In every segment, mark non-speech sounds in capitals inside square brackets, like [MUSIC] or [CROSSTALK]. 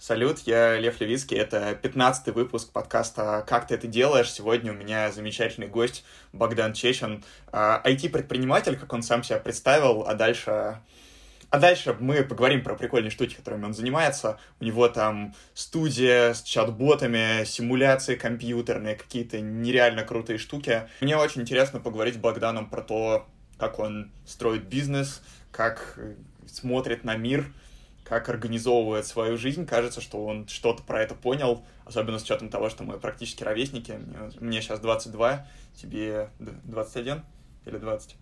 Салют, я Лев Левицкий, это 15-й выпуск подкаста «Как ты это делаешь?». Сегодня у меня замечательный гость Богдан Чечин, IT-предприниматель, как он сам себя представил, а дальше... А дальше мы поговорим про прикольные штуки, которыми он занимается. У него там студия с чат-ботами, симуляции компьютерные, какие-то нереально крутые штуки. Мне очень интересно поговорить с Богданом про то, как он строит бизнес, как смотрит на мир — как организовывает свою жизнь, кажется, что он что-то про это понял, особенно с учетом того, что мы практически ровесники. Мне, мне сейчас 22, тебе 21 или 20?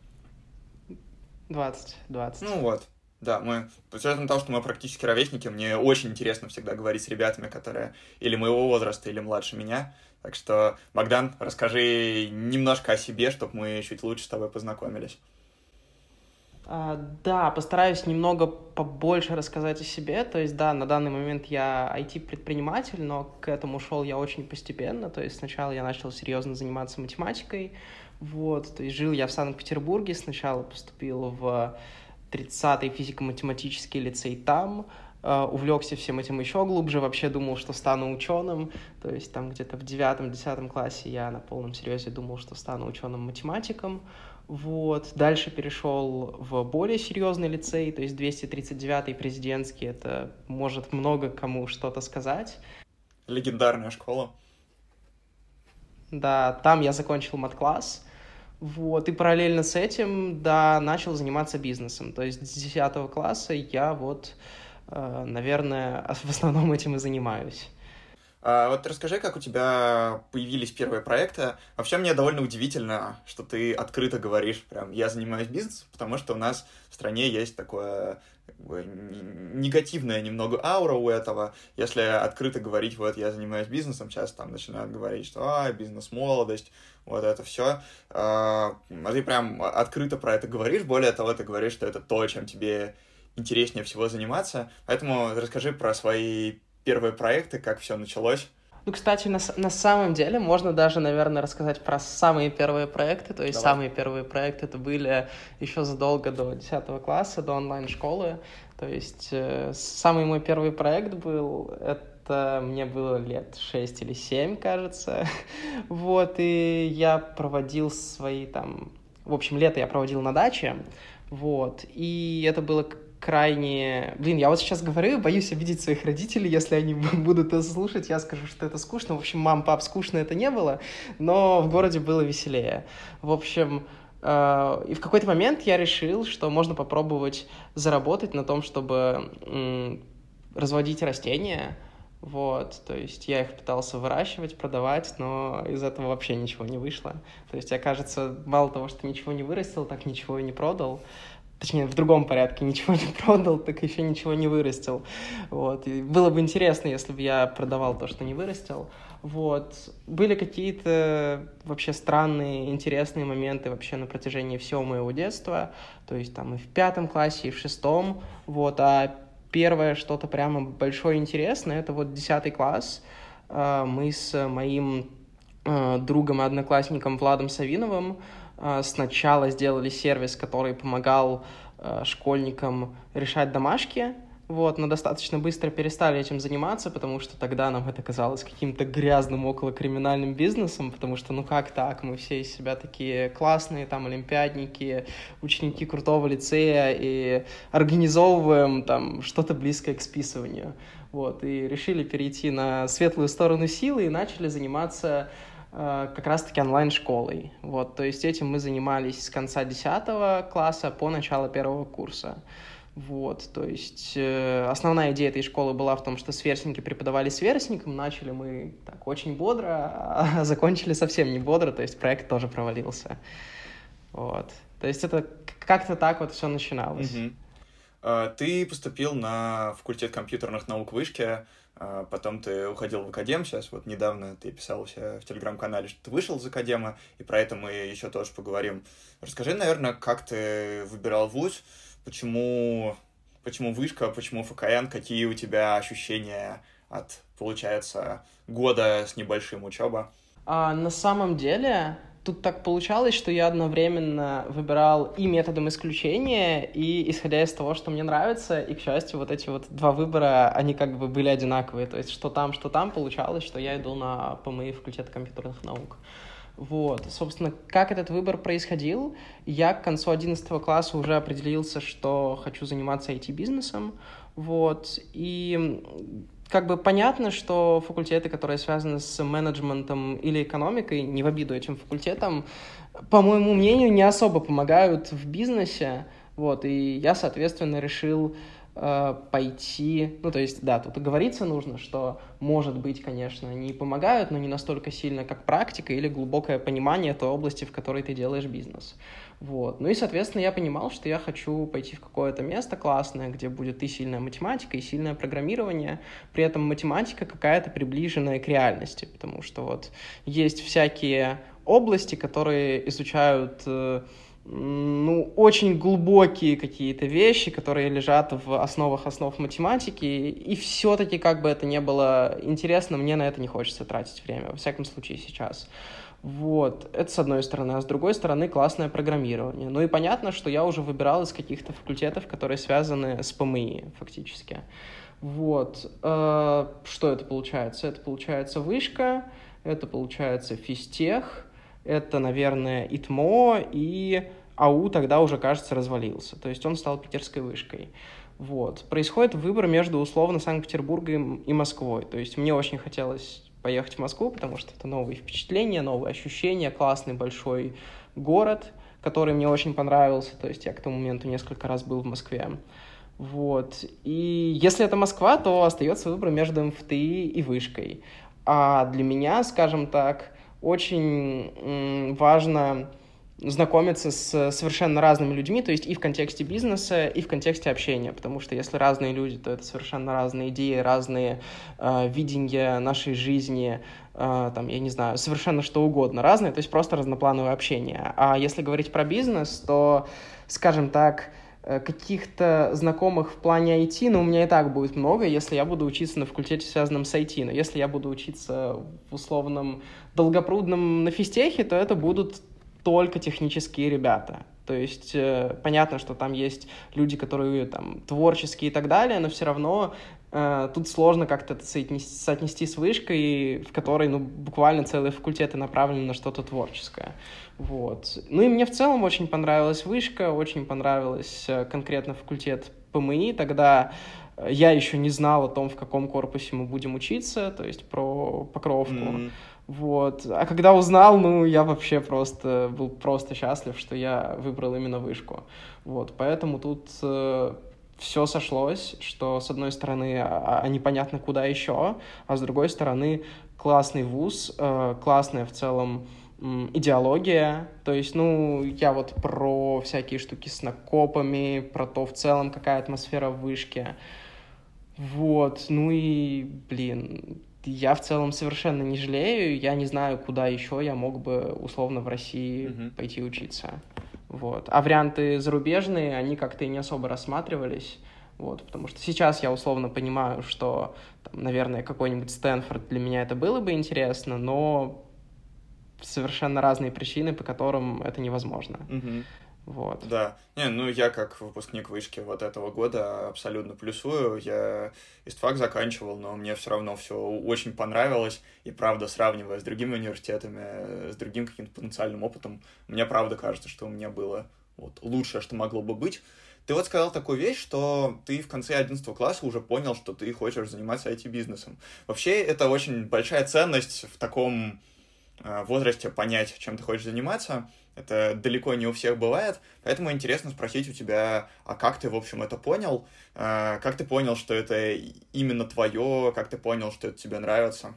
20, 20. Ну вот, да, мы, с учетом того, что мы практически ровесники, мне очень интересно всегда говорить с ребятами, которые или моего возраста, или младше меня. Так что, Богдан, расскажи немножко о себе, чтобы мы чуть лучше с тобой познакомились. А, да, постараюсь немного побольше рассказать о себе. То есть, да, на данный момент я IT-предприниматель, но к этому шел я очень постепенно. То есть сначала я начал серьезно заниматься математикой. Вот, то есть жил я в Санкт-Петербурге, сначала поступил в 30-й физико-математический лицей там, Uh, увлекся всем этим еще глубже, вообще думал, что стану ученым, то есть там где-то в девятом-десятом классе я на полном серьезе думал, что стану ученым-математиком, вот. Дальше перешел в более серьезный лицей, то есть 239-й президентский, это может много кому что-то сказать. Легендарная школа. Да, там я закончил мат-класс, вот, и параллельно с этим, да, начал заниматься бизнесом. То есть с 10 класса я вот, э, наверное, [LAUGHS] в основном этим и занимаюсь. А вот расскажи, как у тебя появились первые проекты. Вообще мне довольно удивительно, что ты открыто говоришь, прям, я занимаюсь бизнесом, потому что у нас в стране есть такое как бы, негативная немного аура у этого. Если открыто говорить, вот, я занимаюсь бизнесом, сейчас там начинают говорить, что, а, бизнес-молодость, вот это все. А, а ты прям открыто про это говоришь, более того, ты говоришь, что это то, чем тебе интереснее всего заниматься. Поэтому расскажи про свои первые проекты, как все началось? Ну, кстати, на, на самом деле можно даже, наверное, рассказать про самые первые проекты. То есть Давай. самые первые проекты это были еще задолго до 10 класса, до онлайн-школы. То есть э, самый мой первый проект был, это мне было лет 6 или 7, кажется. [LAUGHS] вот, и я проводил свои там... В общем, лето я проводил на даче, вот, и это было крайне... Блин, я вот сейчас говорю, боюсь обидеть своих родителей, если они [LAUGHS] будут это слушать, я скажу, что это скучно. В общем, мам, пап, скучно это не было, но в городе было веселее. В общем, э, и в какой-то момент я решил, что можно попробовать заработать на том, чтобы разводить растения, вот, то есть я их пытался выращивать, продавать, но из этого вообще ничего не вышло. То есть я, кажется, мало того, что ничего не вырастил, так ничего и не продал точнее, в другом порядке ничего не продал, так еще ничего не вырастил. Вот. И было бы интересно, если бы я продавал то, что не вырастил. Вот. Были какие-то вообще странные, интересные моменты вообще на протяжении всего моего детства. То есть там и в пятом классе, и в шестом. Вот. А первое что-то прямо большое интересное, это вот десятый класс. А, мы с моим а, другом и одноклассником Владом Савиновым сначала сделали сервис, который помогал а, школьникам решать домашки, вот, но достаточно быстро перестали этим заниматься, потому что тогда нам это казалось каким-то грязным околокриминальным бизнесом, потому что, ну как так, мы все из себя такие классные, там, олимпиадники, ученики крутого лицея, и организовываем там что-то близкое к списыванию. Вот, и решили перейти на светлую сторону силы и начали заниматься Э, как раз-таки онлайн-школой. Вот, то есть этим мы занимались с конца 10 класса по начало первого курса. Вот, то есть э, основная идея этой школы была в том, что сверстники преподавали сверстникам, начали мы так очень бодро, а [LAUGHS] закончили совсем не бодро, то есть проект тоже провалился. Вот, то есть это как-то так вот все начиналось. Угу. Ты поступил на факультет компьютерных наук вышки, потом ты уходил в академ, сейчас вот недавно ты писал себя в телеграм-канале, что ты вышел из академа, и про это мы еще тоже поговорим. Расскажи, наверное, как ты выбирал вуз, почему, почему вышка, почему ФКН, какие у тебя ощущения от, получается, года с небольшим учеба? А, на самом деле, тут так получалось, что я одновременно выбирал и методом исключения, и исходя из того, что мне нравится, и, к счастью, вот эти вот два выбора, они как бы были одинаковые, то есть что там, что там, получалось, что я иду на ПМИ факультет компьютерных наук. Вот, собственно, как этот выбор происходил, я к концу 11 класса уже определился, что хочу заниматься IT-бизнесом, вот, и как бы понятно, что факультеты, которые связаны с менеджментом или экономикой, не в обиду этим факультетам, по моему мнению, не особо помогают в бизнесе. Вот, и я, соответственно, решил э, пойти, ну, то есть, да, тут говориться нужно, что, может быть, конечно, не помогают, но не настолько сильно, как практика или глубокое понимание той области, в которой ты делаешь бизнес. Вот. Ну и, соответственно, я понимал, что я хочу пойти в какое-то место классное, где будет и сильная математика, и сильное программирование, при этом математика какая-то приближенная к реальности, потому что вот есть всякие области, которые изучают э, ну, очень глубокие какие-то вещи, которые лежат в основах основ математики, и все-таки, как бы это ни было интересно, мне на это не хочется тратить время, во всяком случае сейчас. Вот, это с одной стороны, а с другой стороны классное программирование. Ну и понятно, что я уже выбирал из каких-то факультетов, которые связаны с ПМИ фактически. Вот, э, что это получается? Это получается вышка, это получается физтех, это, наверное, ИТМО, и АУ тогда уже, кажется, развалился. То есть он стал питерской вышкой. Вот. Происходит выбор между условно Санкт-Петербургом и Москвой. То есть мне очень хотелось поехать в Москву, потому что это новые впечатления, новые ощущения, классный большой город, который мне очень понравился. То есть я к тому моменту несколько раз был в Москве. Вот. И если это Москва, то остается выбор между МФТИ и Вышкой. А для меня, скажем так, очень важно знакомиться с совершенно разными людьми, то есть и в контексте бизнеса, и в контексте общения, потому что если разные люди, то это совершенно разные идеи, разные э, видения нашей жизни, э, там, я не знаю, совершенно что угодно разные, то есть просто разноплановое общение. А если говорить про бизнес, то, скажем так, э, каких-то знакомых в плане IT, ну, у меня и так будет много, если я буду учиться на факультете, связанном с IT. Но если я буду учиться в условном долгопрудном на физтехе, то это будут только технические ребята. То есть э, понятно, что там есть люди, которые там творческие и так далее, но все равно э, тут сложно как-то это соотнести, соотнести с вышкой, в которой ну, буквально целые факультеты направлены на что-то творческое. Вот. Ну и мне в целом очень понравилась вышка, очень понравилась э, конкретно факультет ПМИ. Тогда я еще не знал о том, в каком корпусе мы будем учиться, то есть про покровку. Mm-hmm. Вот. А когда узнал, ну, я вообще просто был просто счастлив, что я выбрал именно вышку. Вот. Поэтому тут э, все сошлось, что с одной стороны, а, а непонятно куда еще, а с другой стороны, классный вуз, э, классная в целом идеология, то есть, ну, я вот про всякие штуки с накопами, про то в целом, какая атмосфера в вышке, вот, ну и, блин, я в целом совершенно не жалею, я не знаю, куда еще я мог бы условно в России mm-hmm. пойти учиться. Вот. А варианты зарубежные, они как-то и не особо рассматривались. Вот, потому что сейчас я условно понимаю, что, там, наверное, какой-нибудь Стэнфорд для меня это было бы интересно, но совершенно разные причины, по которым это невозможно. Mm-hmm. Вот. Да. Не, ну я как выпускник вышки вот этого года абсолютно плюсую. Я ИСТФАК заканчивал, но мне все равно все очень понравилось. И правда, сравнивая с другими университетами, с другим каким-то потенциальным опытом, мне правда кажется, что у меня было вот лучшее, что могло бы быть. Ты вот сказал такую вещь, что ты в конце 11 класса уже понял, что ты хочешь заниматься IT-бизнесом. Вообще, это очень большая ценность в таком э, возрасте понять, чем ты хочешь заниматься. Это далеко не у всех бывает, поэтому интересно спросить у тебя, а как ты, в общем, это понял? А, как ты понял, что это именно твое? Как ты понял, что это тебе нравится?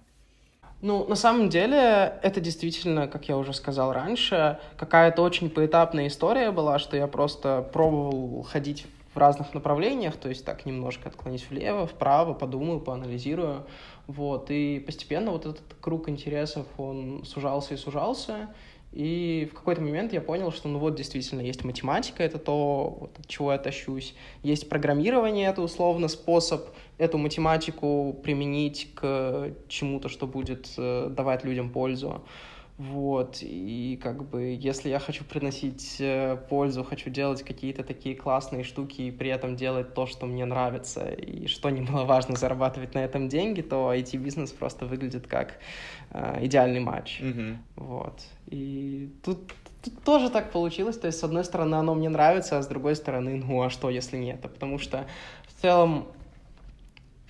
Ну, на самом деле, это действительно, как я уже сказал раньше, какая-то очень поэтапная история была, что я просто пробовал ходить в разных направлениях, то есть так немножко отклонить влево, вправо, подумаю, поанализирую, вот, и постепенно вот этот круг интересов, он сужался и сужался, и в какой-то момент я понял, что ну вот действительно есть математика, это то, вот, от чего я тащусь. Есть программирование, это условно способ эту математику применить к чему-то, что будет э, давать людям пользу. Вот, и как бы, если я хочу приносить э, пользу, хочу делать какие-то такие классные штуки и при этом делать то, что мне нравится, и что немаловажно, зарабатывать на этом деньги, то IT-бизнес просто выглядит как идеальный матч. Mm-hmm. Вот. И тут, тут тоже так получилось, то есть, с одной стороны, оно мне нравится, а с другой стороны, ну, а что, если нет? Потому что в целом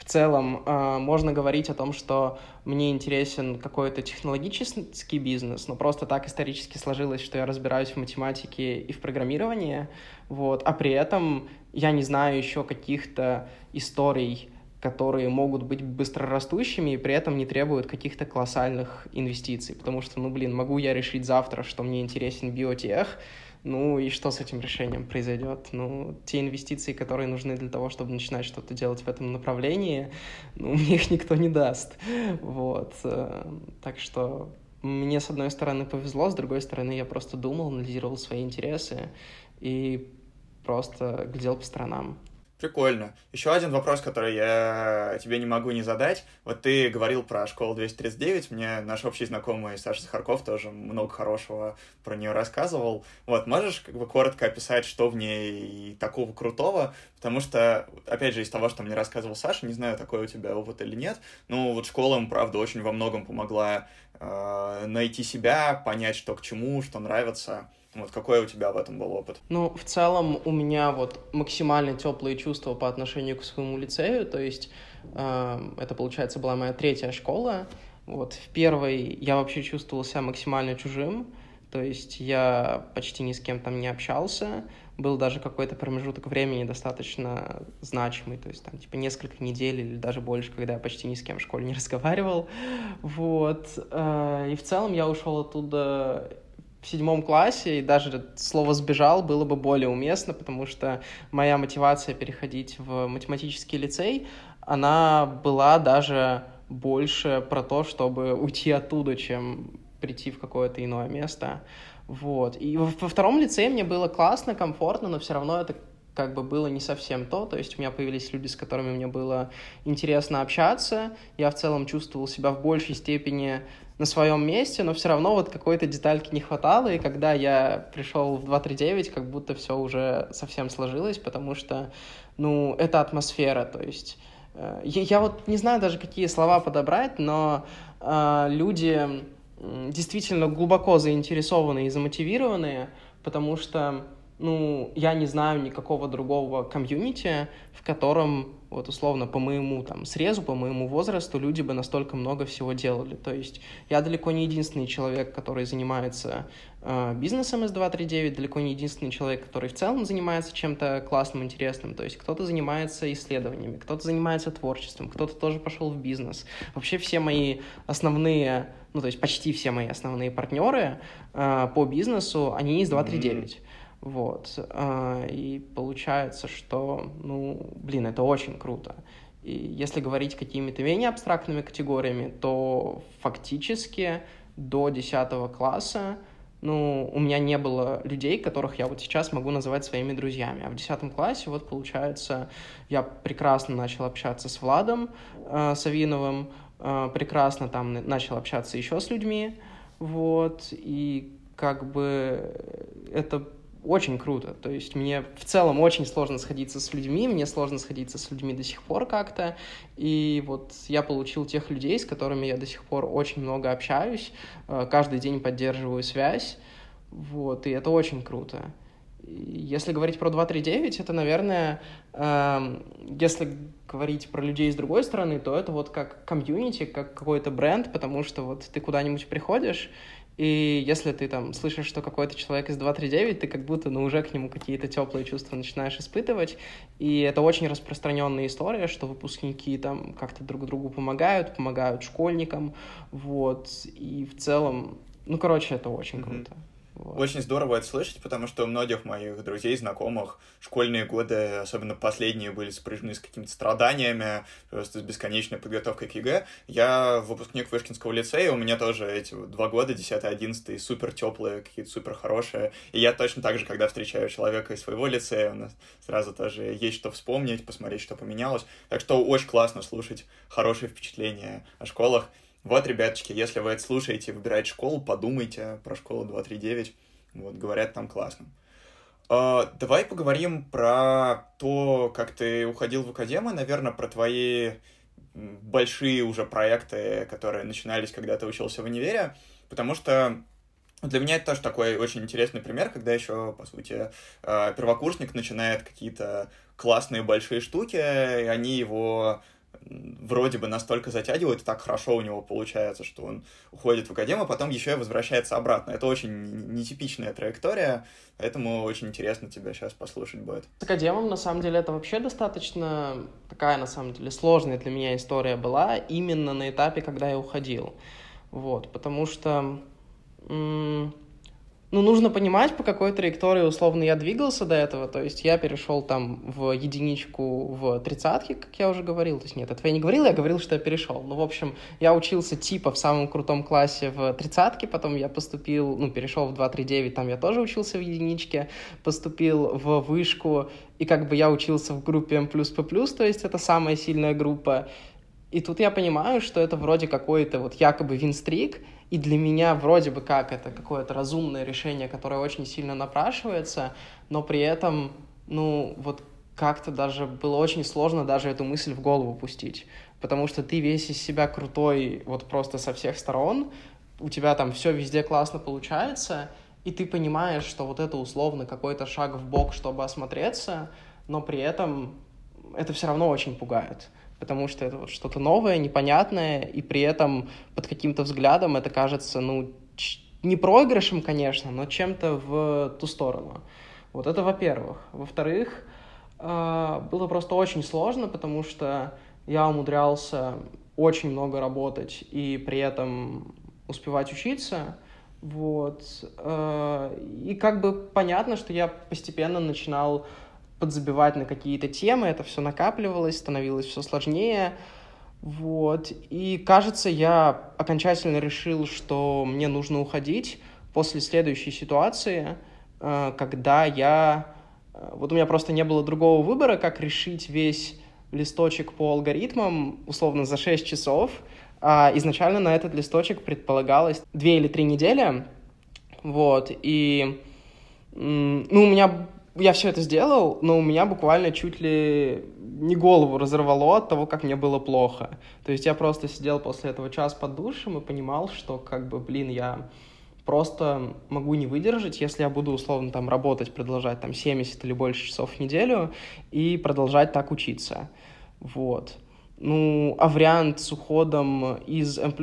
в целом э, можно говорить о том, что мне интересен какой-то технологический бизнес, но просто так исторически сложилось, что я разбираюсь в математике и в программировании, вот, а при этом я не знаю еще каких-то историй, которые могут быть быстрорастущими и при этом не требуют каких-то колоссальных инвестиций, потому что, ну, блин, могу я решить завтра, что мне интересен биотех, ну и что с этим решением произойдет? Ну, те инвестиции, которые нужны для того, чтобы начинать что-то делать в этом направлении, ну, [LAUGHS] мне их никто не даст. Вот. Э, так что мне, с одной стороны, повезло, с другой стороны, я просто думал, анализировал свои интересы и просто глядел по сторонам. Прикольно. Еще один вопрос, который я тебе не могу не задать. Вот ты говорил про школу 239, мне наш общий знакомый Саша Захарков тоже много хорошего про нее рассказывал. Вот, можешь как бы коротко описать, что в ней такого крутого? Потому что, опять же, из того, что мне рассказывал Саша, не знаю, такой у тебя опыт или нет, но вот школа правда, очень во многом помогла э, найти себя, понять, что к чему, что нравится. Вот какой у тебя в этом был опыт? Ну, в целом у меня вот максимально теплые чувства по отношению к своему лицею, то есть э, это, получается, была моя третья школа. Вот в первой я вообще чувствовал себя максимально чужим, то есть я почти ни с кем там не общался, был даже какой-то промежуток времени достаточно значимый, то есть там типа несколько недель или даже больше, когда я почти ни с кем в школе не разговаривал, вот, э, и в целом я ушел оттуда в седьмом классе, и даже слово «сбежал» было бы более уместно, потому что моя мотивация переходить в математический лицей, она была даже больше про то, чтобы уйти оттуда, чем прийти в какое-то иное место. Вот. И во втором лицее мне было классно, комфортно, но все равно это как бы было не совсем то, то есть у меня появились люди, с которыми мне было интересно общаться, я в целом чувствовал себя в большей степени на своем месте, но все равно вот какой-то детальки не хватало, и когда я пришел в 239, как будто все уже совсем сложилось, потому что, ну, это атмосфера, то есть э, я, я вот не знаю даже, какие слова подобрать, но э, люди действительно глубоко заинтересованные и замотивированные, потому что ну, я не знаю никакого другого комьюнити, в котором, вот условно, по моему там срезу, по моему возрасту, люди бы настолько много всего делали. То есть я далеко не единственный человек, который занимается э, бизнесом из 239, далеко не единственный человек, который в целом занимается чем-то классным, интересным. То есть кто-то занимается исследованиями, кто-то занимается творчеством, кто-то тоже пошел в бизнес. Вообще все мои основные, ну, то есть почти все мои основные партнеры э, по бизнесу, они из 239. Mm-hmm. Вот. А, и получается, что, ну, блин, это очень круто. И если говорить какими-то менее абстрактными категориями, то фактически до 10 класса ну, у меня не было людей, которых я вот сейчас могу называть своими друзьями. А в 10 классе, вот, получается, я прекрасно начал общаться с Владом э, Савиновым, э, прекрасно там начал общаться еще с людьми, вот, и как бы это очень круто. То есть мне в целом очень сложно сходиться с людьми, мне сложно сходиться с людьми до сих пор как-то. И вот я получил тех людей, с которыми я до сих пор очень много общаюсь, э, каждый день поддерживаю связь. Вот, и это очень круто. Если говорить про 239, это, наверное, э, если говорить про людей с другой стороны, то это вот как комьюнити, как какой-то бренд, потому что вот ты куда-нибудь приходишь, и если ты там слышишь, что какой-то человек из 239, ты как будто, ну, уже к нему какие-то теплые чувства начинаешь испытывать. И это очень распространенная история, что выпускники там как-то друг другу помогают, помогают школьникам, вот. И в целом, ну, короче, это очень mm-hmm. круто. Вот. Очень здорово это слышать, потому что у многих моих друзей, знакомых школьные годы, особенно последние, были сопряжены с какими-то страданиями, просто с бесконечной подготовкой к ЕГЭ. Я выпускник Вышкинского лицея, у меня тоже эти два года, 10-11, супер теплые, какие-то супер хорошие. И я точно так же, когда встречаю человека из своего лицея, у нас сразу тоже есть что вспомнить, посмотреть, что поменялось. Так что очень классно слушать хорошие впечатления о школах. Вот, ребяточки, если вы это слушаете, выбираете школу, подумайте про школу 239. Вот, говорят, там классно. Uh, давай поговорим про то, как ты уходил в академию, наверное, про твои большие уже проекты, которые начинались, когда ты учился в универе, потому что для меня это тоже такой очень интересный пример, когда еще, по сути, э, первокурсник начинает какие-то классные большие штуки, и они его вроде бы настолько затягивают, и так хорошо у него получается, что он уходит в академию, а потом еще и возвращается обратно. Это очень нетипичная траектория, поэтому очень интересно тебя сейчас послушать будет. С академом, на самом деле, это вообще достаточно такая, на самом деле, сложная для меня история была именно на этапе, когда я уходил. Вот, потому что ну, нужно понимать, по какой траектории, условно, я двигался до этого. То есть я перешел там в единичку в тридцатки, как я уже говорил. То есть нет, этого я не говорил, я говорил, что я перешел. Ну, в общем, я учился типа в самом крутом классе в тридцатке, потом я поступил, ну, перешел в 239, там я тоже учился в единичке, поступил в вышку, и как бы я учился в группе М++, то есть это самая сильная группа. И тут я понимаю, что это вроде какой-то вот якобы винстрик, и для меня вроде бы как это какое-то разумное решение, которое очень сильно напрашивается, но при этом, ну, вот как-то даже было очень сложно даже эту мысль в голову пустить, потому что ты весь из себя крутой вот просто со всех сторон, у тебя там все везде классно получается, и ты понимаешь, что вот это условно какой-то шаг в бок, чтобы осмотреться, но при этом это все равно очень пугает потому что это вот что-то новое, непонятное, и при этом под каким-то взглядом это кажется, ну, не проигрышем, конечно, но чем-то в ту сторону. Вот это во-первых. Во-вторых, э, было просто очень сложно, потому что я умудрялся очень много работать и при этом успевать учиться. Вот. Э, и как бы понятно, что я постепенно начинал подзабивать на какие-то темы, это все накапливалось, становилось все сложнее. Вот. И кажется, я окончательно решил, что мне нужно уходить после следующей ситуации, э, когда я... Э, вот у меня просто не было другого выбора, как решить весь листочек по алгоритмам, условно, за 6 часов. А изначально на этот листочек предполагалось 2 или 3 недели. Вот. И ну, у меня я все это сделал, но у меня буквально чуть ли не голову разорвало от того, как мне было плохо. То есть я просто сидел после этого час под душем и понимал, что как бы, блин, я просто могу не выдержать, если я буду условно там работать, продолжать там 70 или больше часов в неделю и продолжать так учиться. Вот. Ну, а вариант с уходом из M++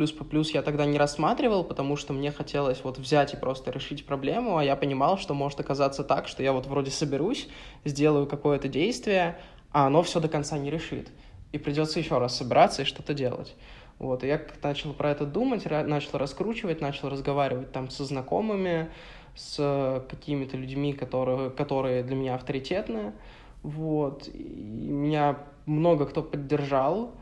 я тогда не рассматривал, потому что мне хотелось вот взять и просто решить проблему, а я понимал, что может оказаться так, что я вот вроде соберусь, сделаю какое-то действие, а оно все до конца не решит. И придется еще раз собираться и что-то делать. Вот, и я начал про это думать, начал раскручивать, начал разговаривать там со знакомыми, с какими-то людьми, которые, которые для меня авторитетные. Вот, и меня много кто поддержал.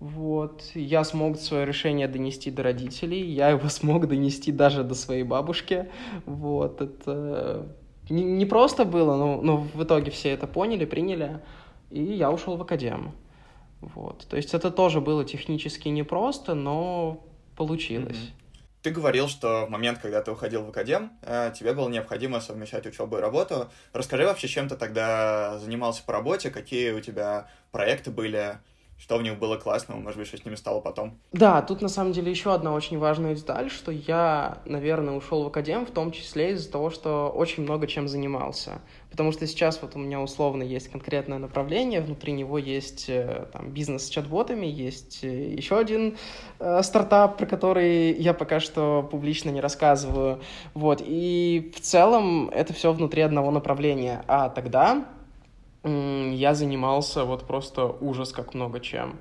Вот. Я смог свое решение донести до родителей, я его смог донести даже до своей бабушки. Вот. Это не, не просто было, но, но в итоге все это поняли, приняли, и я ушел в академ. Вот. То есть это тоже было технически непросто, но получилось. Mm-hmm. Ты говорил, что в момент, когда ты уходил в академ, э, тебе было необходимо совмещать учебу и работу. Расскажи вообще, чем ты тогда занимался по работе, какие у тебя проекты были, что в них было классного, может быть, что с ними стало потом? Да, тут на самом деле еще одна очень важная деталь, что я, наверное, ушел в академ в том числе из-за того, что очень много чем занимался. Потому что сейчас вот у меня условно есть конкретное направление, внутри него есть э, там, бизнес с чат-ботами, есть э, еще один э, стартап, про который я пока что публично не рассказываю. Вот. И в целом это все внутри одного направления. А тогда я занимался вот просто ужас как много чем.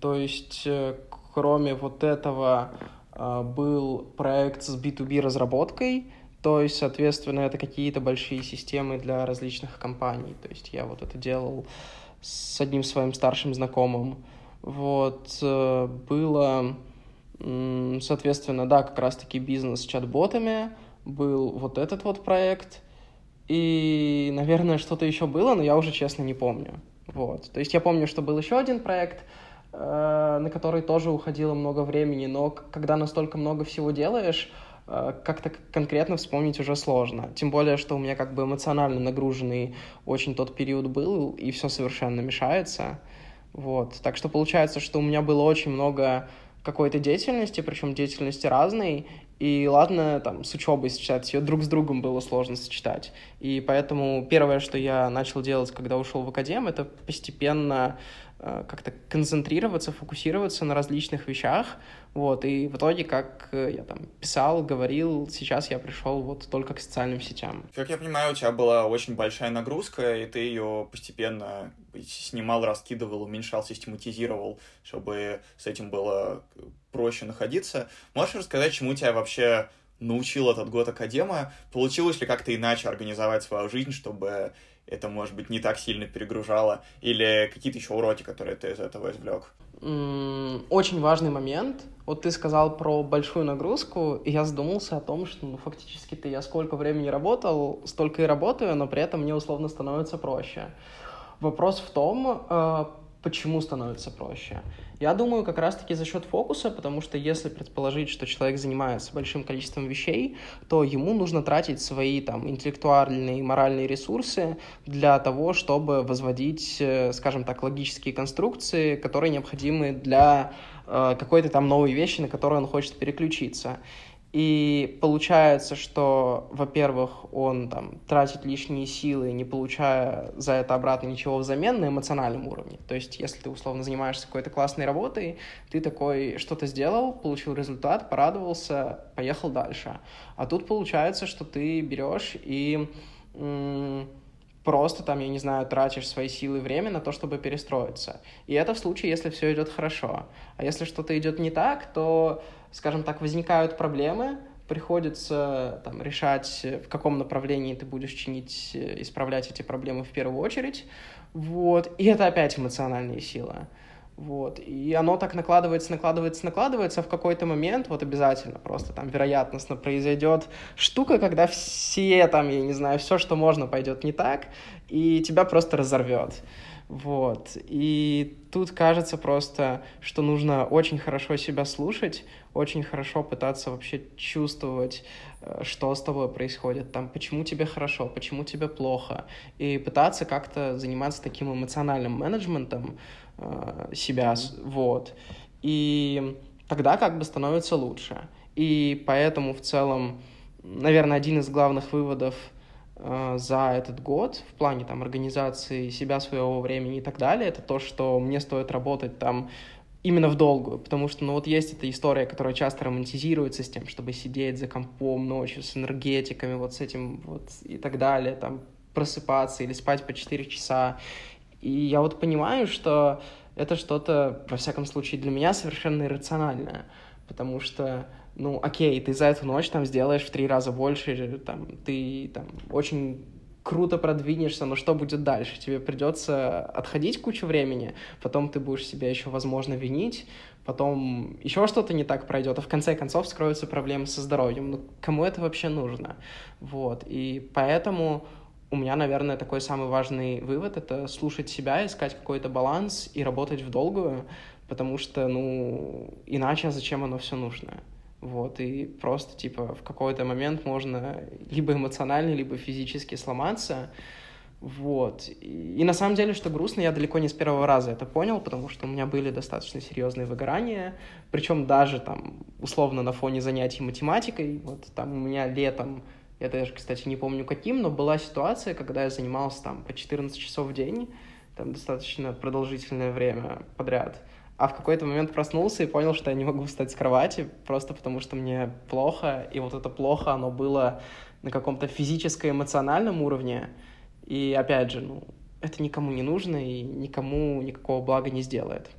То есть, э, кроме вот этого, а, был проект с B2B разработкой, то есть, соответственно, это какие-то большие системы для различных компаний. То есть я вот это делал с одним своим старшим знакомым. Вот, э, было, соответственно, да, как раз-таки бизнес с чат-ботами, был вот этот вот проект — и, наверное, что-то еще было, но я уже честно не помню. Вот. То есть я помню, что был еще один проект, э, на который тоже уходило много времени, но когда настолько много всего делаешь, э, как-то конкретно вспомнить уже сложно. Тем более, что у меня как бы эмоционально нагруженный очень тот период был, и все совершенно мешается. Вот. Так что получается, что у меня было очень много какой-то деятельности, причем деятельности разной, и ладно, там, с учебой сочетать, ее друг с другом было сложно сочетать. И поэтому первое, что я начал делать, когда ушел в академ, это постепенно э, как-то концентрироваться, фокусироваться на различных вещах, вот, и в итоге, как э, я там писал, говорил, сейчас я пришел вот только к социальным сетям. Как я понимаю, у тебя была очень большая нагрузка, и ты ее постепенно снимал, раскидывал, уменьшал, систематизировал, чтобы с этим было проще находиться. Можешь рассказать, чему тебя вообще научил этот год Академа? Получилось ли как-то иначе организовать свою жизнь, чтобы это, может быть, не так сильно перегружало? Или какие-то еще уроки, которые ты из этого извлек? Очень важный момент. Вот ты сказал про большую нагрузку, и я задумался о том, что ну, фактически-то я сколько времени работал, столько и работаю, но при этом мне условно становится проще. Вопрос в том, э, почему становится проще. Я думаю, как раз-таки за счет фокуса, потому что если предположить, что человек занимается большим количеством вещей, то ему нужно тратить свои там интеллектуальные и моральные ресурсы для того, чтобы возводить, э, скажем так, логические конструкции, которые необходимы для э, какой-то там новой вещи, на которую он хочет переключиться. И получается, что, во-первых, он там тратит лишние силы, не получая за это обратно ничего взамен на эмоциональном уровне. То есть, если ты условно занимаешься какой-то классной работой, ты такой что-то сделал, получил результат, порадовался, поехал дальше. А тут получается, что ты берешь и просто там, я не знаю, тратишь свои силы и время на то, чтобы перестроиться. И это в случае, если все идет хорошо. А если что-то идет не так, то скажем так, возникают проблемы, приходится там, решать, в каком направлении ты будешь чинить, э, исправлять эти проблемы в первую очередь. Вот. И это опять эмоциональные силы. Вот. И оно так накладывается, накладывается, накладывается, а в какой-то момент вот обязательно просто там вероятностно произойдет штука, когда все там, я не знаю, все, что можно, пойдет не так, и тебя просто разорвет. Вот. И тут кажется просто, что нужно очень хорошо себя слушать, очень хорошо пытаться вообще чувствовать, э, что с тобой происходит, там, почему тебе хорошо, почему тебе плохо, и пытаться как-то заниматься таким эмоциональным менеджментом э, себя, mm-hmm. вот. И тогда как бы становится лучше. И поэтому в целом, наверное, один из главных выводов — за этот год в плане там организации себя, своего времени и так далее, это то, что мне стоит работать там именно в долгую, потому что, ну, вот есть эта история, которая часто романтизируется с тем, чтобы сидеть за компом ночью с энергетиками, вот с этим вот и так далее, там, просыпаться или спать по 4 часа. И я вот понимаю, что это что-то, во всяком случае, для меня совершенно иррациональное, потому что ну, окей, ты за эту ночь там сделаешь в три раза больше, там, ты там очень круто продвинешься, но что будет дальше? Тебе придется отходить кучу времени, потом ты будешь себя еще, возможно, винить, потом еще что-то не так пройдет, а в конце концов скроются проблемы со здоровьем. Ну, кому это вообще нужно? Вот, и поэтому у меня, наверное, такой самый важный вывод — это слушать себя, искать какой-то баланс и работать в долгую, потому что, ну, иначе зачем оно все нужно? Вот, и просто, типа, в какой-то момент можно либо эмоционально, либо физически сломаться, вот. И, и на самом деле, что грустно, я далеко не с первого раза это понял, потому что у меня были достаточно серьезные выгорания, причем даже там, условно, на фоне занятий математикой, вот там у меня летом, я даже, кстати, не помню каким, но была ситуация, когда я занимался там по 14 часов в день, там достаточно продолжительное время подряд, а в какой-то момент проснулся и понял, что я не могу встать с кровати, просто потому что мне плохо, и вот это плохо, оно было на каком-то физическо-эмоциональном уровне, и опять же, ну, это никому не нужно и никому никакого блага не сделает.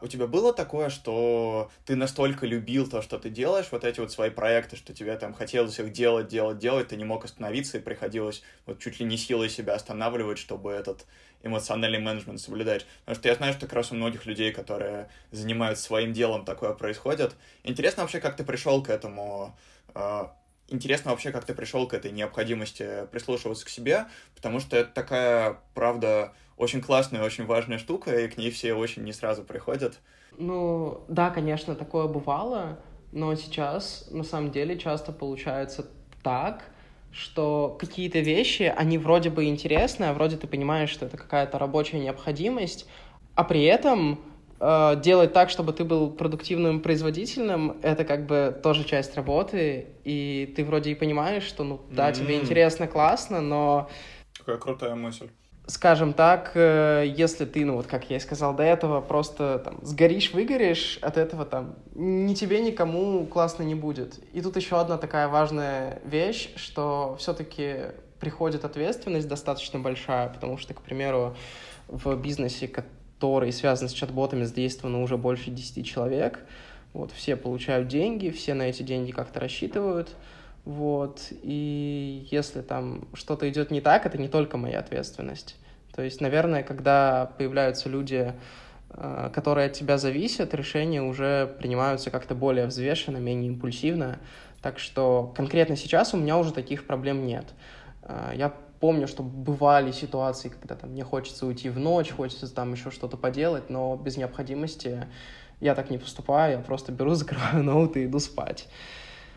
У тебя было такое, что ты настолько любил то, что ты делаешь, вот эти вот свои проекты, что тебе там хотелось их делать, делать, делать, ты не мог остановиться, и приходилось вот чуть ли не силой себя останавливать, чтобы этот эмоциональный менеджмент соблюдать. Потому что я знаю, что как раз у многих людей, которые занимаются своим делом, такое происходит. Интересно вообще, как ты пришел к этому а, интересно вообще, как ты пришел к этой необходимости прислушиваться к себе, потому что это такая, правда, очень классная, очень важная штука, и к ней все очень не сразу приходят. Ну, да, конечно, такое бывало, но сейчас, на самом деле, часто получается так, что какие-то вещи, они вроде бы интересны, а вроде ты понимаешь, что это какая-то рабочая необходимость, а при этом э, делать так, чтобы ты был продуктивным, производительным, это как бы тоже часть работы, и ты вроде и понимаешь, что, ну, да, mm-hmm. тебе интересно, классно, но... Какая крутая мысль скажем так, э, если ты, ну вот как я и сказал до этого, просто там сгоришь, выгоришь, от этого там ни тебе, никому классно не будет. И тут еще одна такая важная вещь, что все-таки приходит ответственность достаточно большая, потому что, к примеру, в бизнесе, который связан с чат-ботами, задействовано уже больше 10 человек, вот, все получают деньги, все на эти деньги как-то рассчитывают, вот, и если там что-то идет не так, это не только моя ответственность. То есть, наверное, когда появляются люди, э, которые от тебя зависят, решения уже принимаются как-то более взвешенно, менее импульсивно. Так что конкретно сейчас у меня уже таких проблем нет. Э, я помню, что бывали ситуации, когда там мне хочется уйти в ночь, хочется там еще что-то поделать, но без необходимости я так не поступаю, я просто беру, [LAUGHS] закрываю ноут и иду спать.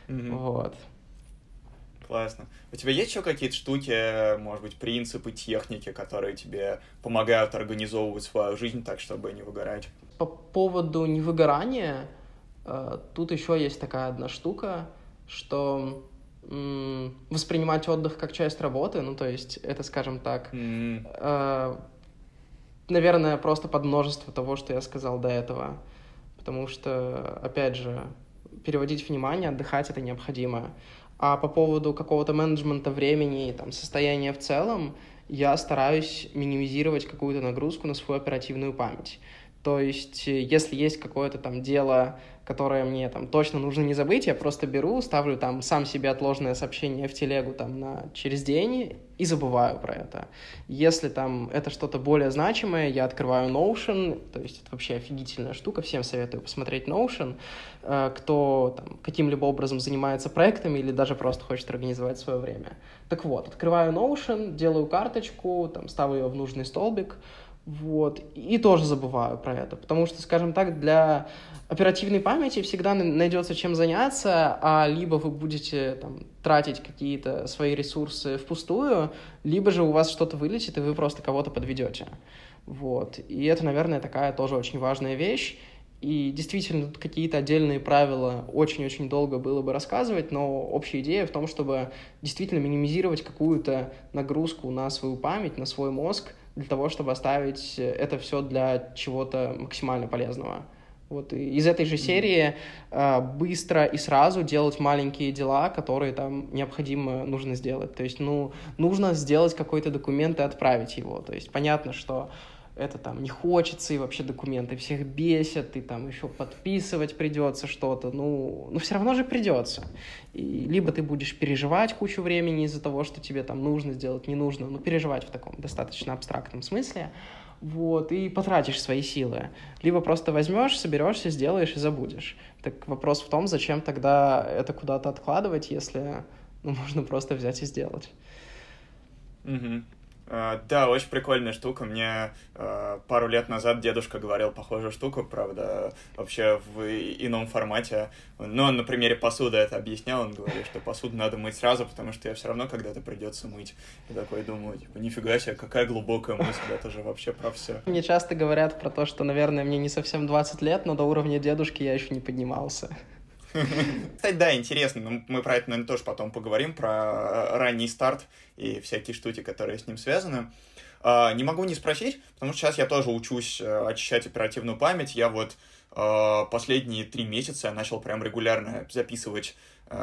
Mm-hmm. Вот. Классно. У тебя есть еще какие-то штуки, может быть, принципы, техники, которые тебе помогают организовывать свою жизнь так, чтобы не выгорать? По поводу невыгорания, э, тут еще есть такая одна штука, что воспринимать отдых как часть работы, ну, то есть это, скажем так, mm. наверное, просто под множество того, что я сказал до этого. Потому что, опять же, переводить внимание, отдыхать это необходимо. А по поводу какого-то менеджмента времени и там, состояния в целом, я стараюсь минимизировать какую-то нагрузку на свою оперативную память. То есть, э, если есть какое-то там дело, которое мне там точно нужно не забыть, я просто беру, ставлю там сам себе отложенное сообщение в телегу там на через день и забываю про это. Если там это что-то более значимое, я открываю Notion, то есть это вообще офигительная штука, всем советую посмотреть Notion, э, кто там каким-либо образом занимается проектами или даже просто хочет организовать свое время. Так вот, открываю Notion, делаю карточку, там ставлю ее в нужный столбик, вот. И тоже забываю про это, потому что, скажем так, для оперативной памяти всегда найдется чем заняться, а либо вы будете там, тратить какие-то свои ресурсы впустую, либо же у вас что-то вылетит, и вы просто кого-то подведете. Вот. И это, наверное, такая тоже очень важная вещь. И действительно, тут какие-то отдельные правила очень-очень долго было бы рассказывать, но общая идея в том, чтобы действительно минимизировать какую-то нагрузку на свою память, на свой мозг, для того, чтобы оставить это все для чего-то максимально полезного. Вот и из этой же серии э, быстро и сразу делать маленькие дела, которые там необходимо нужно сделать. То есть, ну, нужно сделать какой-то документ и отправить его. То есть, понятно, что это там не хочется, и вообще документы всех бесят, и там еще подписывать придется что-то, ну, ну все равно же придется. И либо ты будешь переживать кучу времени из-за того, что тебе там нужно сделать, не нужно, ну, переживать в таком достаточно абстрактном смысле, вот, и потратишь свои силы. Либо просто возьмешь, соберешься, сделаешь и забудешь. Так вопрос в том, зачем тогда это куда-то откладывать, если ну, можно просто взять и сделать. Угу. А, да, очень прикольная штука. Мне э, пару лет назад дедушка говорил похожую штуку, правда, вообще в ином формате. Но он на примере посуды это объяснял. Он говорил, что посуду надо мыть сразу, потому что я все равно когда-то придется мыть. И такой думаю, типа, нифига себе, какая глубокая мысль, это же вообще про все. Мне часто говорят про то, что, наверное, мне не совсем 20 лет, но до уровня дедушки я еще не поднимался. [LAUGHS] Кстати, да, интересно, но мы про это, наверное, тоже потом поговорим, про э, ранний старт и всякие штуки, которые с ним связаны. А, не могу не спросить, потому что сейчас я тоже учусь э, очищать оперативную память. Я вот э, последние три месяца начал прям регулярно записывать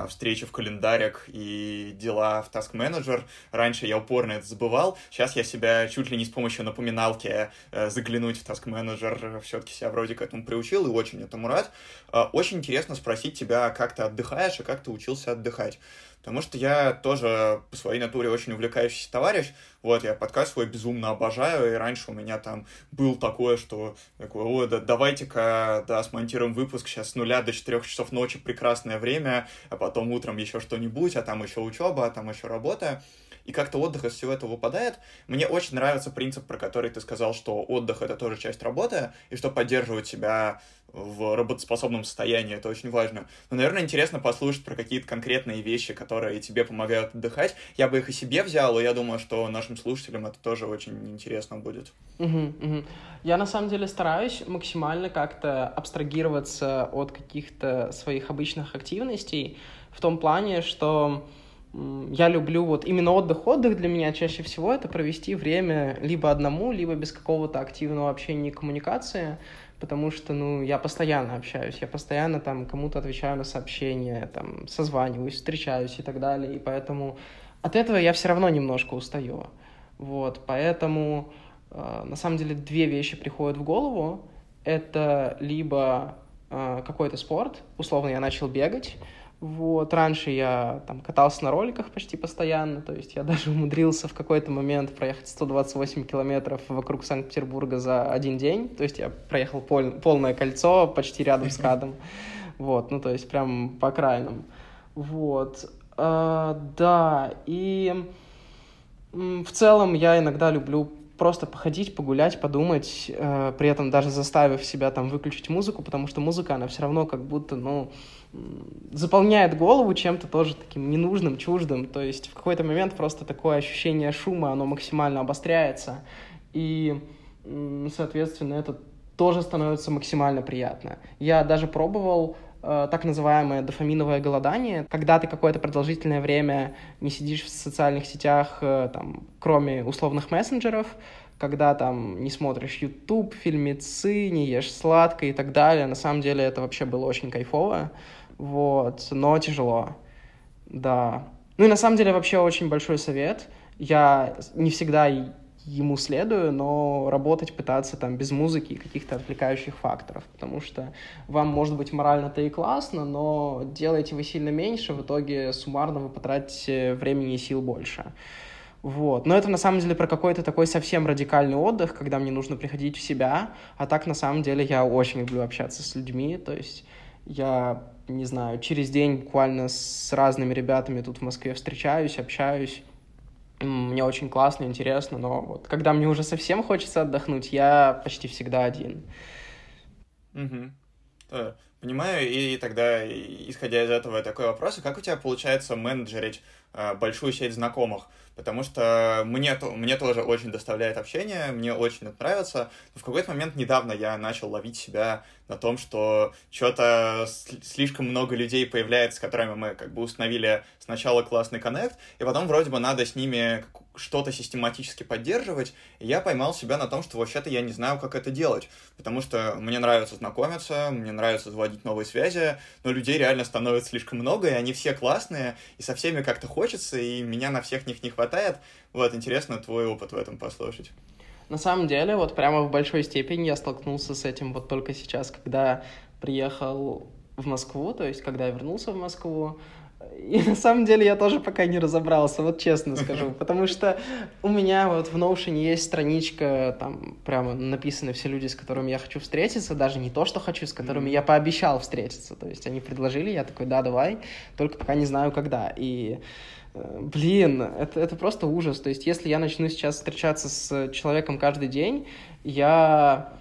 встречи в календарях и дела в Task Manager. Раньше я упорно это забывал, сейчас я себя чуть ли не с помощью напоминалки э, заглянуть в Task Manager все-таки себя вроде к этому приучил и очень этому рад. Э, очень интересно спросить тебя, как ты отдыхаешь и как ты учился отдыхать. Потому что я тоже по своей натуре очень увлекающийся товарищ. Вот, я подкаст свой безумно обожаю, и раньше у меня там был такое, что такое, о, да, давайте-ка, да, смонтируем выпуск сейчас с нуля до четырех часов ночи, прекрасное время, а потом утром еще что-нибудь, а там еще учеба, а там еще работа. И как-то отдых из всего этого выпадает. Мне очень нравится принцип, про который ты сказал, что отдых — это тоже часть работы, и что поддерживать себя в работоспособном состоянии, это очень важно. Но, наверное, интересно послушать про какие-то конкретные вещи, которые тебе помогают отдыхать. Я бы их и себе взял, и я думаю, что нашим слушателям это тоже очень интересно будет. Угу, угу. Я на самом деле стараюсь максимально как-то абстрагироваться от каких-то своих обычных активностей в том плане, что я люблю вот именно отдых. Отдых для меня чаще всего это провести время либо одному, либо без какого-то активного общения и коммуникации потому что, ну, я постоянно общаюсь, я постоянно там кому-то отвечаю на сообщения, там, созваниваюсь, встречаюсь и так далее, и поэтому от этого я все равно немножко устаю. Вот, поэтому э, на самом деле две вещи приходят в голову. Это либо э, какой-то спорт, условно я начал бегать, вот, раньше я там катался на роликах почти постоянно, то есть я даже [LAUGHS] умудрился в какой-то момент проехать 128 километров вокруг Санкт-Петербурга за один день, то есть я проехал пол полное кольцо почти рядом с Кадом, вот, ну, то есть прям по окраинам, вот, а, да, и в целом я иногда люблю просто походить, погулять, подумать, э, при этом даже заставив себя там выключить музыку, потому что музыка, она все равно как будто, ну, заполняет голову чем-то тоже таким ненужным, чуждым. То есть в какой-то момент просто такое ощущение шума, оно максимально обостряется. И, соответственно, это тоже становится максимально приятно. Я даже пробовал э, так называемое дофаминовое голодание, когда ты какое-то продолжительное время не сидишь в социальных сетях, э, там, кроме условных мессенджеров, когда там не смотришь YouTube, фильмецы, не ешь сладкое и так далее. На самом деле это вообще было очень кайфово вот, но тяжело, да. Ну и на самом деле вообще очень большой совет. Я не всегда ему следую, но работать пытаться там без музыки и каких-то отвлекающих факторов, потому что вам может быть морально-то и классно, но делаете вы сильно меньше, в итоге суммарно вы потратите времени и сил больше. Вот. Но это на самом деле про какой-то такой совсем радикальный отдых, когда мне нужно приходить в себя, а так на самом деле я очень люблю общаться с людьми, то есть я не знаю, через день буквально с разными ребятами тут в Москве встречаюсь, общаюсь. Мне очень классно, интересно, но вот когда мне уже совсем хочется отдохнуть, я почти всегда один. Угу. Понимаю, и тогда, исходя из этого, такой вопрос, как у тебя получается менеджерить э, большую сеть знакомых? Потому что мне, мне тоже очень доставляет общение, мне очень это нравится. Но в какой-то момент недавно я начал ловить себя на том, что что-то слишком много людей появляется, с которыми мы как бы установили сначала классный коннект, и потом вроде бы надо с ними что-то систематически поддерживать, я поймал себя на том, что вообще-то я не знаю, как это делать, потому что мне нравится знакомиться, мне нравится заводить новые связи, но людей реально становится слишком много, и они все классные, и со всеми как-то хочется, и меня на всех них не хватает. Вот, интересно твой опыт в этом послушать. На самом деле, вот прямо в большой степени я столкнулся с этим вот только сейчас, когда приехал в Москву, то есть когда я вернулся в Москву, и на самом деле я тоже пока не разобрался, вот честно скажу, потому что у меня вот в Notion есть страничка, там прямо написаны все люди, с которыми я хочу встретиться, даже не то, что хочу, с которыми я пообещал встретиться, то есть они предложили, я такой, да, давай, только пока не знаю, когда, и э, Блин, это, это просто ужас. То есть, если я начну сейчас встречаться с человеком каждый день, я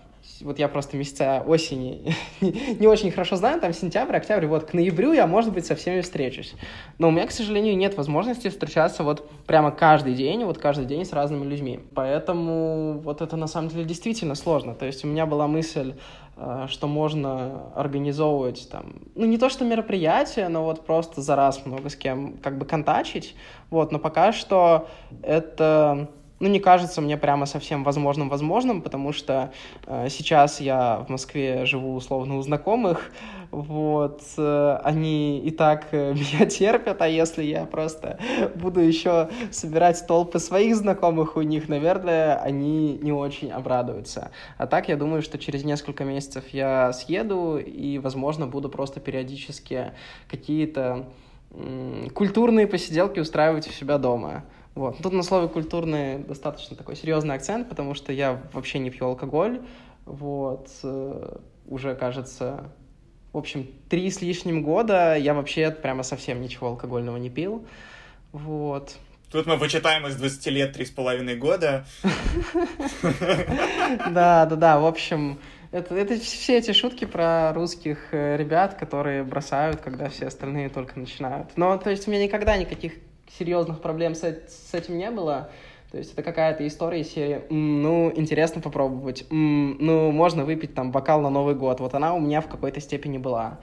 вот я просто месяца осени [LAUGHS] не очень хорошо знаю, там сентябрь, октябрь, вот к ноябрю я, может быть, со всеми встречусь. Но у меня, к сожалению, нет возможности встречаться вот прямо каждый день, вот каждый день с разными людьми. Поэтому вот это на самом деле действительно сложно. То есть у меня была мысль, э, что можно организовывать там, ну не то что мероприятие, но вот просто за раз много с кем как бы контачить, вот, но пока что это ну, не кажется мне прямо совсем возможным-возможным, потому что э, сейчас я в Москве живу условно у знакомых, вот, э, они и так э, [LAUGHS] меня терпят, а если я просто буду еще собирать толпы своих знакомых у них, наверное, они не очень обрадуются. А так, я думаю, что через несколько месяцев я съеду и, возможно, буду просто периодически какие-то культурные посиделки устраивать у себя дома. Вот. Тут на слове культурный достаточно такой серьезный акцент, потому что я вообще не пью алкоголь. Вот. Э, уже, кажется, в общем, три с лишним года я вообще прямо совсем ничего алкогольного не пил. Вот. Тут мы вычитаем из 20 лет 3,5 года. Да, да, да, в общем, это, это все эти шутки про русских э, ребят, которые бросают, когда все остальные только начинают. Но, то есть, у меня никогда никаких серьезных проблем с, с этим не было. То есть это какая-то история из серии «Ну, интересно попробовать», «Ну, можно выпить там бокал на Новый год». Вот она у меня в какой-то степени была.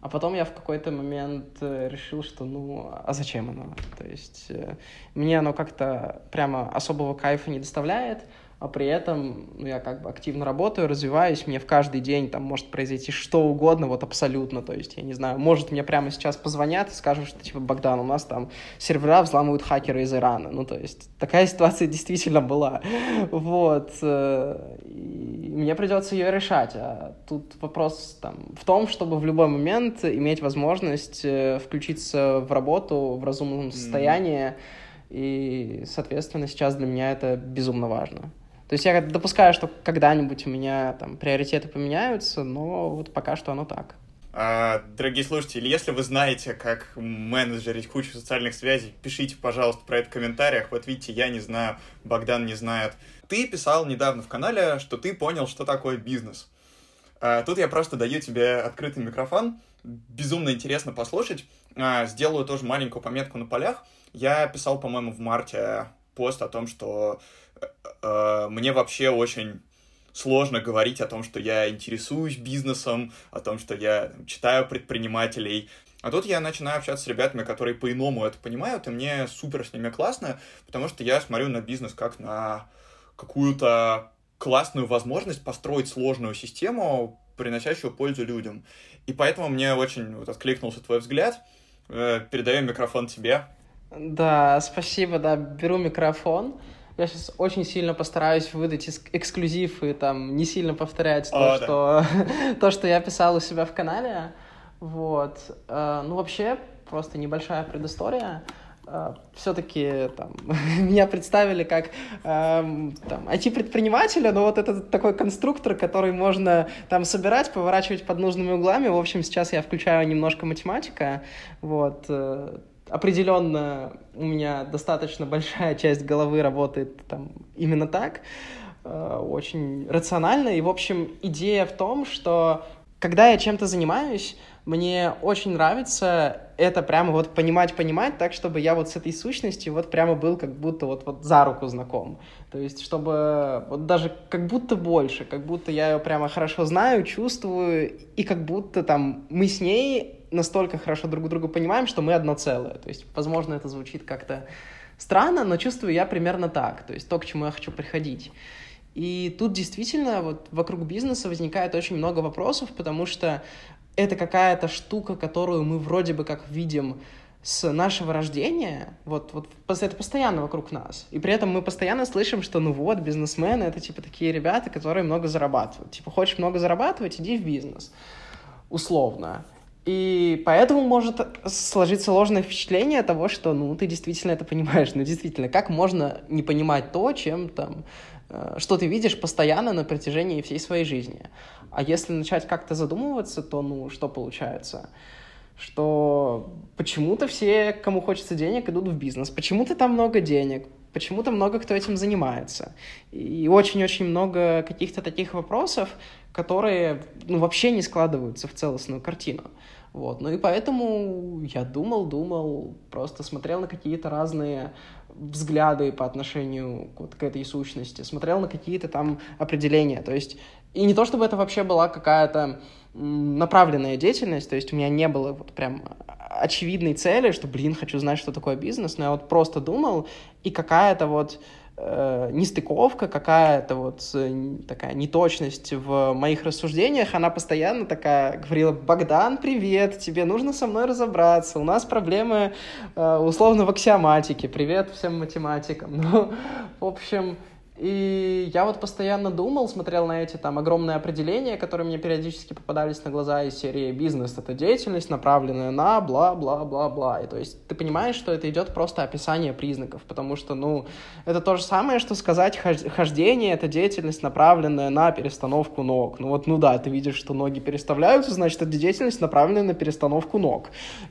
А потом я в какой-то момент э, решил, что ну, а зачем оно? То есть э, мне оно как-то прямо особого кайфа не доставляет, а при этом ну, я как бы активно работаю, развиваюсь, мне в каждый день там может произойти что угодно, вот абсолютно, то есть, я не знаю, может мне прямо сейчас позвонят и скажут, что типа, Богдан, у нас там сервера взламывают хакеры из Ирана, ну, то есть, такая [LAUGHS] ситуация действительно была, вот, э, и мне придется ее решать, а тут вопрос там в том, чтобы в любой момент иметь возможность э, включиться в работу в разумном состоянии, mm-hmm. и, соответственно, сейчас для меня это безумно важно. То есть я допускаю, что когда-нибудь у меня там приоритеты поменяются, но вот пока что оно так. А, дорогие слушатели, если вы знаете, как менеджерить кучу социальных связей, пишите, пожалуйста, про это в комментариях. Вот видите, я не знаю, Богдан не знает. Ты писал недавно в канале, что ты понял, что такое бизнес. А, тут я просто даю тебе открытый микрофон. Безумно интересно послушать. А, сделаю тоже маленькую пометку на полях. Я писал, по-моему, в марте пост о том, что э, мне вообще очень сложно говорить о том, что я интересуюсь бизнесом, о том, что я читаю предпринимателей. А тут я начинаю общаться с ребятами, которые по-иному это понимают, и мне супер с ними классно, потому что я смотрю на бизнес как на какую-то классную возможность построить сложную систему, приносящую пользу людям. И поэтому мне очень вот, откликнулся твой взгляд. Э, передаю микрофон тебе. Да, спасибо, да, беру микрофон. Я сейчас очень сильно постараюсь выдать эксклюзив и там не сильно повторять О, то, да. что, [LAUGHS] то, что я писал у себя в канале. Вот. Э, ну, вообще, просто небольшая предыстория. Э, Все-таки там, [LAUGHS] меня представили как э, там, IT-предпринимателя, но вот это такой конструктор, который можно там собирать, поворачивать под нужными углами. В общем, сейчас я включаю немножко математика. Вот определенно у меня достаточно большая часть головы работает там именно так, э, очень рационально. И, в общем, идея в том, что когда я чем-то занимаюсь, мне очень нравится это прямо вот понимать-понимать так, чтобы я вот с этой сущностью вот прямо был как будто вот, вот за руку знаком. То есть, чтобы вот даже как будто больше, как будто я ее прямо хорошо знаю, чувствую, и как будто там мы с ней настолько хорошо друг друга понимаем, что мы одно целое. То есть, возможно, это звучит как-то странно, но чувствую я примерно так. То есть, то, к чему я хочу приходить. И тут действительно вот вокруг бизнеса возникает очень много вопросов, потому что это какая-то штука, которую мы вроде бы как видим с нашего рождения, вот, вот это постоянно вокруг нас. И при этом мы постоянно слышим, что ну вот, бизнесмены — это типа такие ребята, которые много зарабатывают. Типа, хочешь много зарабатывать, иди в бизнес. Условно. И поэтому может сложиться ложное впечатление того, что, ну, ты действительно это понимаешь. Ну, действительно, как можно не понимать то, чем там, э, что ты видишь постоянно на протяжении всей своей жизни. А если начать как-то задумываться, то, ну, что получается? Что почему-то все, кому хочется денег, идут в бизнес. Почему-то там много денег. Почему-то много кто этим занимается. И очень-очень много каких-то таких вопросов, которые ну, вообще не складываются в целостную картину. Вот. Ну и поэтому я думал, думал, просто смотрел на какие-то разные взгляды по отношению вот к этой сущности, смотрел на какие-то там определения. То есть, и не то чтобы это вообще была какая-то направленная деятельность, то есть у меня не было вот прям очевидной цели, что, блин, хочу знать, что такое бизнес, но я вот просто думал, и какая-то вот э, нестыковка, какая-то вот э, такая неточность в моих рассуждениях, она постоянно такая говорила, Богдан, привет, тебе нужно со мной разобраться, у нас проблемы э, условно в аксиоматике, привет всем математикам. [LAUGHS] Ну, в общем, и я вот постоянно думал, смотрел на эти там огромные определения, которые мне периодически попадались на глаза из серии «Бизнес — это деятельность, направленная на бла-бла-бла-бла». И то есть ты понимаешь, что это идет просто описание признаков, потому что, ну, это то же самое, что сказать хождение — это деятельность, направленная на перестановку ног. Ну вот, ну да, ты видишь, что ноги переставляются, значит, это деятельность, направленная на перестановку ног.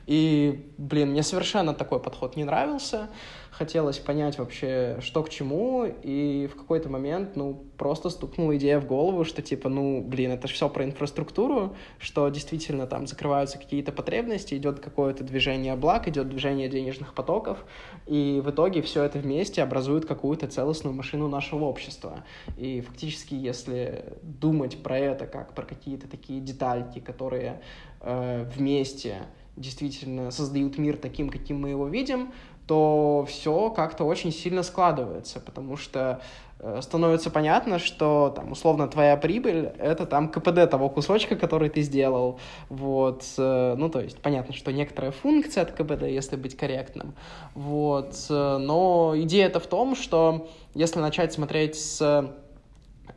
И, блин, мне совершенно такой подход не нравился. Хотелось понять вообще, что к чему, и в какой-то момент, ну, просто стукнула идея в голову, что типа, ну, блин, это же все про инфраструктуру, что действительно там закрываются какие-то потребности, идет какое-то движение благ, идет движение денежных потоков, и в итоге все это вместе образует какую-то целостную машину нашего общества. И фактически, если думать про это как про какие-то такие детальки, которые э, вместе действительно создают мир таким, каким мы его видим, то все как-то очень сильно складывается, потому что э, становится понятно, что там условно твоя прибыль это там КПД того кусочка, который ты сделал, вот, э, ну то есть понятно, что некоторая функция от КПД, если быть корректным, вот, э, но идея это в том, что если начать смотреть с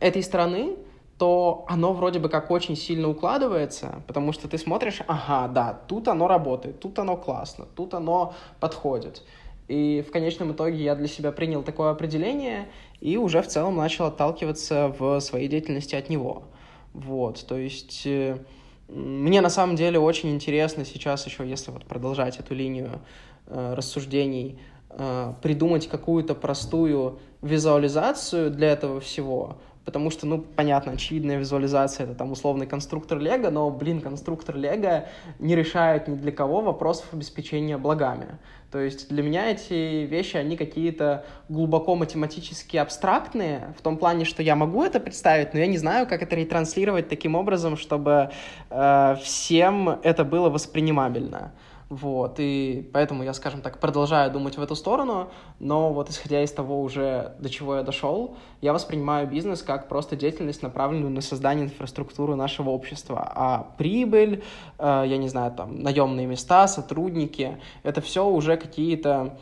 этой стороны, то оно вроде бы как очень сильно укладывается, потому что ты смотришь, ага, да, тут оно работает, тут оно классно, тут оно подходит. И в конечном итоге я для себя принял такое определение и уже в целом начал отталкиваться в своей деятельности от него. Вот, то есть э, мне на самом деле очень интересно сейчас еще, если вот продолжать эту линию э, рассуждений, э, придумать какую-то простую визуализацию для этого всего, потому что, ну, понятно, очевидная визуализация — это там условный конструктор Лего, но, блин, конструктор Лего не решает ни для кого вопросов обеспечения благами. То есть для меня эти вещи, они какие-то глубоко математически абстрактные, в том плане, что я могу это представить, но я не знаю, как это ретранслировать таким образом, чтобы э, всем это было воспринимабельно. Вот, и поэтому я, скажем так, продолжаю думать в эту сторону, но вот исходя из того уже, до чего я дошел, я воспринимаю бизнес как просто деятельность, направленную на создание инфраструктуры нашего общества. А прибыль, э, я не знаю, там, наемные места, сотрудники, это все уже какие-то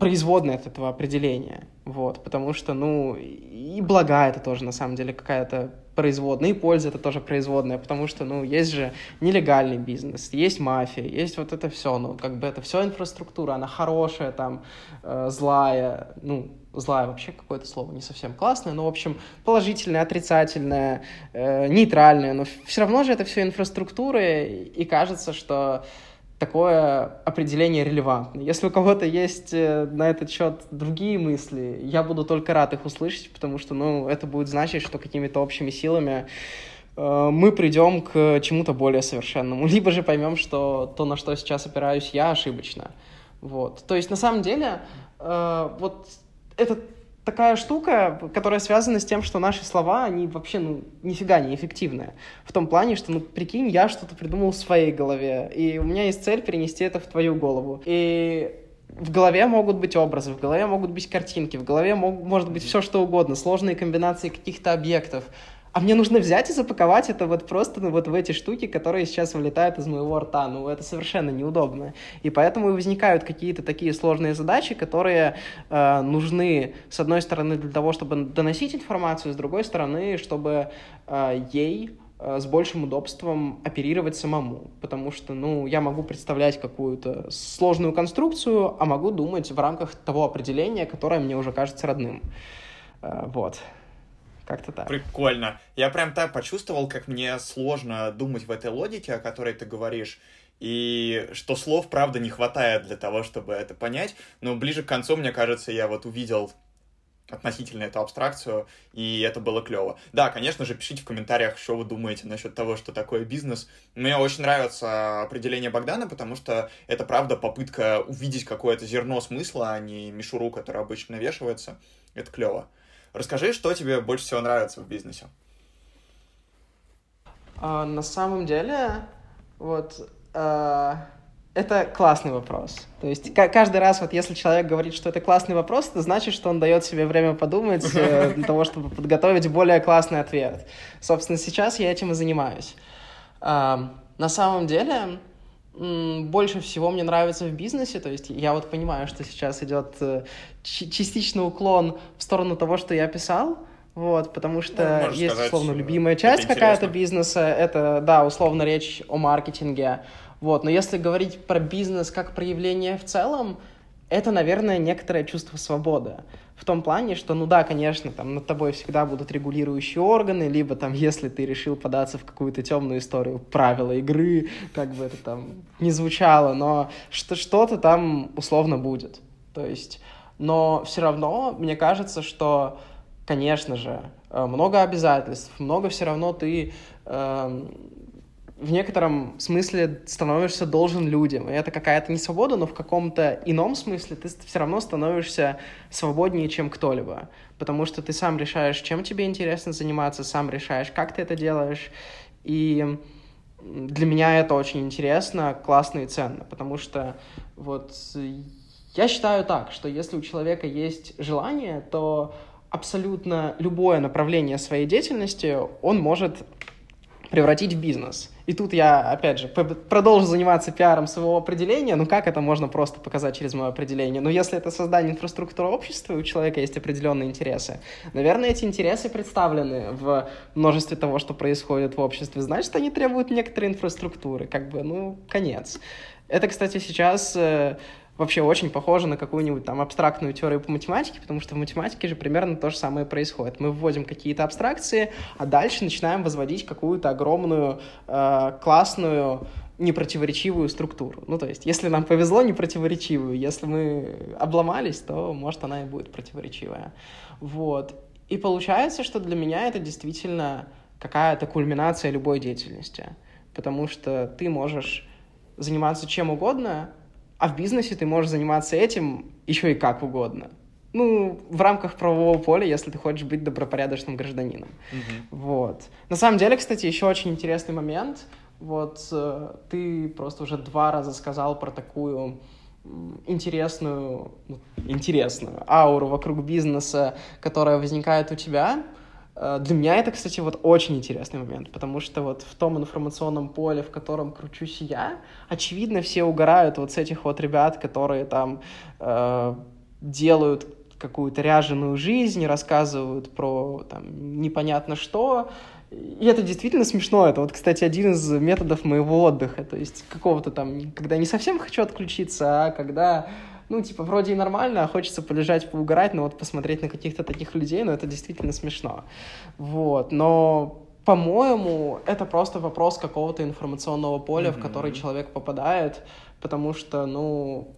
производные от этого определения, вот, потому что, ну, и блага это тоже, на самом деле, какая-то производная, и польза это тоже производная, потому что, ну, есть же нелегальный бизнес, есть мафия, есть вот это все, ну, как бы это все инфраструктура, она хорошая, там, э, злая, ну, злая вообще какое-то слово не совсем классное, но, в общем, положительное, отрицательное, э, нейтральное, но все равно же это все инфраструктура, и кажется, что такое определение релевантно. Если у кого-то есть э, на этот счет другие мысли, я буду только рад их услышать, потому что, ну, это будет значить, что какими-то общими силами э, мы придем к чему-то более совершенному, [LAUGHS] либо же поймем, что то, на что сейчас опираюсь я, ошибочно. Вот. То есть, на самом деле, э, вот этот такая штука, которая связана с тем, что наши слова, они вообще, ну, нифига не эффективные. В том плане, что, ну, прикинь, я что-то придумал в своей голове, и у меня есть цель перенести это в твою голову. И в голове могут быть образы, в голове могут быть картинки, в голове мог, может быть все что угодно, сложные комбинации каких-то объектов а мне нужно взять и запаковать это вот просто ну, вот в эти штуки, которые сейчас вылетают из моего рта. Ну, это совершенно неудобно. И поэтому и возникают какие-то такие сложные задачи, которые э, нужны, с одной стороны, для того, чтобы доносить информацию, с другой стороны, чтобы э, ей э, с большим удобством оперировать самому, потому что, ну, я могу представлять какую-то сложную конструкцию, а могу думать в рамках того определения, которое мне уже кажется родным. Э, вот. Как-то так. Прикольно. Я прям так почувствовал, как мне сложно думать в этой логике, о которой ты говоришь, и что слов, правда, не хватает для того, чтобы это понять. Но ближе к концу, мне кажется, я вот увидел относительно эту абстракцию, и это было клево. Да, конечно же, пишите в комментариях, что вы думаете насчет того, что такое бизнес. Мне очень нравится определение Богдана, потому что это, правда, попытка увидеть какое-то зерно смысла, а не мишуру, которая обычно навешивается. Это клево. Расскажи, что тебе больше всего нравится в бизнесе? А, на самом деле, вот а, это классный вопрос. То есть каждый раз, вот если человек говорит, что это классный вопрос, это значит, что он дает себе время подумать э, [LAUGHS] для того, чтобы подготовить более классный ответ. Собственно, сейчас я этим и занимаюсь. А, на самом деле, больше всего мне нравится в бизнесе, то есть я вот понимаю, что сейчас идет э, частично уклон в сторону того, что я писал, вот, потому что ну, есть, сказать, условно, любимая часть какая-то бизнеса, это, да, условно, речь о маркетинге, вот, но если говорить про бизнес как проявление в целом, это, наверное, некоторое чувство свободы. В том плане, что, ну да, конечно, там над тобой всегда будут регулирующие органы, либо там, если ты решил податься в какую-то темную историю, правила игры, как бы это там не звучало, но что- что-то там условно будет. То есть Но все равно мне кажется, что, конечно же, э, много обязательств, много все равно ты э, в некотором смысле становишься должен людям. И это какая-то не свобода, но в каком-то ином смысле ты все равно становишься свободнее, чем кто-либо. Потому что ты сам решаешь, чем тебе интересно заниматься, сам решаешь, как ты это делаешь. И для меня это очень интересно, классно и ценно, потому что вот я считаю так, что если у человека есть желание, то абсолютно любое направление своей деятельности он может превратить в бизнес. И тут я, опять же, продолжу заниматься пиаром своего определения. Ну, как это можно просто показать через мое определение? Ну, если это создание инфраструктуры общества, и у человека есть определенные интересы, наверное, эти интересы представлены в множестве того, что происходит в обществе. Значит, они требуют некоторой инфраструктуры. Как бы, ну, конец. Это, кстати, сейчас э, вообще очень похоже на какую-нибудь там абстрактную теорию по математике, потому что в математике же примерно то же самое происходит. Мы вводим какие-то абстракции, а дальше начинаем возводить какую-то огромную, э, классную, непротиворечивую структуру. Ну, то есть, если нам повезло, непротиворечивую. Если мы обломались, то, может, она и будет противоречивая. Вот. И получается, что для меня это действительно какая-то кульминация любой деятельности. Потому что ты можешь заниматься чем угодно, а в бизнесе ты можешь заниматься этим еще и как угодно. Ну, в рамках правового поля, если ты хочешь быть добропорядочным гражданином. Mm-hmm. Вот. На самом деле, кстати, еще очень интересный момент. Вот э, ты просто уже два раза сказал про такую интересную, ну, интересную ауру вокруг бизнеса, которая возникает у тебя. Э, для меня это, кстати, вот очень интересный момент, потому что вот в том информационном поле, в котором кручусь я, очевидно, все угорают вот с этих вот ребят, которые там э, делают какую-то ряженую жизнь, рассказывают про там непонятно что, и это действительно смешно. Это вот, кстати, один из методов моего отдыха. То есть какого-то там, когда не совсем хочу отключиться, а когда ну, типа, вроде и нормально, а хочется полежать, поугарать, но вот посмотреть на каких-то таких людей, ну, это действительно смешно. Вот, но по-моему, это просто вопрос какого-то информационного поля, mm-hmm. в который человек попадает, потому что, ну,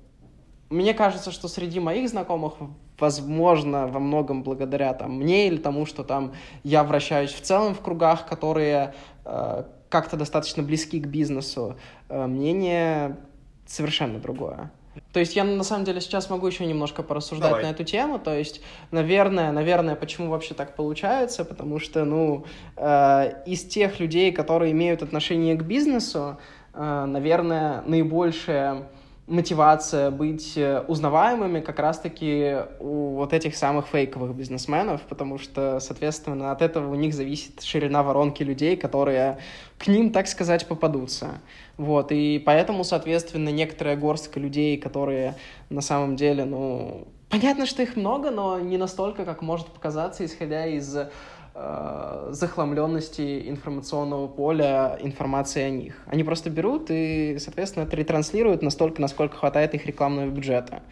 мне кажется, что среди моих знакомых, возможно, во многом благодаря там мне или тому, что там я вращаюсь в целом в кругах, которые э, как-то достаточно близки к бизнесу, э, мнение совершенно другое. То есть я на самом деле сейчас могу еще немножко порассуждать Давай. на эту тему. То есть, наверное, наверное, почему вообще так получается? Потому что, ну, э, из тех людей, которые имеют отношение к бизнесу, э, наверное, наибольшее мотивация быть э, узнаваемыми как раз-таки у вот этих самых фейковых бизнесменов, потому что, соответственно, от этого у них зависит ширина воронки людей, которые к ним, так сказать, попадутся. Вот, и поэтому, соответственно, некоторая горстка людей, которые на самом деле, ну, понятно, что их много, но не настолько, как может показаться, исходя из э, захламленности информационного поля информации о них. Они просто берут и, соответственно, это ретранслируют настолько, насколько хватает их рекламного бюджета.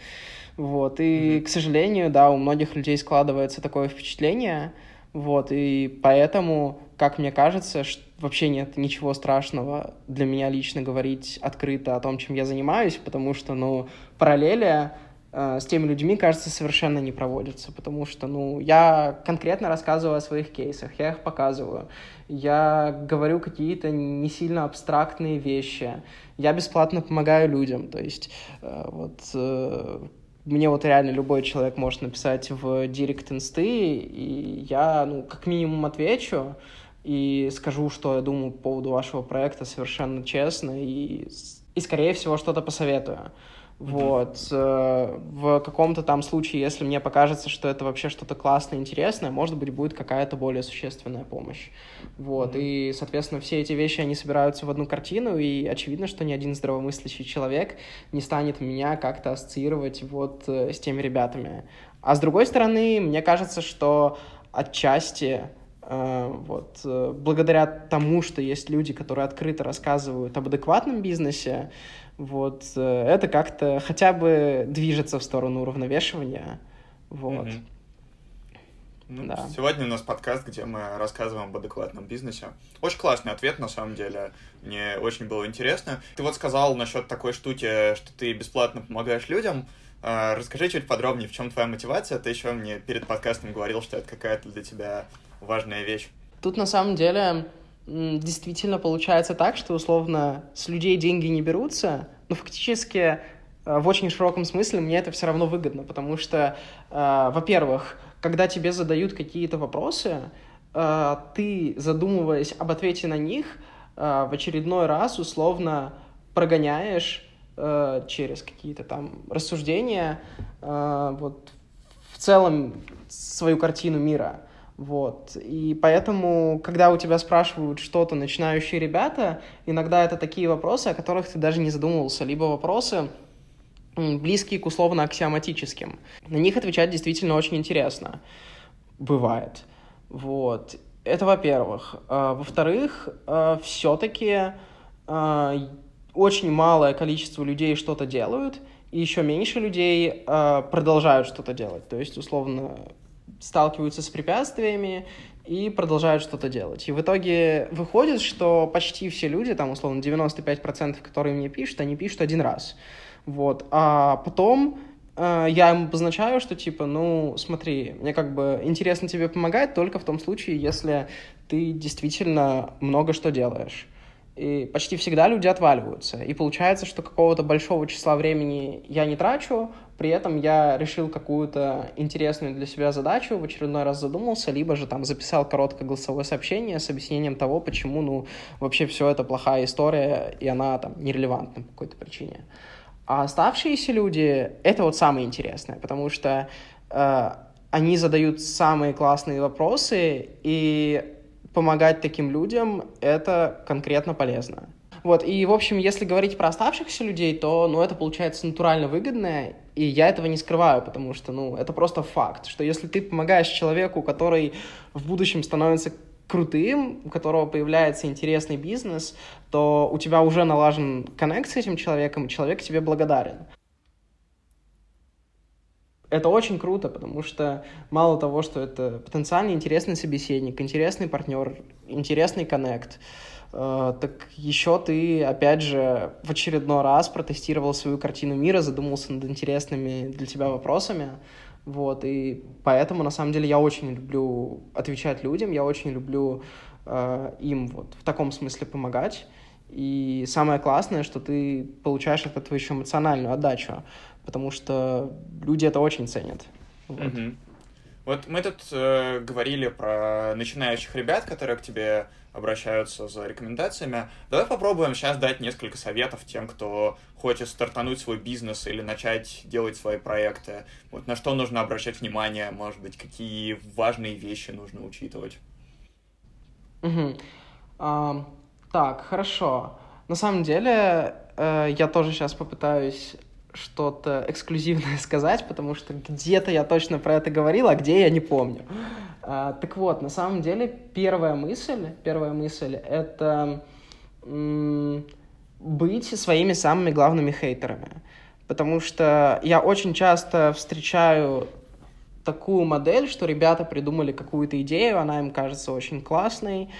Вот. И, mm-hmm. к сожалению, да, у многих людей складывается такое впечатление. Вот. И поэтому, как мне кажется, вообще нет ничего страшного для меня лично говорить открыто о том, чем я занимаюсь, потому что, ну, параллели с теми людьми, кажется, совершенно не проводится, потому что, ну, я конкретно рассказываю о своих кейсах, я их показываю, я говорю какие-то не сильно абстрактные вещи, я бесплатно помогаю людям, то есть э, вот э, мне вот реально любой человек может написать в директ инсты, и я, ну, как минимум отвечу, и скажу, что я думаю по поводу вашего проекта совершенно честно, и, и скорее всего, что-то посоветую. Вот. Э, в каком-то там случае, если мне покажется, что это вообще что-то классное, интересное, может быть, будет какая-то более существенная помощь. Вот. И, соответственно, все эти вещи, они собираются в одну картину, и очевидно, что ни один здравомыслящий человек не станет меня как-то ассоциировать вот э, с теми ребятами. А с другой стороны, мне кажется, что отчасти э, вот, благодаря тому, что есть люди, которые открыто рассказывают об адекватном бизнесе, вот, э, это как-то хотя бы движется в сторону уравновешивания. Вот. Mm-hmm. Ну, да. Сегодня у нас подкаст, где мы рассказываем об адекватном бизнесе. Очень классный ответ, на самом деле. Мне очень было интересно. Ты вот сказал насчет такой штуки, что ты бесплатно помогаешь людям. А, расскажи чуть подробнее, в чем твоя мотивация. Ты еще мне перед подкастом говорил, что это какая-то для тебя важная вещь. Тут на самом деле действительно получается так, что условно с людей деньги не берутся, но фактически э, в очень широком смысле мне это все равно выгодно, потому что, э, во-первых, когда тебе задают какие-то вопросы, э, ты, задумываясь об ответе на них, в очередной раз условно прогоняешь через какие-то там рассуждения вот в целом свою картину мира. Вот. И поэтому, когда у тебя спрашивают что-то начинающие ребята, иногда это такие вопросы, о которых ты даже не задумывался, либо вопросы близкие к условно аксиоматическим. На них отвечать действительно очень интересно. Бывает. Вот. Это во-первых. А, во-вторых, а, все-таки а, очень малое количество людей что-то делают, и еще меньше людей продолжают что-то делать. То есть, условно, сталкиваются с препятствиями и продолжают что-то делать. И в итоге выходит, что почти все люди, там, условно, 95%, которые мне пишут, они пишут один раз. Вот. А потом э, я им обозначаю, что типа, ну, смотри, мне как бы интересно тебе помогать только в том случае, если ты действительно много что делаешь. И почти всегда люди отваливаются. И получается, что какого-то большого числа времени я не трачу, при этом я решил какую-то интересную для себя задачу, в очередной раз задумался, либо же там записал короткое голосовое сообщение с объяснением того, почему, ну, вообще все это плохая история, и она там нерелевантна по какой-то причине. А оставшиеся люди — это вот самое интересное, потому что э, они задают самые классные вопросы, и помогать таким людям — это конкретно полезно. Вот, и, в общем, если говорить про оставшихся людей, то, ну, это получается натурально выгодно, и я этого не скрываю, потому что, ну, это просто факт, что если ты помогаешь человеку, который в будущем становится крутым, у которого появляется интересный бизнес, то у тебя уже налажен коннект с этим человеком, и человек тебе благодарен. Это очень круто, потому что мало того, что это потенциально интересный собеседник, интересный партнер, интересный коннект, Э, так еще ты, опять же, в очередной раз протестировал свою картину мира, задумался над интересными для тебя вопросами, вот, и поэтому, на самом деле, я очень люблю отвечать людям, я очень люблю э, им вот в таком смысле помогать, и самое классное, что ты получаешь от этого еще эмоциональную отдачу, потому что люди это очень ценят. Вот. Mm-hmm. Вот мы тут э, говорили про начинающих ребят, которые к тебе обращаются за рекомендациями. Давай попробуем сейчас дать несколько советов тем, кто хочет стартануть свой бизнес или начать делать свои проекты. Вот на что нужно обращать внимание, может быть, какие важные вещи нужно учитывать. Угу. А, так, хорошо. На самом деле, э, я тоже сейчас попытаюсь что-то эксклюзивное [LAUGHS] сказать, потому что где-то я точно про это говорил, а где я не помню. А, так вот, на самом деле, первая мысль, первая мысль — это м- быть своими самыми главными хейтерами. Потому что я очень часто встречаю такую модель, что ребята придумали какую-то идею, она им кажется очень классной,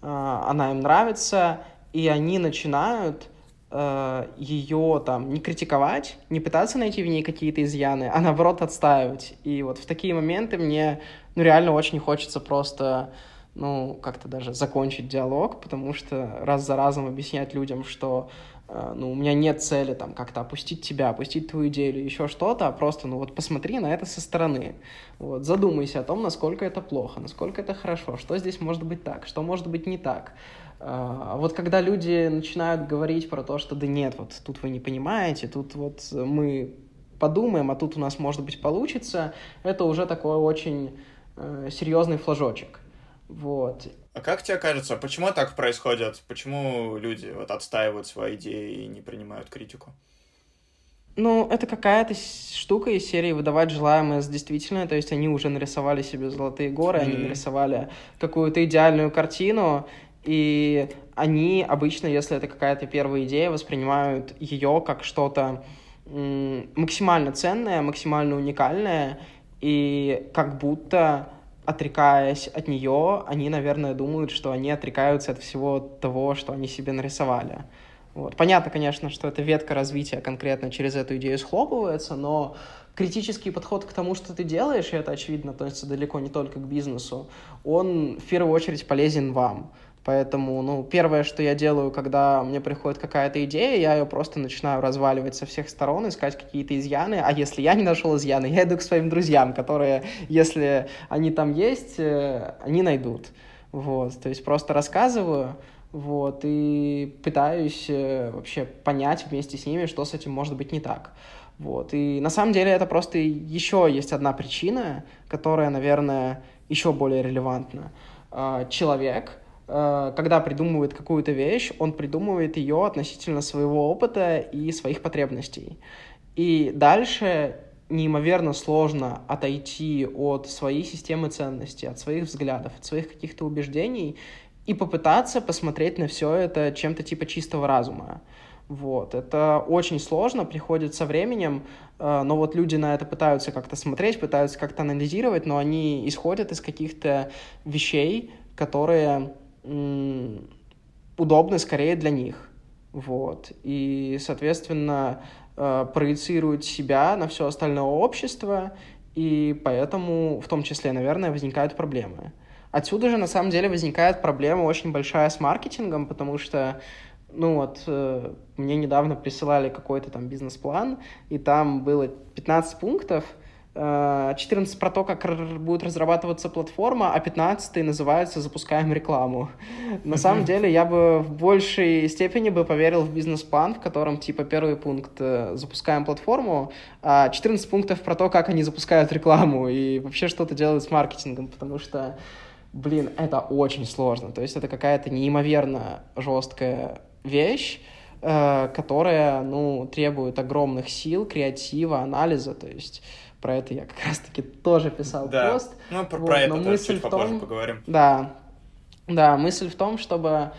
а, она им нравится, и они начинают ее там не критиковать, не пытаться найти в ней какие-то изъяны, а наоборот отстаивать. И вот в такие моменты мне, ну, реально очень хочется просто, ну, как-то даже закончить диалог, потому что раз за разом объяснять людям, что э, ну, у меня нет цели там как-то опустить тебя, опустить твою идею или еще что-то, а просто, ну, вот посмотри на это со стороны. Вот, задумайся о том, насколько это плохо, насколько это хорошо, что здесь может быть так, что может быть не так. А вот когда люди начинают говорить про то, что да нет, вот тут вы не понимаете, тут вот мы подумаем, а тут у нас, может быть, получится, это уже такой очень э, серьезный флажочек. Вот. А как тебе кажется, почему так происходит? Почему люди вот отстаивают свои идеи и не принимают критику? Ну, это какая-то штука из серии выдавать желаемое с действительно, то есть они уже нарисовали себе золотые горы, mm-hmm. они нарисовали какую-то идеальную картину, и они обычно, если это какая-то первая идея, воспринимают ее как что-то максимально ценное, максимально уникальное, и как будто отрекаясь от нее, они, наверное, думают, что они отрекаются от всего того, что они себе нарисовали. Вот. Понятно, конечно, что эта ветка развития конкретно через эту идею схлопывается, но критический подход к тому, что ты делаешь, и это, очевидно, относится далеко не только к бизнесу, он в первую очередь полезен вам. Поэтому, ну, первое, что я делаю, когда мне приходит какая-то идея, я ее просто начинаю разваливать со всех сторон, искать какие-то изъяны. А если я не нашел изъяны, я иду к своим друзьям, которые, если они там есть, э, они найдут. Вот, то есть просто рассказываю, вот, и пытаюсь э, вообще понять вместе с ними, что с этим может быть не так. Вот, и на самом деле это просто еще есть одна причина, которая, наверное, еще более релевантна. А, человек, когда придумывает какую-то вещь, он придумывает ее относительно своего опыта и своих потребностей. И дальше неимоверно сложно отойти от своей системы ценностей, от своих взглядов, от своих каких-то убеждений и попытаться посмотреть на все это чем-то типа чистого разума. Вот. Это очень сложно, приходит со временем, э, но вот люди на это пытаются как-то смотреть, пытаются как-то анализировать, но они исходят из каких-то вещей, которые удобны скорее для них. Вот. И, соответственно, э, проецируют себя на все остальное общество, и поэтому, в том числе, наверное, возникают проблемы. Отсюда же, на самом деле, возникает проблема очень большая с маркетингом, потому что, ну вот, э, мне недавно присылали какой-то там бизнес-план, и там было 15 пунктов, 14 э, про то, как будет разрабатываться платформа, а 15 называется «Запускаем рекламу». На самом деле я бы в большей степени бы поверил в бизнес-план, в котором типа первый пункт э, «Запускаем платформу», а 14 пунктов про то, как они запускают рекламу и вообще что-то делают с маркетингом, потому что, блин, это очень сложно. То есть это какая-то неимоверно жесткая вещь, э, которая, ну, требует огромных сил, креатива, анализа, то есть про это я как раз-таки тоже писал да. пост. Ну, про, вот, про это мысль чуть в том, попозже поговорим. Да, да, мысль в том, чтобы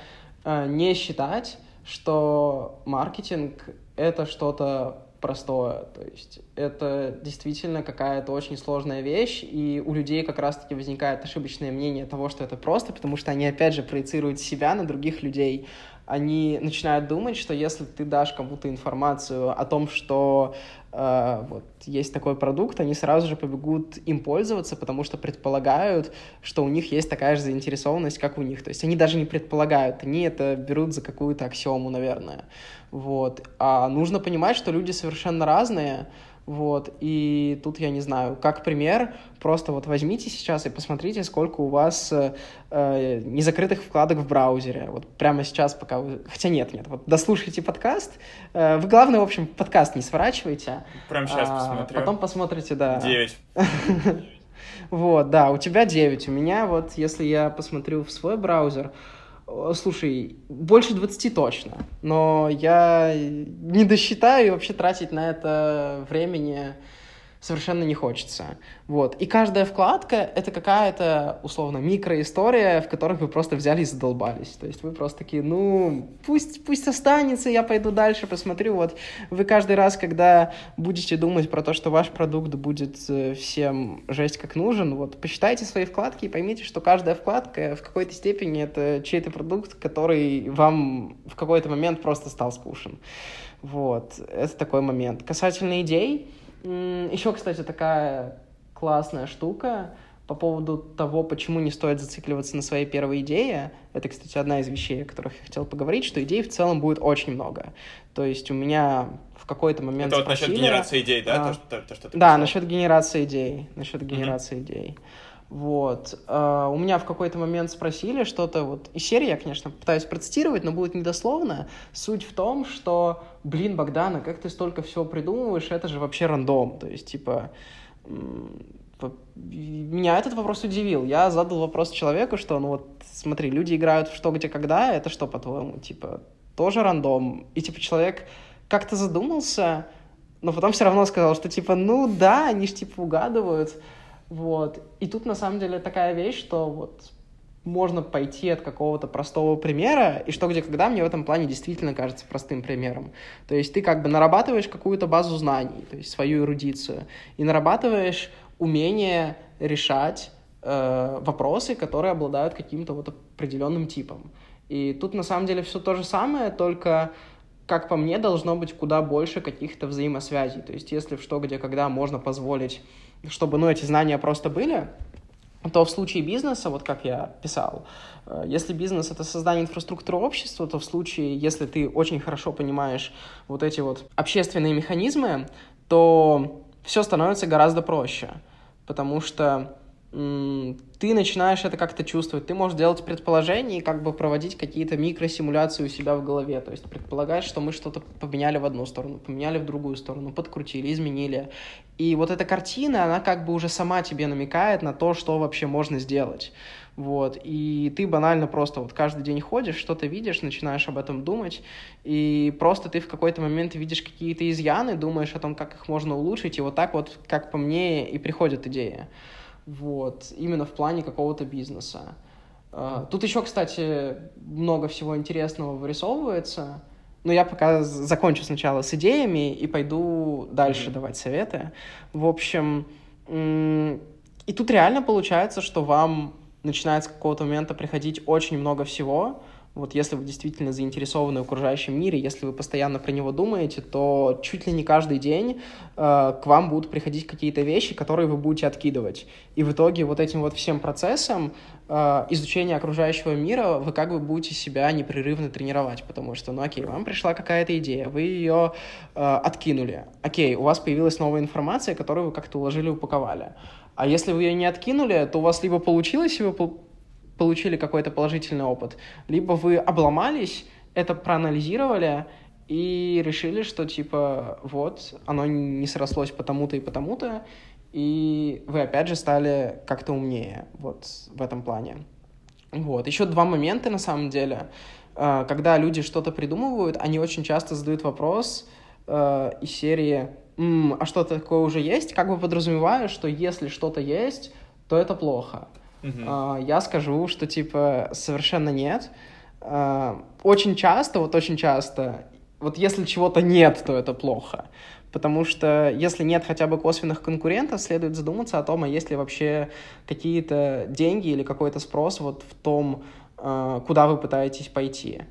э, не считать, что маркетинг — это что-то простое. То есть это действительно какая-то очень сложная вещь, и у людей как раз-таки возникает ошибочное мнение того, что это просто, потому что они, опять же, проецируют себя на других людей. Они начинают думать, что если ты дашь кому-то информацию о том, что э, вот есть такой продукт, они сразу же побегут им пользоваться, потому что предполагают, что у них есть такая же заинтересованность, как у них. То есть они даже не предполагают, они это берут за какую-то аксиому, наверное. Вот. А нужно понимать, что люди совершенно разные, вот, и тут я не знаю, как пример, просто вот возьмите сейчас и посмотрите, сколько у вас э, незакрытых вкладок в браузере. Вот прямо сейчас, пока вы... Хотя нет, нет, вот дослушайте подкаст. Э, вы, главное, в общем, подкаст не сворачивайте. Прямо сейчас а, посмотрю. Потом посмотрите, да. Девять. [LAUGHS] Вот, да, у тебя 9. У меня вот, если я посмотрю в свой браузер, Слушай, больше 20 точно, но я не досчитаю и вообще тратить на это времени совершенно не хочется. Вот. И каждая вкладка — это какая-то, условно, микроистория, в которой вы просто взяли и задолбались. То есть вы просто такие, ну, пусть, пусть останется, я пойду дальше, посмотрю. Вот вы каждый раз, когда будете думать про то, что ваш продукт будет э, всем жесть как нужен, вот посчитайте свои вкладки и поймите, что каждая вкладка в какой-то степени это чей-то продукт, который вам в какой-то момент просто стал скучен. Вот, это такой момент. Касательно идей, еще, кстати, такая классная штука по поводу того, почему не стоит зацикливаться на своей первой идее. Это, кстати, одна из вещей, о которых я хотел поговорить, что идей в целом будет очень много. То есть у меня в какой-то момент Это вот насчет генерации идей, да? А, то, что, то, что ты да, писал? насчет генерации идей. Насчет генерации mm-hmm. идей. Вот. Uh, у меня в какой-то момент спросили что-то вот из серии, я, конечно, пытаюсь процитировать, но будет недословно. Суть в том, что, блин, Богдана, как ты столько всего придумываешь, это же вообще рандом. То есть, типа, меня этот вопрос удивил. Я задал вопрос человеку, что, ну вот, смотри, люди играют в что, где, когда, это что, по-твоему, типа, тоже рандом? И, типа, человек как-то задумался, но потом все равно сказал, что, типа, ну да, они же, типа, угадывают. Вот. И тут на самом деле такая вещь, что вот можно пойти от какого-то простого примера, и что где когда мне в этом плане действительно кажется простым примером. То есть ты как бы нарабатываешь какую-то базу знаний, то есть свою эрудицию, и нарабатываешь умение решать э, вопросы, которые обладают каким-то вот определенным типом. И тут на самом деле все то же самое, только как по мне, должно быть куда больше каких-то взаимосвязей. То есть, если в что, где, когда можно позволить, чтобы, ну, эти знания просто были, то в случае бизнеса, вот как я писал, э, если бизнес — это создание инфраструктуры общества, то в случае, если ты очень хорошо понимаешь вот эти вот общественные механизмы, то все становится гораздо проще, потому что ты начинаешь это как-то чувствовать. Ты можешь делать предположения и как бы проводить какие-то микросимуляции у себя в голове. То есть предполагать, что мы что-то поменяли в одну сторону, поменяли в другую сторону, подкрутили, изменили. И вот эта картина, она как бы уже сама тебе намекает на то, что вообще можно сделать. Вот. И ты банально просто вот каждый день ходишь, что-то видишь, начинаешь об этом думать, и просто ты в какой-то момент видишь какие-то изъяны, думаешь о том, как их можно улучшить, и вот так вот, как по мне, и приходит идея вот, именно в плане какого-то бизнеса. А, тут еще, кстати, много всего интересного вырисовывается, но я пока закончу сначала с идеями и пойду дальше mm-hmm. давать советы. В общем, и тут реально получается, что вам начинает с какого-то момента приходить очень много всего, вот если вы действительно заинтересованы в окружающем мире, если вы постоянно про него думаете, то чуть ли не каждый день э, к вам будут приходить какие-то вещи, которые вы будете откидывать. И в итоге вот этим вот всем процессом э, изучения окружающего мира вы как бы будете себя непрерывно тренировать, потому что, ну окей, вам пришла какая-то идея, вы ее э, откинули. Окей, у вас появилась новая информация, которую вы как-то уложили, упаковали. А если вы ее не откинули, то у вас либо получилось, вы получили какой-то положительный опыт, либо вы обломались, это проанализировали и решили, что типа вот, оно не срослось потому-то и потому-то, и вы опять же стали как-то умнее вот в этом плане. Вот. Еще два момента на самом деле. Э, когда люди что-то придумывают, они очень часто задают вопрос э, из серии «М, «А что такое уже есть?» Как бы подразумевая, что если что-то есть, то это плохо. Uh-huh. Я скажу, что типа совершенно нет. А, очень часто, вот очень часто, вот если чего-то нет, то это плохо. Потому что если нет хотя бы косвенных конкурентов, следует задуматься о том, а есть ли вообще какие-то деньги или какой-то спрос вот в том, а, куда вы пытаетесь пойти.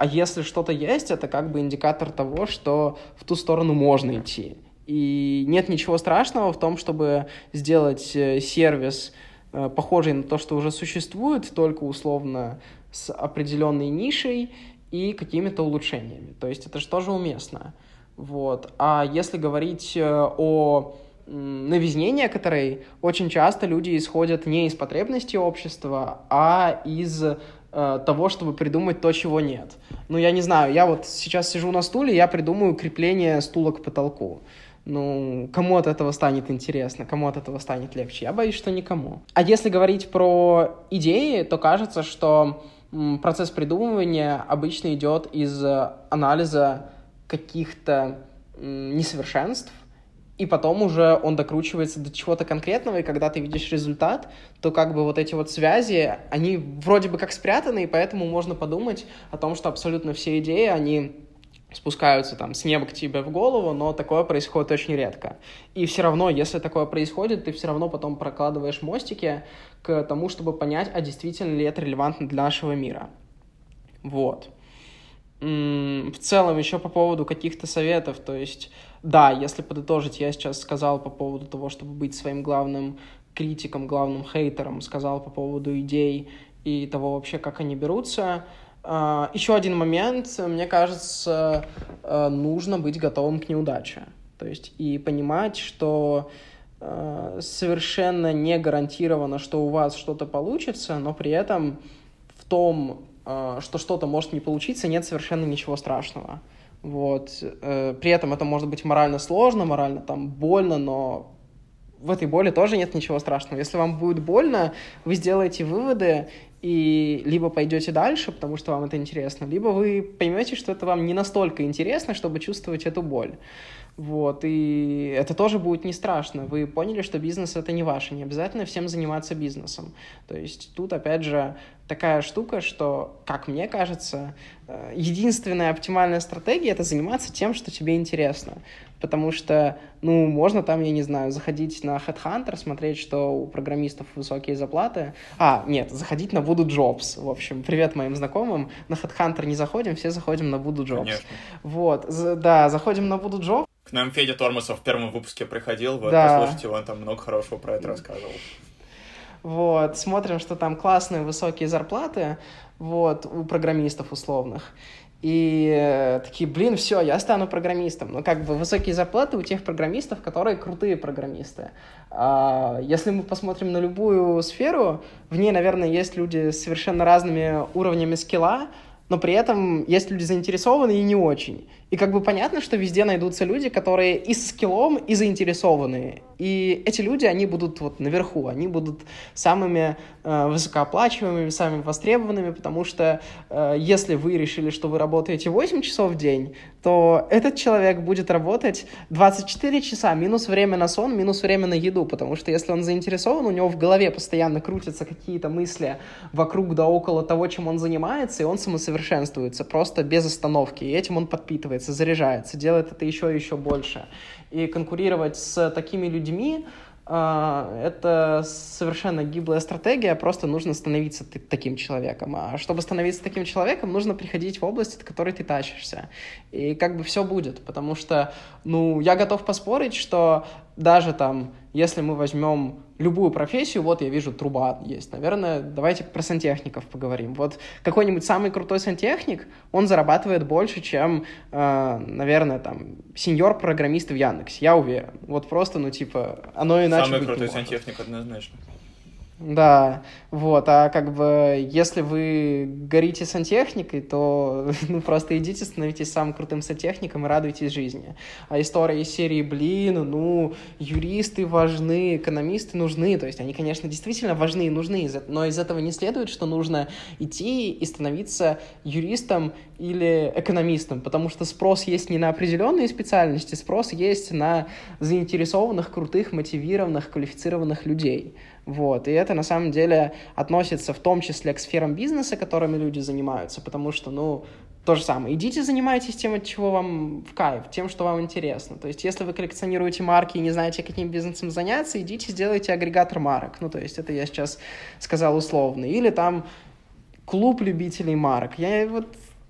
А если что-то есть, это как бы индикатор того, что в ту сторону можно идти. И нет ничего страшного в том, чтобы сделать э, сервис, похожий на то, что уже существует, только условно с определенной нишей и какими-то улучшениями. То есть это же тоже уместно. Вот. А если говорить э, о новизне некоторой, очень часто люди исходят не из потребностей общества, а из э, того, чтобы придумать то, чего нет. Ну, я не знаю, я вот сейчас сижу на стуле, я придумаю крепление стула к потолку ну, кому от этого станет интересно, кому от этого станет легче? Я боюсь, что никому. А если говорить про идеи, то кажется, что процесс придумывания обычно идет из анализа каких-то несовершенств, и потом уже он докручивается до чего-то конкретного, и когда ты видишь результат, то как бы вот эти вот связи, они вроде бы как спрятаны, и поэтому можно подумать о том, что абсолютно все идеи, они спускаются там с неба к тебе в голову, но такое происходит очень редко. И все равно, если такое происходит, ты все равно потом прокладываешь мостики к тому, чтобы понять, а действительно ли это релевантно для нашего мира. Вот. В целом, еще по поводу каких-то советов, то есть, да, если подытожить, я сейчас сказал по поводу того, чтобы быть своим главным критиком, главным хейтером, сказал по поводу идей и того вообще, как они берутся, Еще один момент, мне кажется, э, нужно быть готовым к неудаче. То есть и понимать, что э, совершенно не гарантировано, что у вас что-то получится, но при этом в том, э, что что-то может не получиться, нет совершенно ничего страшного. Вот. При этом это может быть морально сложно, морально там больно, но в этой боли тоже нет ничего страшного. Если вам будет больно, вы сделаете выводы и либо пойдете дальше, потому что вам это интересно, либо вы поймете, что это вам не настолько интересно, чтобы чувствовать эту боль. Вот, и это тоже будет не страшно. Вы поняли, что бизнес это не ваше, не обязательно всем заниматься бизнесом. То есть тут, опять же, такая штука, что, как мне кажется, э, единственная оптимальная стратегия — это заниматься тем, что тебе интересно. Потому что, ну, можно там, я не знаю, заходить на Headhunter, смотреть, что у программистов высокие зарплаты. А, нет, заходить на Voodoo Jobs. В общем, привет моим знакомым. На Headhunter не заходим, все заходим на Voodoo Jobs. Конечно. Вот, да, заходим на Voodoo Jobs. К нам Федя Тормосов в первом выпуске приходил, вот, да. послушайте, он там много хорошего про это рассказывал. Вот, смотрим, что там классные высокие зарплаты, вот, у программистов условных. И э, такие, блин, все, я стану программистом. Ну, как бы высокие зарплаты у тех программистов, которые крутые программисты. А, если мы посмотрим на любую сферу, в ней, наверное, есть люди с совершенно разными уровнями скилла, но при этом есть люди заинтересованные и не очень. И как бы понятно, что везде найдутся люди, которые и с скиллом, и заинтересованные. И эти люди, они будут вот наверху, они будут самыми э, высокооплачиваемыми, самыми востребованными, потому что э, если вы решили, что вы работаете 8 часов в день, то этот человек будет работать 24 часа, минус время на сон, минус время на еду, потому что если он заинтересован, у него в голове постоянно крутятся какие-то мысли вокруг да около того, чем он занимается, и он самосовершенствуется просто без остановки, и этим он подпитывается, заряжается, делает это еще и еще больше. И конкурировать с такими людьми, а, это совершенно гиблая стратегия, просто нужно становиться таким человеком. А чтобы становиться таким человеком, нужно приходить в область, от которой ты тащишься. И как бы все будет, потому что, ну, я готов поспорить, что даже там, если мы возьмем любую профессию, вот я вижу, труба есть. Наверное, давайте про сантехников поговорим. Вот какой-нибудь самый крутой сантехник, он зарабатывает больше, чем, э, наверное, там, сеньор-программист в Яндексе, я уверен. Вот просто, ну, типа, оно иначе Самый крутой сантехник, однозначно. Да, вот, а как бы, если вы горите сантехникой, то [LAUGHS] ну, просто идите, становитесь самым крутым сантехником и радуйтесь жизни. А история из серии, блин, ну, юристы важны, экономисты нужны, то есть они, конечно, действительно важны и нужны, но из этого не следует, что нужно идти и становиться юристом или экономистом, потому что спрос есть не на определенные специальности, спрос есть на заинтересованных, крутых, мотивированных, квалифицированных людей. Вот. И это на самом деле относится в том числе к сферам бизнеса, которыми люди занимаются, потому что, ну, то же самое. Идите занимайтесь тем, от чего вам в кайф, тем, что вам интересно. То есть, если вы коллекционируете марки и не знаете, каким бизнесом заняться, идите сделайте агрегатор марок. Ну, то есть, это я сейчас сказал условно. Или там клуб любителей марок. Я вот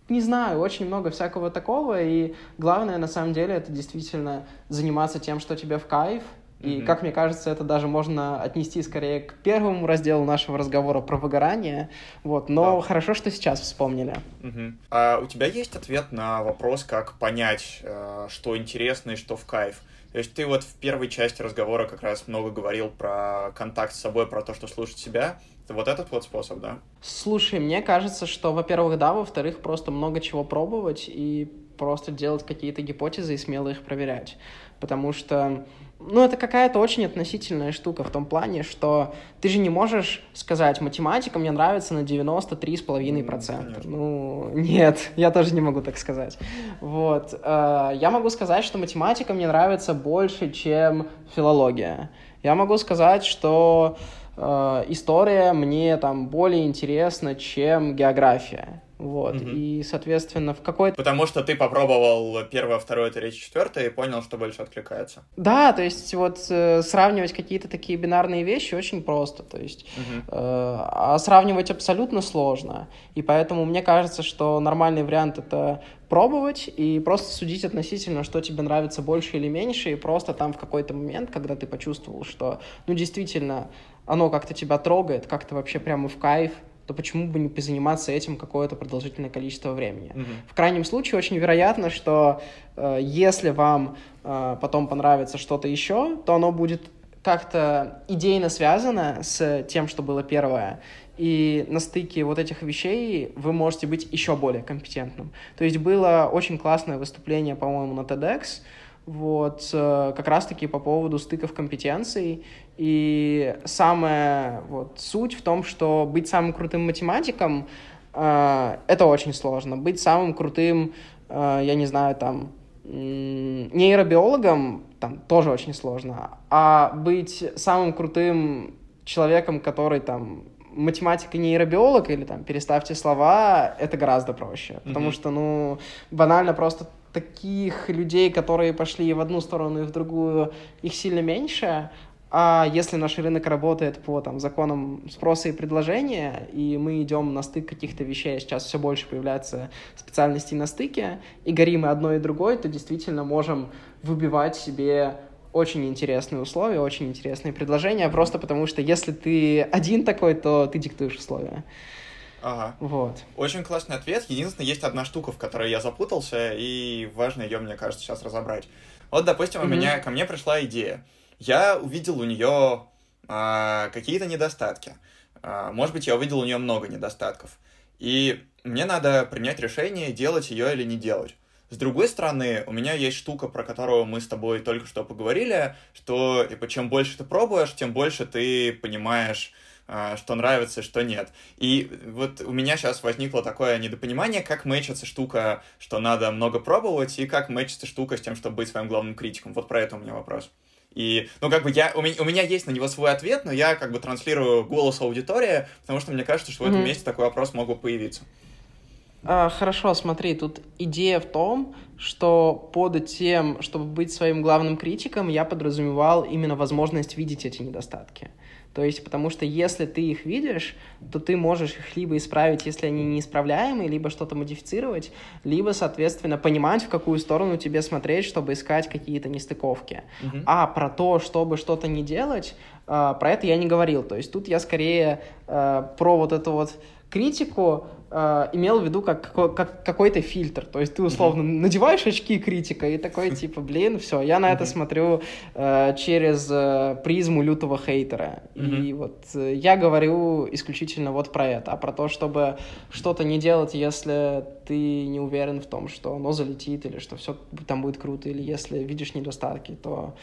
не знаю, очень много всякого такого, и главное, на самом деле, это действительно заниматься тем, что тебе в кайф, и, mm-hmm. как мне кажется, это даже можно отнести скорее к первому разделу нашего разговора про выгорание. Вот. Но да. хорошо, что сейчас вспомнили. Mm-hmm. А у тебя есть ответ на вопрос, как понять, э, что интересно и что в кайф? То есть ты вот в первой части разговора как раз много говорил про контакт с собой, про то, что слушать себя. Это вот этот вот способ, да? Слушай, мне кажется, что, во-первых, да, во-вторых, просто много чего пробовать и просто делать какие-то гипотезы и смело их проверять. Потому что ну, это какая-то очень относительная штука в том плане, что ты же не можешь сказать, математика мне нравится на 93,5%. Ну, нет, я тоже не могу так сказать. Вот. Э, я могу сказать, что математика мне нравится больше, чем филология. Я могу сказать, что э, история мне там более интересна, чем география. Вот. Угу. И, соответственно, в какой-то... Потому что ты попробовал первое, второе, третье, четвертое и понял, что больше откликается. Да, то есть вот э, сравнивать какие-то такие бинарные вещи очень просто. То есть, угу. э, а сравнивать абсолютно сложно. И поэтому мне кажется, что нормальный вариант это пробовать и просто судить относительно, что тебе нравится больше или меньше, и просто там в какой-то момент, когда ты почувствовал, что, ну, действительно, оно как-то тебя трогает, как-то вообще прямо в кайф, то почему бы не позаниматься этим какое-то продолжительное количество времени. Mm-hmm. В крайнем случае очень вероятно, что э, если вам э, потом понравится что-то еще, то оно будет как-то идейно связано с тем, что было первое. И на стыке вот этих вещей вы можете быть еще более компетентным. То есть было очень классное выступление, по-моему, на TEDx, вот, э, как раз-таки по поводу стыков компетенций. И самая вот суть в том, что быть самым крутым математиком э, это очень сложно. Быть самым крутым, э, я не знаю, там, нейробиологом там тоже очень сложно. А быть самым крутым человеком, который там математик и нейробиолог или там переставьте слова, это гораздо проще. Mm-hmm. Потому что, ну, банально просто таких людей, которые пошли в одну сторону и в другую, их сильно меньше. А если наш рынок работает по там, законам спроса и предложения, и мы идем на стык каких-то вещей, а сейчас все больше появляется специальностей на стыке, и горим и одно, и другое, то действительно можем выбивать себе очень интересные условия, очень интересные предложения, просто потому что если ты один такой, то ты диктуешь условия. Ага. Вот. Очень классный ответ. Единственное, есть одна штука, в которой я запутался, и важно ее, мне кажется, сейчас разобрать. Вот, допустим, mm-hmm. у меня ко мне пришла идея я увидел у нее а, какие-то недостатки. А, может быть, я увидел у нее много недостатков. И мне надо принять решение, делать ее или не делать. С другой стороны, у меня есть штука, про которую мы с тобой только что поговорили, что типа, чем больше ты пробуешь, тем больше ты понимаешь, а, что нравится, что нет. И вот у меня сейчас возникло такое недопонимание, как мэчится штука, что надо много пробовать, и как мэчится штука с тем, чтобы быть своим главным критиком. Вот про это у меня вопрос. И, ну, как бы я, у меня, у меня есть на него свой ответ, но я как бы транслирую голос аудитории, потому что мне кажется, что в этом mm-hmm. месте такой вопрос мог бы появиться. А, хорошо, смотри, тут идея в том, что под тем, чтобы быть своим главным критиком, я подразумевал именно возможность видеть эти недостатки. То есть, потому что если ты их видишь, то ты можешь их либо исправить, если они неисправляемые, либо что-то модифицировать, либо, соответственно, понимать, в какую сторону тебе смотреть, чтобы искать какие-то нестыковки. Uh-huh. А про то, чтобы что-то не делать, э, про это я не говорил. То есть тут я скорее э, про вот эту вот критику э, имел в виду как, как какой-то фильтр. То есть ты условно mm-hmm. надеваешь очки критика и такой типа, блин, все, я на mm-hmm. это смотрю э, через э, призму лютого хейтера. Mm-hmm. И вот э, я говорю исключительно вот про это, а про то, чтобы что-то не делать, если ты не уверен в том, что оно залетит или что все там будет круто, или если видишь недостатки, то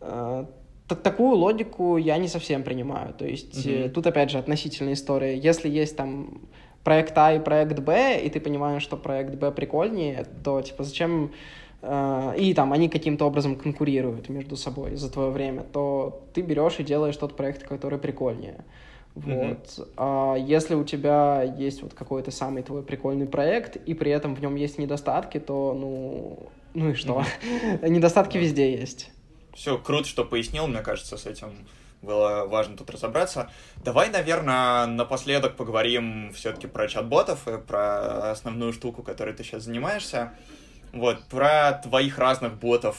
э, так, такую логику я не совсем принимаю. То есть mm-hmm. тут опять же относительная история. Если есть там проект А и проект Б, и ты понимаешь, что проект Б прикольнее, то типа зачем э, и там они каким-то образом конкурируют между собой за твое время, то ты берешь и делаешь тот проект, который прикольнее. Вот. Mm-hmm. А если у тебя есть вот какой-то самый твой прикольный проект, и при этом в нем есть недостатки, то ну, ну и что? Mm-hmm. [LAUGHS] Недостатки везде есть. Все, круто, что пояснил, мне кажется, с этим было важно тут разобраться. Давай, наверное, напоследок поговорим все-таки про чат-ботов и про основную штуку, которой ты сейчас занимаешься. Вот, про твоих разных ботов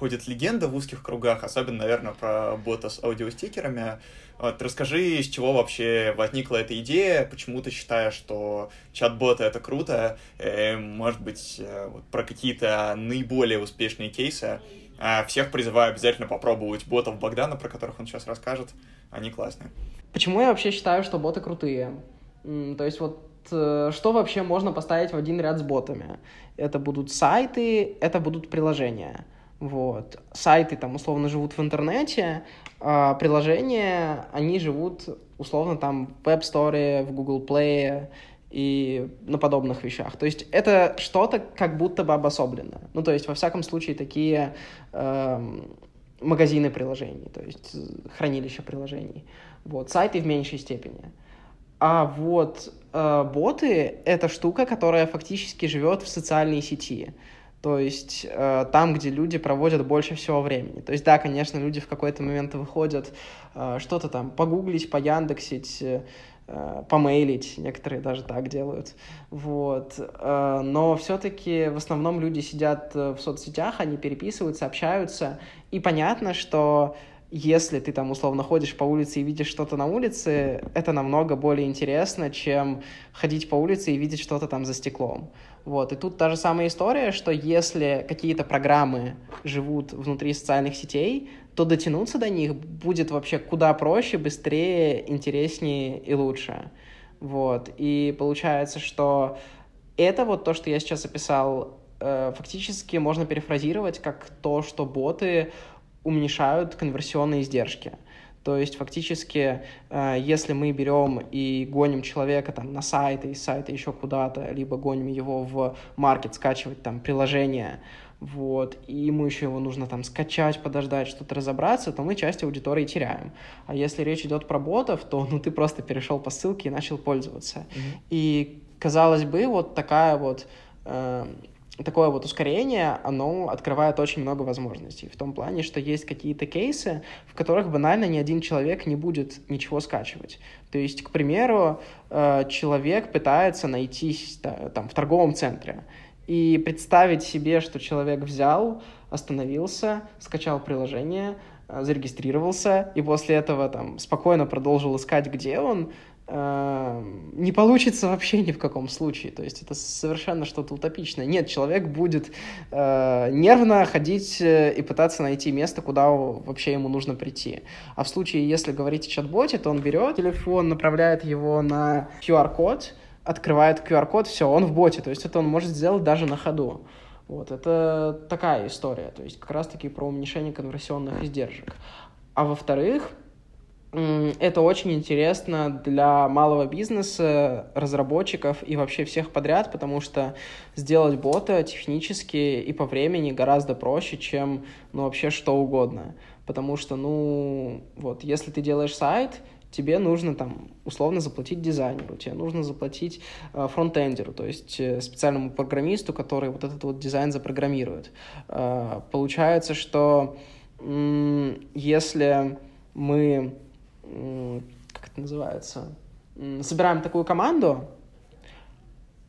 ходит легенда в узких кругах, особенно, наверное, про бота с аудиостикерами. Вот, расскажи, с чего вообще возникла эта идея, почему ты считаешь, что чат-боты — это круто, э, может быть, э, вот, про какие-то наиболее успешные кейсы, всех призываю обязательно попробовать ботов Богдана, про которых он сейчас расскажет. Они классные. Почему я вообще считаю, что боты крутые? То есть вот э, что вообще можно поставить в один ряд с ботами? Это будут сайты, это будут приложения. Вот. Сайты там условно живут в интернете, а приложения, они живут условно там в Web Store, в Google Play и на подобных вещах. То есть это что-то как будто бы обособлено. Ну, то есть, во всяком случае, такие э, магазины приложений, то есть хранилища приложений. Вот, сайты в меньшей степени. А вот э, боты — это штука, которая фактически живет в социальной сети. То есть э, там, где люди проводят больше всего времени. То есть, да, конечно, люди в какой-то момент выходят э, что-то там погуглить, пояндексить, э, Э, помейлить, некоторые даже так делают, вот, э, но все-таки в основном люди сидят э, в соцсетях, они переписываются, общаются, и понятно, что если ты там условно ходишь по улице и видишь что-то на улице, это намного более интересно, чем ходить по улице и видеть что-то там за стеклом. Вот. И тут та же самая история, что если какие-то программы живут внутри социальных сетей, то дотянуться до них будет вообще куда проще, быстрее, интереснее и лучше. Вот. И получается, что это вот то, что я сейчас описал, э, фактически можно перефразировать как то, что боты уменьшают конверсионные издержки. То есть фактически, э, если мы берем и гоним человека там на сайт, из сайта еще куда-то, либо гоним его в маркет, скачивать там приложение, вот, и ему еще его нужно там скачать, подождать, что-то разобраться, то мы часть аудитории теряем. А если речь идет про ботов, то ну, ты просто перешел по ссылке и начал пользоваться. Mm-hmm. И, казалось бы, вот такая вот э, такое вот ускорение, оно открывает очень много возможностей. В том плане, что есть какие-то кейсы, в которых банально ни один человек не будет ничего скачивать. То есть, к примеру, э, человек пытается найти там, в торговом центре и представить себе, что человек взял, остановился, скачал приложение, э, зарегистрировался, и после этого там спокойно продолжил искать, где он, не получится вообще ни в каком случае. То есть это совершенно что-то утопичное. Нет, человек будет э, нервно ходить э, и пытаться найти место, куда вообще ему нужно прийти. А в случае, если говорить о чат-боте, то он берет телефон, направляет его на QR-код, открывает QR-код, все, он в боте. То есть это он может сделать даже на ходу. Вот, это такая история. То есть как раз-таки про уменьшение конверсионных издержек. А во-вторых, это очень интересно для малого бизнеса, разработчиков и вообще всех подряд, потому что сделать бота технически и по времени гораздо проще, чем ну, вообще что угодно. Потому что, ну, вот, если ты делаешь сайт, тебе нужно там условно заплатить дизайнеру, тебе нужно заплатить э, фронтендеру, то есть э, специальному программисту, который вот этот вот дизайн запрограммирует. Э, получается, что если мы как это называется, собираем такую команду,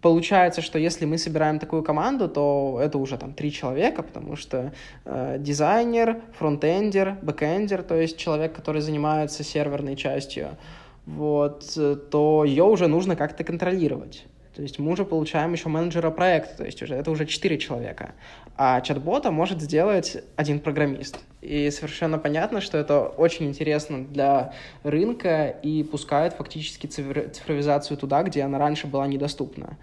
получается, что если мы собираем такую команду, то это уже там три человека, потому что э, дизайнер, фронтендер, бэкендер, то есть человек, который занимается серверной частью, вот, то ее уже нужно как-то контролировать. То есть мы уже получаем еще менеджера проекта, то есть уже это уже четыре человека. А чат-бота может сделать один программист. И совершенно понятно, что это очень интересно для рынка и пускает фактически цифровизацию туда, где она раньше была недоступна.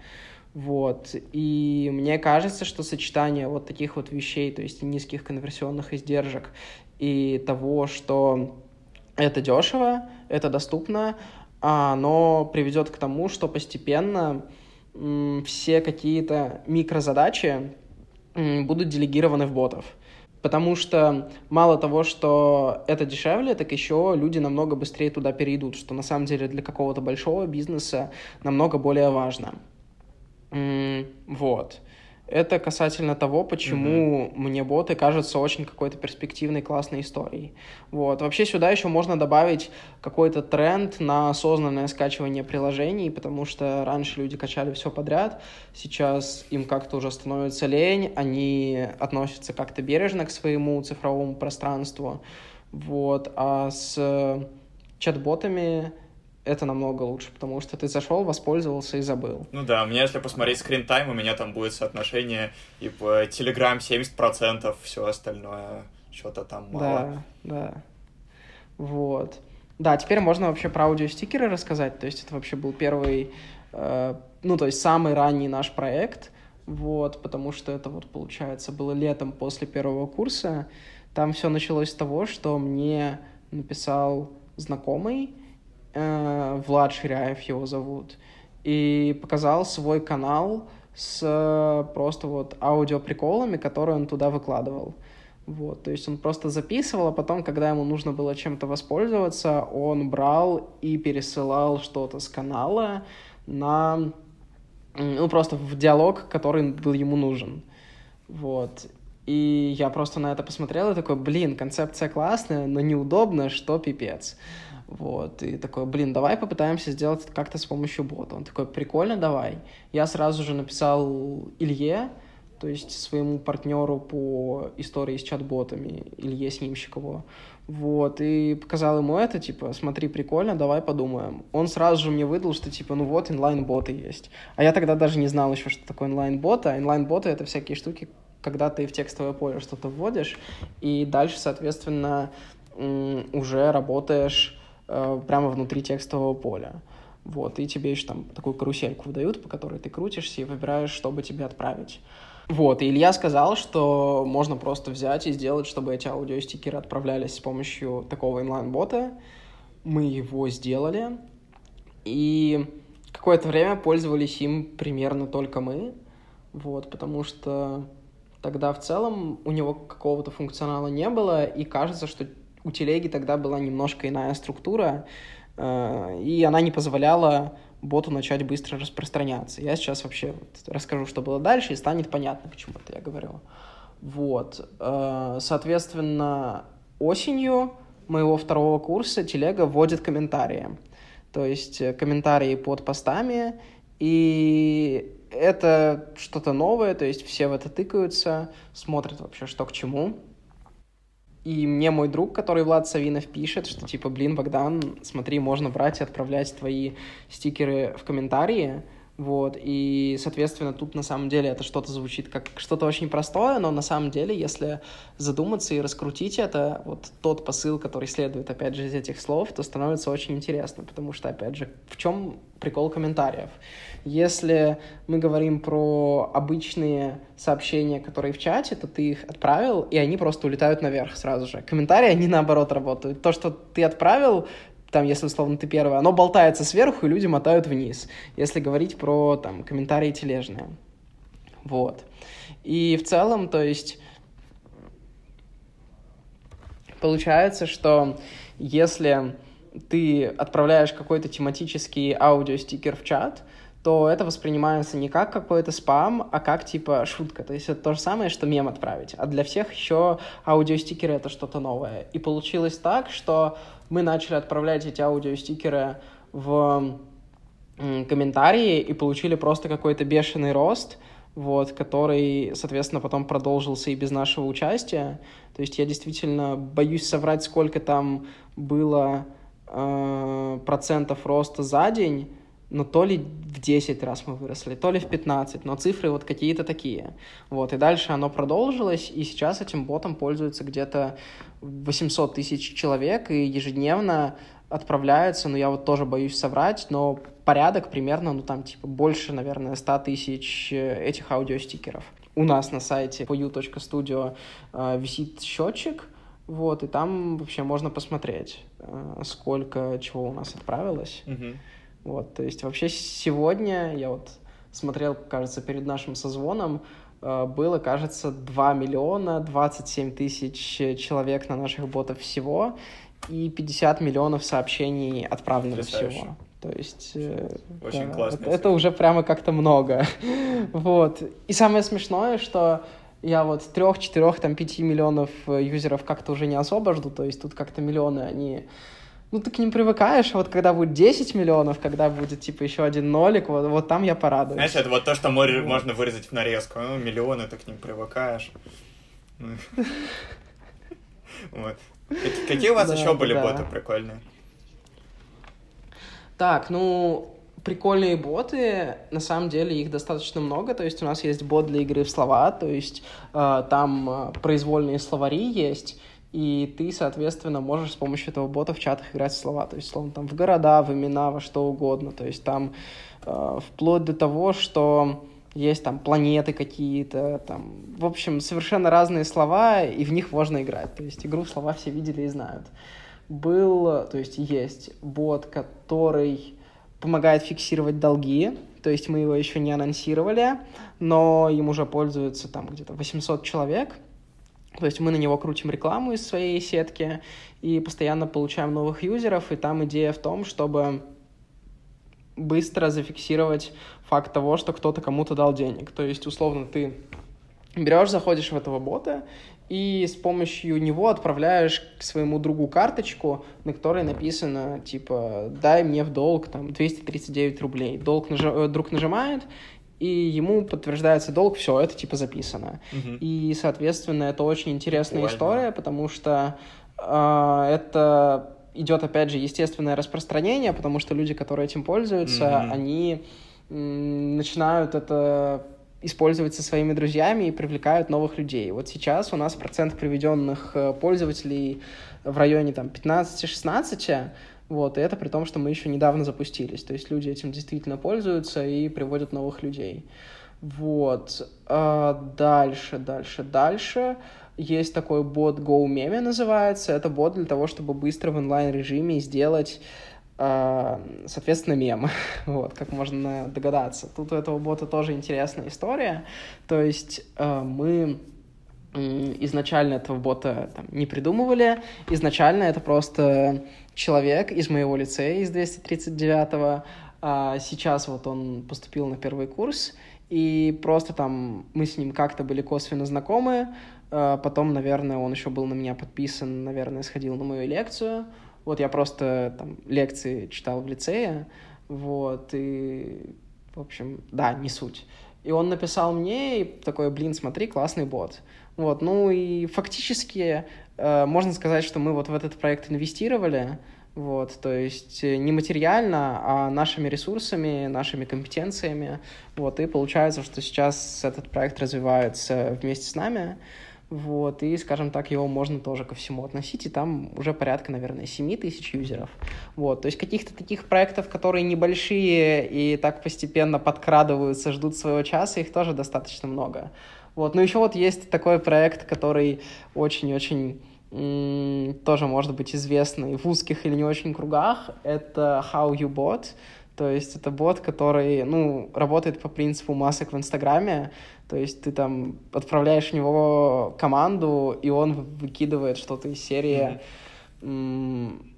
Вот. И мне кажется, что сочетание вот таких вот вещей, то есть низких конверсионных издержек и того, что это дешево, это доступно, оно приведет к тому, что постепенно все какие-то микрозадачи будут делегированы в ботов. Потому что мало того, что это дешевле, так еще люди намного быстрее туда перейдут, что на самом деле для какого-то большого бизнеса намного более важно. Вот. Это касательно того, почему mm-hmm. мне боты кажутся очень какой-то перспективной, классной историей. Вот. Вообще сюда еще можно добавить какой-то тренд на осознанное скачивание приложений, потому что раньше люди качали все подряд, сейчас им как-то уже становится лень, они относятся как-то бережно к своему цифровому пространству. Вот. А с чат-ботами это намного лучше, потому что ты зашел, воспользовался и забыл. Ну да, меня, если посмотреть скрин тайм, у меня там будет соотношение и по Telegram 70%, все остальное что-то там мало. Да, да. Вот. Да, теперь можно вообще про аудиостикеры рассказать. То есть это вообще был первый, э, ну, то есть самый ранний наш проект, вот, потому что это вот, получается, было летом после первого курса. Там все началось с того, что мне написал знакомый, э, Влад Ширяев его зовут, и показал свой канал с э, просто вот аудиоприколами, которые он туда выкладывал. Вот, то есть он просто записывал, а потом, когда ему нужно было чем-то воспользоваться, он брал и пересылал что-то с канала на, ну, просто в диалог, который был ему нужен. Вот. И я просто на это посмотрел и такой, блин, концепция классная, но неудобно, что пипец. Вот, и такой, блин, давай попытаемся сделать это как-то с помощью бота. Он такой, прикольно, давай. Я сразу же написал Илье, то есть своему партнеру по истории с чат-ботами, Илье Снимщикову. Вот, и показал ему это, типа, смотри, прикольно, давай подумаем. Он сразу же мне выдал, что, типа, ну вот, инлайн-боты есть. А я тогда даже не знал еще, что такое инлайн-боты. А инлайн-боты — это всякие штуки, когда ты в текстовое поле что-то вводишь, и дальше, соответственно, уже работаешь прямо внутри текстового поля. Вот, и тебе еще там такую карусельку выдают, по которой ты крутишься и выбираешь, чтобы тебе отправить. Вот, и Илья сказал, что можно просто взять и сделать, чтобы эти аудиостикеры отправлялись с помощью такого инлайн-бота. Мы его сделали, и какое-то время пользовались им примерно только мы, вот, потому что тогда в целом у него какого-то функционала не было, и кажется, что у телеги тогда была немножко иная структура, э, и она не позволяла боту начать быстро распространяться. Я сейчас вообще расскажу, что было дальше, и станет понятно, почему это я говорю. Вот. Э, соответственно, осенью моего второго курса телега вводит комментарии. То есть э, комментарии под постами, и это что-то новое, то есть все в это тыкаются, смотрят вообще, что к чему. И мне мой друг, который Влад Савинов, пишет, что типа, блин, Богдан, смотри, можно брать и отправлять твои стикеры в комментарии, вот, и, соответственно, тут на самом деле это что-то звучит как что-то очень простое, но на самом деле, если задуматься и раскрутить это, вот тот посыл, который следует, опять же, из этих слов, то становится очень интересно, потому что, опять же, в чем прикол комментариев? Если мы говорим про обычные сообщения, которые в чате, то ты их отправил, и они просто улетают наверх сразу же. Комментарии, они наоборот работают. То, что ты отправил, там, если условно ты первый, оно болтается сверху, и люди мотают вниз, если говорить про там, комментарии тележные. Вот. И в целом, то есть, получается, что если ты отправляешь какой-то тематический аудиостикер в чат, то это воспринимается не как какой-то спам, а как типа шутка. То есть это то же самое, что мем отправить. А для всех еще аудиостикеры это что-то новое. И получилось так, что мы начали отправлять эти аудиостикеры в комментарии и получили просто какой-то бешеный рост, вот, который, соответственно, потом продолжился и без нашего участия. То есть я действительно боюсь соврать, сколько там было э, процентов роста за день, но то ли в 10 раз мы выросли, то ли в 15, но цифры вот какие-то такие. Вот, и дальше оно продолжилось, и сейчас этим ботом пользуется где-то 800 тысяч человек, и ежедневно отправляется, ну, я вот тоже боюсь соврать, но порядок примерно, ну, там, типа, больше, наверное, 100 тысяч э, этих аудиостикеров. У нас на сайте poyu.studio э, висит счетчик, вот, и там вообще можно посмотреть, э, сколько чего у нас отправилось. Mm-hmm. Вот, то есть вообще сегодня я вот смотрел, кажется, перед нашим созвоном, э, было, кажется, 2 миллиона 27 тысяч человек на наших ботах всего и 50 миллионов сообщений отправлено всего. То есть э, Очень да, классно. Это, это уже прямо как-то много. [LAUGHS] вот. И самое смешное, что я вот трех, четырех, там, пяти миллионов э, юзеров как-то уже не особо жду. То есть тут как-то миллионы, они ну, ты к ним привыкаешь, а вот когда будет 10 миллионов, когда будет, типа, еще один нолик, вот, вот там я порадуюсь. Знаешь, это вот то, что море, можно вырезать в нарезку. Ну, миллионы, ты к ним привыкаешь. [LAUGHS] Вот. Какие у вас еще были боты прикольные? Так, ну, прикольные боты, на самом деле их достаточно много, то есть у нас есть бот для игры в слова, то есть э, там э, произвольные словари есть, и ты, соответственно, можешь с помощью этого бота в чатах играть в слова, то есть, словно там, в города, в имена, во что угодно, то есть там э, вплоть до того, что есть там планеты какие-то, там, в общем, совершенно разные слова, и в них можно играть, то есть игру в слова все видели и знают. Был, то есть есть бот, который помогает фиксировать долги, то есть мы его еще не анонсировали, но им уже пользуются там где-то 800 человек — то есть мы на него крутим рекламу из своей сетки и постоянно получаем новых юзеров, и там идея в том, чтобы быстро зафиксировать факт того, что кто-то кому-то дал денег. То есть, условно, ты берешь, заходишь в этого бота и с помощью него отправляешь к своему другу карточку, на которой написано, типа, дай мне в долг, там, 239 рублей. Долг наж... Э, друг нажимает, и ему подтверждается долг, все, это типа записано. Угу. И, соответственно, это очень интересная Буквально. история, потому что э, это идет, опять же, естественное распространение, потому что люди, которые этим пользуются, угу. они начинают это использовать со своими друзьями и привлекают новых людей. Вот сейчас у нас процент приведенных э, пользователей в районе там 15-16, вот, и это при том, что мы еще недавно запустились. То есть люди этим действительно пользуются и приводят новых людей. Вот. А дальше, дальше, дальше. Есть такой бот GoMeme называется. Это бот для того, чтобы быстро в онлайн-режиме сделать соответственно, мем, [LAUGHS] вот, как можно догадаться. Тут у этого бота тоже интересная история, то есть мы изначально этого бота там, не придумывали, изначально это просто человек из моего лицея, из 239-го, а сейчас вот он поступил на первый курс, и просто там мы с ним как-то были косвенно знакомы, а потом, наверное, он еще был на меня подписан, наверное, сходил на мою лекцию, вот я просто там лекции читал в лицее, вот, и, в общем, да, не суть. И он написал мне, и такой, блин, смотри, классный бот. Вот, ну и фактически э, можно сказать, что мы вот в этот проект инвестировали, вот, то есть э, не материально, а нашими ресурсами, нашими компетенциями, вот, и получается, что сейчас этот проект развивается вместе с нами, вот, и, скажем так, его можно тоже ко всему относить, и там уже порядка, наверное, 7 тысяч юзеров. Вот, то есть каких-то таких проектов, которые небольшие и так постепенно подкрадываются, ждут своего часа, их тоже достаточно много. Вот. Ну, еще вот есть такой проект, который очень-очень тоже может быть известный в узких или не очень кругах. Это How You Bot. То есть это бот, который, ну, работает по принципу масок в Инстаграме. То есть ты там отправляешь в него команду, и он выкидывает что-то из серии. Mm-hmm.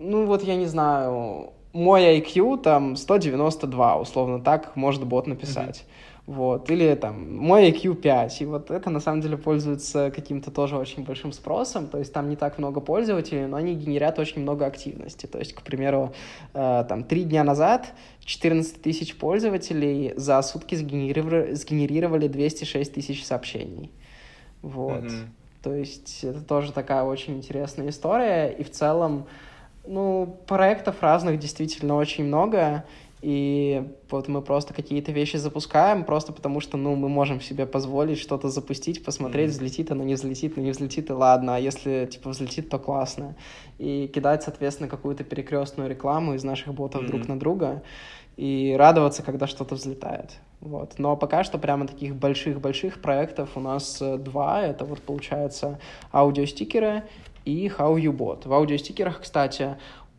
Ну, вот я не знаю, мой IQ там 192, условно так может бот написать. Mm-hmm вот, или там мой IQ 5, и вот это на самом деле пользуется каким-то тоже очень большим спросом, то есть там не так много пользователей, но они генерят очень много активности, то есть, к примеру, э, там три дня назад 14 тысяч пользователей за сутки сгенерировали, сгенерировали 206 тысяч сообщений, вот, mm-hmm. то есть это тоже такая очень интересная история, и в целом, ну, проектов разных действительно очень много, и вот мы просто какие-то вещи запускаем, просто потому что, ну, мы можем себе позволить что-то запустить, посмотреть, mm-hmm. взлетит оно, не взлетит, ну, не взлетит, и ладно, а если, типа, взлетит, то классно. И кидать, соответственно, какую-то перекрестную рекламу из наших ботов mm-hmm. друг на друга и радоваться, когда что-то взлетает. Вот. Но пока что прямо таких больших-больших проектов у нас э, два. Это вот, получается, аудиостикеры и How You Bot. В аудиостикерах, кстати,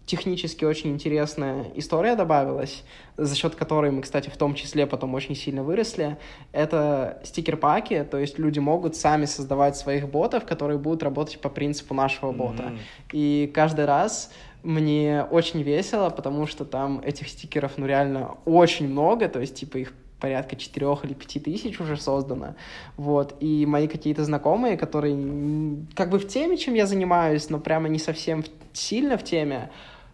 технически очень интересная история добавилась, за счет которой мы, кстати, в том числе потом очень сильно выросли. Это стикер-паки, то есть люди могут сами создавать своих ботов, которые будут работать по принципу нашего бота. Mm-hmm. И каждый раз мне очень весело, потому что там этих стикеров, ну, реально очень много, то есть, типа, их порядка четырех или пяти тысяч уже создано, вот, и мои какие-то знакомые, которые как бы в теме, чем я занимаюсь, но прямо не совсем сильно в теме,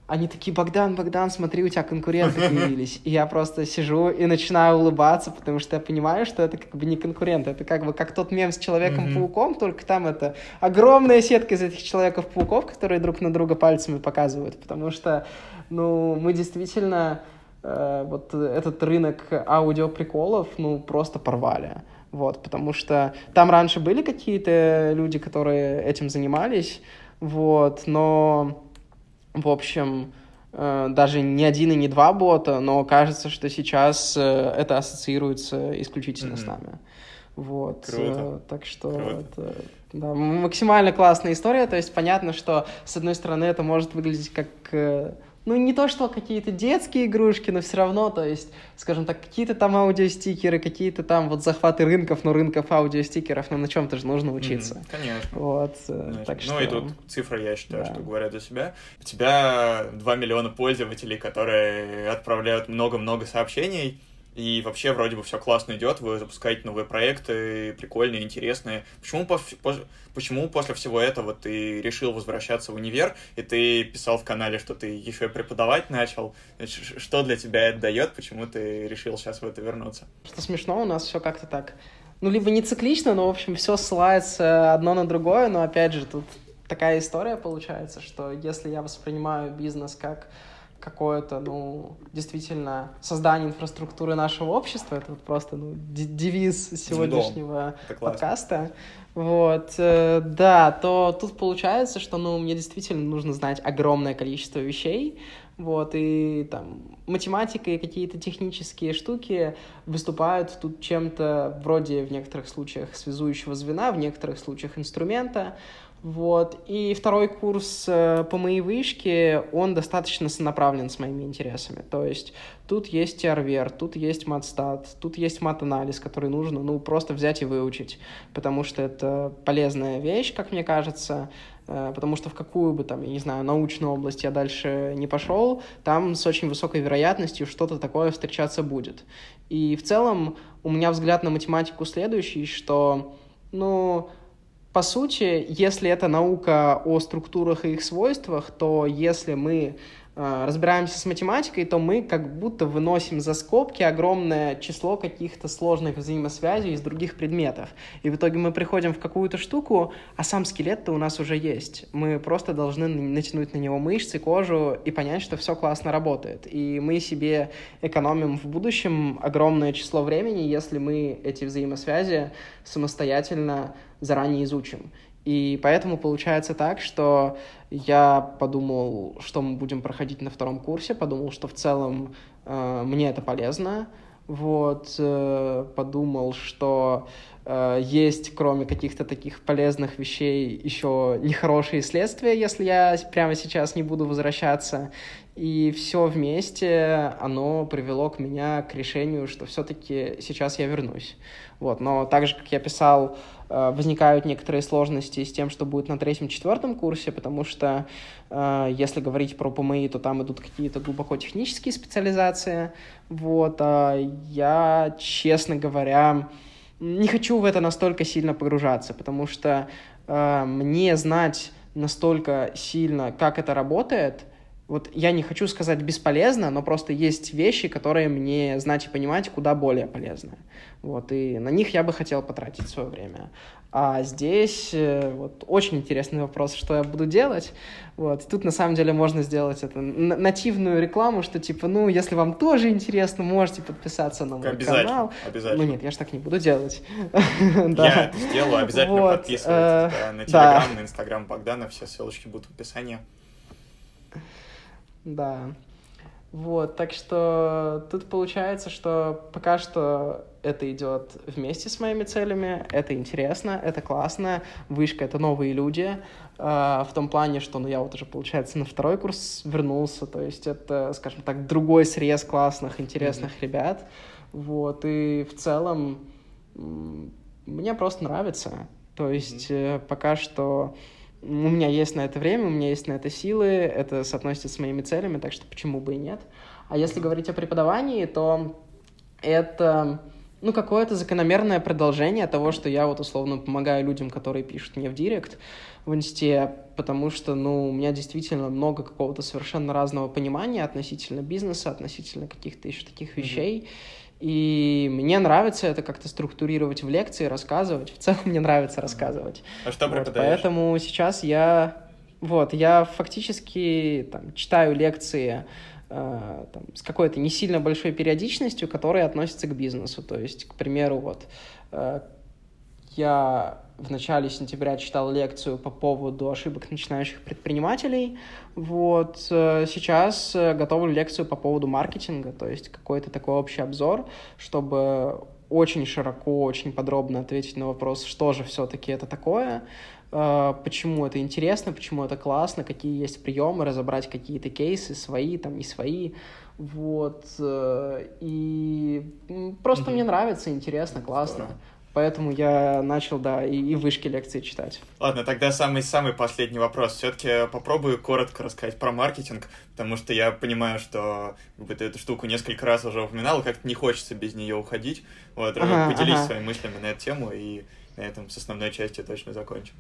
они такие, Богдан, Богдан, смотри, у тебя конкуренты [LAUGHS] появились. И я просто сижу и начинаю улыбаться, потому что я понимаю, что это как бы не конкурент. Это как бы как тот мем с Человеком-пауком, только там это огромная сетка из этих Человеков-пауков, которые друг на друга пальцами показывают. Потому что, ну, мы действительно э, вот этот рынок аудиоприколов, ну, просто порвали. Вот, потому что там раньше были какие-то люди, которые этим занимались, вот, но в общем, э, даже не один и не два бота, но кажется, что сейчас э, это ассоциируется исключительно mm-hmm. с нами. Вот. Круто. Э, так что Круто. это да, максимально классная история. То есть понятно, что с одной стороны это может выглядеть как ну, не то, что какие-то детские игрушки, но все равно, то есть, скажем так, какие-то там аудиостикеры, какие-то там вот захваты рынков, но рынков аудиостикеров, ну, на чем-то же нужно учиться. Mm, конечно. Вот, э, конечно. так что... Ну, и тут цифры, я считаю, да. что говорят за себя. У тебя 2 миллиона пользователей, которые отправляют много-много сообщений, и вообще вроде бы все классно идет, вы запускаете новые проекты, прикольные, интересные. Почему, по, по, почему после всего этого ты решил возвращаться в универ, и ты писал в канале, что ты еще и преподавать начал? Что для тебя это дает? Почему ты решил сейчас в это вернуться? Что смешно, у нас все как-то так, ну, либо не циклично, но, в общем, все ссылается одно на другое, но, опять же, тут такая история получается, что если я воспринимаю бизнес как какое-то, ну, действительно, создание инфраструктуры нашего общества. Это вот просто, ну, девиз сегодняшнего подкаста. Вот, э, да, то тут получается, что, ну, мне действительно нужно знать огромное количество вещей, вот, и там математика и какие-то технические штуки выступают тут чем-то вроде в некоторых случаях связующего звена, в некоторых случаях инструмента, Вот. И второй курс э, по моей вышке, он достаточно сонаправлен с моими интересами. То есть тут есть TRVR, тут есть матстат, тут есть мат-анализ, который нужно, ну, просто взять и выучить, потому что это полезная вещь, как мне кажется, э, потому что в какую бы там, я не знаю, научную область я дальше не пошел, там с очень высокой вероятностью что-то такое встречаться будет. И в целом у меня взгляд на математику следующий, что, ну, по сути, если это наука о структурах и их свойствах, то если мы э, разбираемся с математикой, то мы как будто выносим за скобки огромное число каких-то сложных взаимосвязей из других предметов. И в итоге мы приходим в какую-то штуку, а сам скелет-то у нас уже есть. Мы просто должны натянуть на него мышцы, кожу и понять, что все классно работает. И мы себе экономим в будущем огромное число времени, если мы эти взаимосвязи самостоятельно заранее изучим. И поэтому получается так, что я подумал, что мы будем проходить на втором курсе, подумал, что в целом э, мне это полезно, вот, э, подумал, что э, есть, кроме каких-то таких полезных вещей, еще нехорошие следствия, если я прямо сейчас не буду возвращаться, и все вместе оно привело к меня к решению, что все-таки сейчас я вернусь. Вот. Но так же, как я писал, э, возникают некоторые сложности с тем, что будет на третьем-четвертом курсе, потому что э, если говорить про ПМИ, то там идут какие-то глубоко технические специализации. Вот. А я, честно говоря, не хочу в это настолько сильно погружаться, потому что э, мне знать настолько сильно, как это работает — вот я не хочу сказать бесполезно, но просто есть вещи, которые мне знать и понимать куда более полезны. Вот, и на них я бы хотел потратить свое время. А здесь э, вот очень интересный вопрос, что я буду делать. Вот, тут на самом деле можно сделать это нативную рекламу, что типа, ну, если вам тоже интересно, можете подписаться на мой обязательно, канал. Обязательно. Ну нет, я же так не буду делать. [LAUGHS] Я это сделаю, обязательно подписывайтесь э, на. Телеграм, на Инстаграм Богдана, все ссылочки будут в описании. Да. Вот, так что тут получается, что пока что это идет вместе с моими целями, это интересно, это классно, вышка — это новые люди, э, в том плане, что, ну, я вот уже, получается, на второй курс вернулся, то есть это, скажем так, другой срез классных, интересных mm-hmm. ребят, вот, и в целом мне просто нравится, то есть mm-hmm. пока что у меня есть на это время, у меня есть на это силы, это соотносится с моими целями, так что почему бы и нет. А если говорить о преподавании, то это ну, какое-то закономерное продолжение того, что я вот условно помогаю людям, которые пишут мне в директ в инсте, потому что, ну, у меня действительно много какого-то совершенно разного понимания относительно бизнеса, относительно каких-то еще таких вещей. Mm-hmm. И мне нравится это как-то структурировать в лекции, рассказывать. В целом мне нравится рассказывать. А что вот, преподаешь? Поэтому сейчас я... Вот, я фактически там, читаю лекции э, там, с какой-то не сильно большой периодичностью, которые относятся к бизнесу. То есть, к примеру, вот э, я в начале сентября читал лекцию по поводу ошибок начинающих предпринимателей. Вот э, сейчас э, готовлю лекцию по поводу маркетинга, то есть какой-то такой общий обзор, чтобы очень широко, очень подробно ответить на вопрос, что же все-таки это такое, э, почему это интересно, почему это классно, какие есть приемы, разобрать какие-то кейсы, свои, там, не свои. Вот. И просто mm-hmm. мне нравится, интересно, классно. Здорово. Поэтому я начал, да, и, и вышки лекции читать. Ладно, тогда самый-самый последний вопрос. Все-таки попробую коротко рассказать про маркетинг, потому что я понимаю, что как бы, ты эту штуку несколько раз уже упоминал, и как-то не хочется без нее уходить. Вот, ага, поделись ага. своими мыслями на эту тему, и на этом с основной частью точно закончим.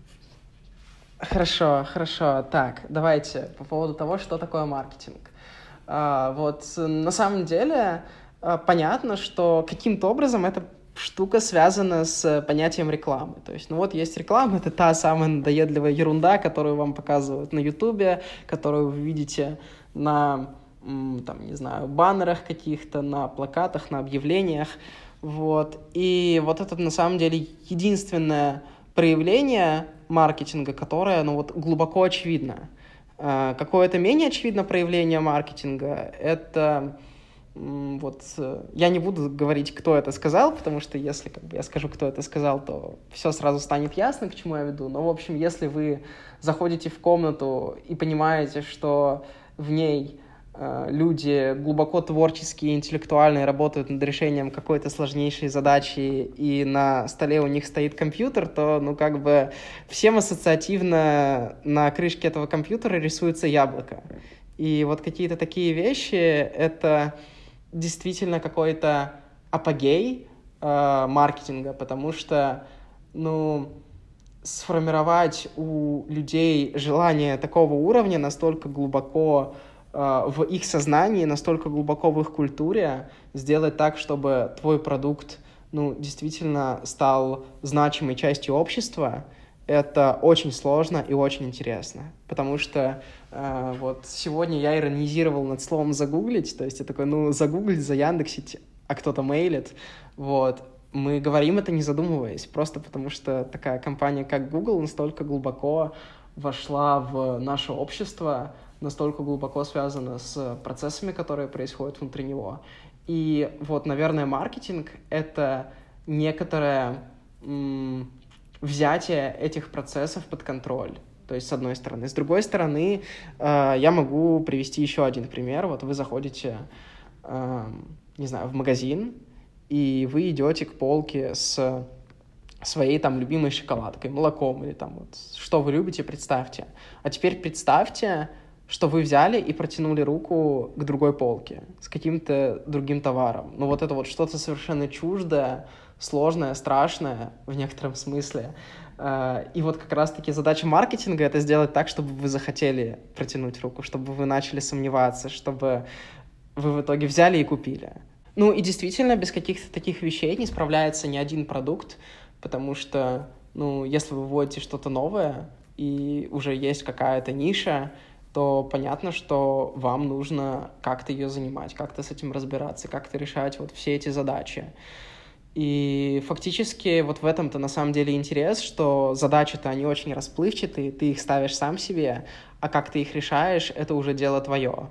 Хорошо, хорошо. Так, давайте по поводу того, что такое маркетинг. А, вот на самом деле а, понятно, что каким-то образом это штука связана с понятием рекламы. То есть, ну вот есть реклама, это та самая надоедливая ерунда, которую вам показывают на Ютубе, которую вы видите на, там, не знаю, баннерах каких-то, на плакатах, на объявлениях. Вот. И вот это на самом деле единственное проявление маркетинга, которое, ну вот, глубоко очевидно. А, какое-то менее очевидное проявление маркетинга — это вот э, я не буду говорить, кто это сказал, потому что если как бы, я скажу, кто это сказал, то все сразу станет ясно, к чему я веду. Но, в общем, если вы заходите в комнату и понимаете, что в ней э, люди глубоко творческие, интеллектуальные, работают над решением какой-то сложнейшей задачи, и на столе у них стоит компьютер, то, ну, как бы всем ассоциативно на крышке этого компьютера рисуется яблоко. И вот какие-то такие вещи — это действительно какой-то апогей э, маркетинга, потому что, ну, сформировать у людей желание такого уровня настолько глубоко э, в их сознании, настолько глубоко в их культуре, сделать так, чтобы твой продукт, ну, действительно стал значимой частью общества, это очень сложно и очень интересно, потому что вот сегодня я иронизировал над словом загуглить, то есть я такой, ну загуглить, за Яндексить, а кто-то мейлит, вот. Мы говорим это не задумываясь, просто потому что такая компания, как Google, настолько глубоко вошла в наше общество, настолько глубоко связана с процессами, которые происходят внутри него. И вот, наверное, маркетинг — это некоторая взятие этих процессов под контроль. То есть, с одной стороны. С другой стороны, э, я могу привести еще один пример. Вот вы заходите, э, не знаю, в магазин, и вы идете к полке с своей там любимой шоколадкой, молоком или там вот что вы любите, представьте. А теперь представьте, что вы взяли и протянули руку к другой полке с каким-то другим товаром. Ну вот это вот что-то совершенно чуждое, сложное, страшное в некотором смысле. Э, и вот как раз-таки задача маркетинга — это сделать так, чтобы вы захотели протянуть руку, чтобы вы начали сомневаться, чтобы вы в итоге взяли и купили. Ну и действительно, без каких-то таких вещей не справляется ни один продукт, потому что, ну, если вы вводите что-то новое, и уже есть какая-то ниша, то понятно, что вам нужно как-то ее занимать, как-то с этим разбираться, как-то решать вот все эти задачи. И фактически вот в этом-то на самом деле интерес, что задачи-то они очень расплывчатые, ты их ставишь сам себе, а как ты их решаешь, это уже дело твое.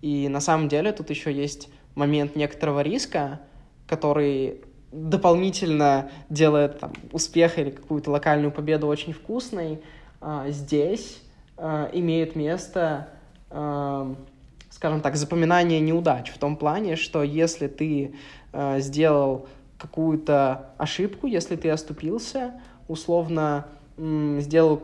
И на самом деле тут еще есть момент некоторого риска, который дополнительно делает там, успех или какую-то локальную победу очень вкусной. А, здесь а, имеет место, а, скажем так, запоминание неудач в том плане, что если ты сделал какую-то ошибку, если ты оступился, условно сделал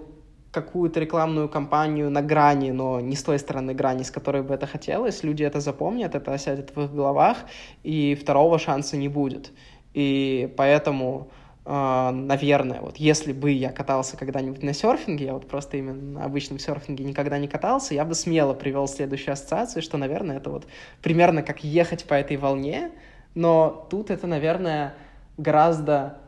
какую-то рекламную кампанию на грани, но не с той стороны грани, с которой бы это хотелось, люди это запомнят, это осядет в их головах, и второго шанса не будет. И поэтому, э, наверное, вот если бы я катался когда-нибудь на серфинге, я вот просто именно на обычном серфинге никогда не катался, я бы смело привел следующую ассоциацию, что, наверное, это вот примерно как ехать по этой волне, но тут это, наверное, гораздо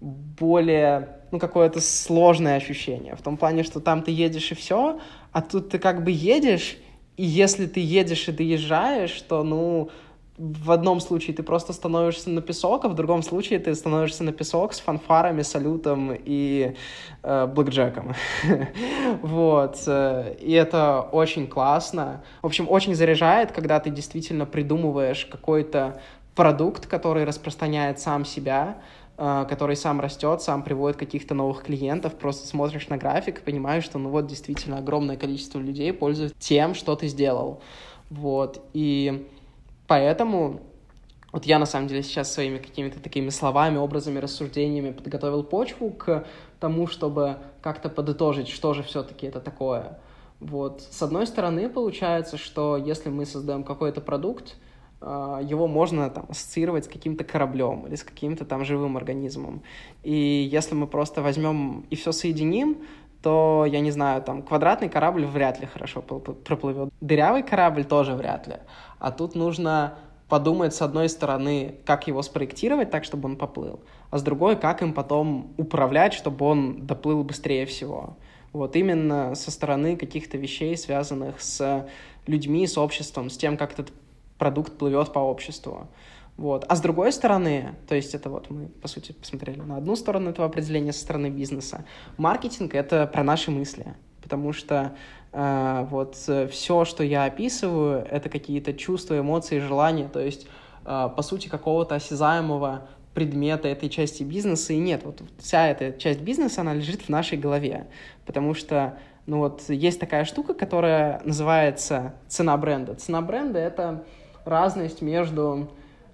более, ну, какое-то сложное ощущение. В том плане, что там ты едешь и все, а тут ты как бы едешь, и если ты едешь и доезжаешь, то, ну, в одном случае ты просто становишься на песок, а в другом случае ты становишься на песок с фанфарами, салютом и э, блэкджеком. [LAUGHS] вот. Э, и это очень классно. В общем, очень заряжает, когда ты действительно придумываешь какой-то продукт, который распространяет сам себя, э, который сам растет, сам приводит каких-то новых клиентов, просто смотришь на график и понимаешь, что ну вот действительно огромное количество людей пользуются тем, что ты сделал. Вот. И поэтому вот я на самом деле сейчас своими какими-то такими словами, образами, рассуждениями подготовил почву к тому, чтобы как-то подытожить, что же все-таки это такое. Вот. С одной стороны, получается, что если мы создаем какой-то продукт, его можно там ассоциировать с каким-то кораблем или с каким-то там живым организмом. И если мы просто возьмем и все соединим, то, я не знаю, там квадратный корабль вряд ли хорошо проплывет. Дырявый корабль тоже вряд ли. А тут нужно подумать, с одной стороны, как его спроектировать так, чтобы он поплыл, а с другой, как им потом управлять, чтобы он доплыл быстрее всего. Вот именно со стороны каких-то вещей, связанных с людьми, с обществом, с тем, как этот продукт плывет по обществу. Вот. А с другой стороны, то есть это вот мы, по сути, посмотрели на одну сторону этого определения со стороны бизнеса, маркетинг — это про наши мысли, потому что э, вот э, все, что я описываю, это какие-то чувства, эмоции, желания, то есть, э, по сути, какого-то осязаемого предмета этой части бизнеса и нет. Вот вся эта часть бизнеса, она лежит в нашей голове, потому что ну вот есть такая штука, которая называется цена бренда. Цена бренда — это разность между,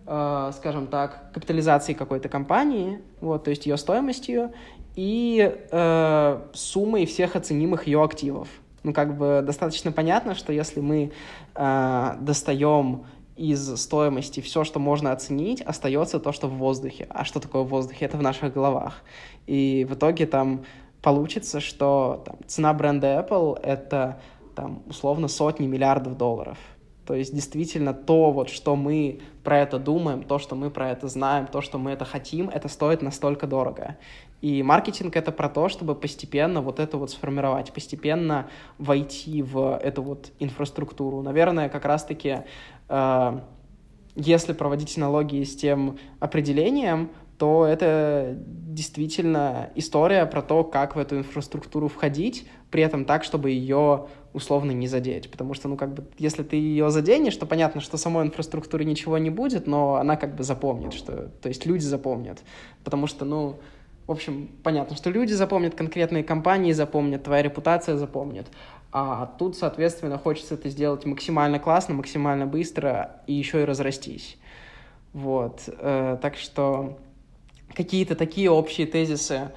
э, скажем так, капитализацией какой-то компании, вот, то есть ее стоимостью, и э, суммой всех оценимых ее активов. Ну, как бы достаточно понятно, что если мы э, достаем из стоимости все, что можно оценить, остается то, что в воздухе. А что такое в воздухе? Это в наших головах. И в итоге там получится, что там, цена бренда Apple — это там, условно сотни миллиардов долларов. То есть действительно то, вот, что мы про это думаем, то, что мы про это знаем, то, что мы это хотим, это стоит настолько дорого. И маркетинг — это про то, чтобы постепенно вот это вот сформировать, постепенно войти в эту вот инфраструктуру. Наверное, как раз-таки, э, если проводить аналогии с тем определением, то это действительно история про то, как в эту инфраструктуру входить, при этом так, чтобы ее условно не задеть. Потому что, ну, как бы, если ты ее заденешь, то понятно, что самой инфраструктуре ничего не будет, но она как бы запомнит, что... То есть люди запомнят. Потому что, ну, в общем, понятно, что люди запомнят, конкретные компании запомнят, твоя репутация запомнит. А тут, соответственно, хочется это сделать максимально классно, максимально быстро и еще и разрастись. Вот. Э, так что какие-то такие общие тезисы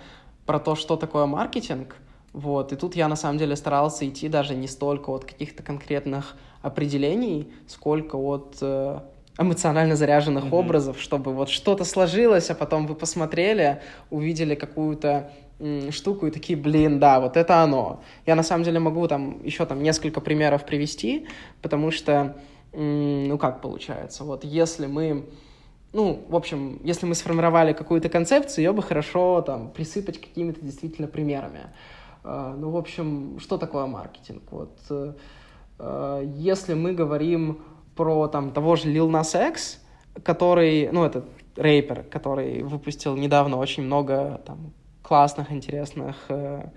про то, что такое маркетинг. Вот. И тут я на самом деле старался идти даже не столько от каких-то конкретных определений, сколько от э, эмоционально заряженных mm-hmm. образов, чтобы вот что-то сложилось, а потом вы посмотрели, увидели какую-то штуку и такие, блин, да, вот это оно. Я на самом деле могу там еще там несколько примеров привести, потому что, ну как получается, вот если мы, ну, в общем, если мы сформировали какую-то концепцию, ее бы хорошо там присыпать какими-то действительно примерами. А, ну, в общем, что такое маркетинг? Вот э, э, если мы говорим про там того же Lil Nas X, который, ну, этот рэпер, который выпустил недавно очень много там классных, интересных э,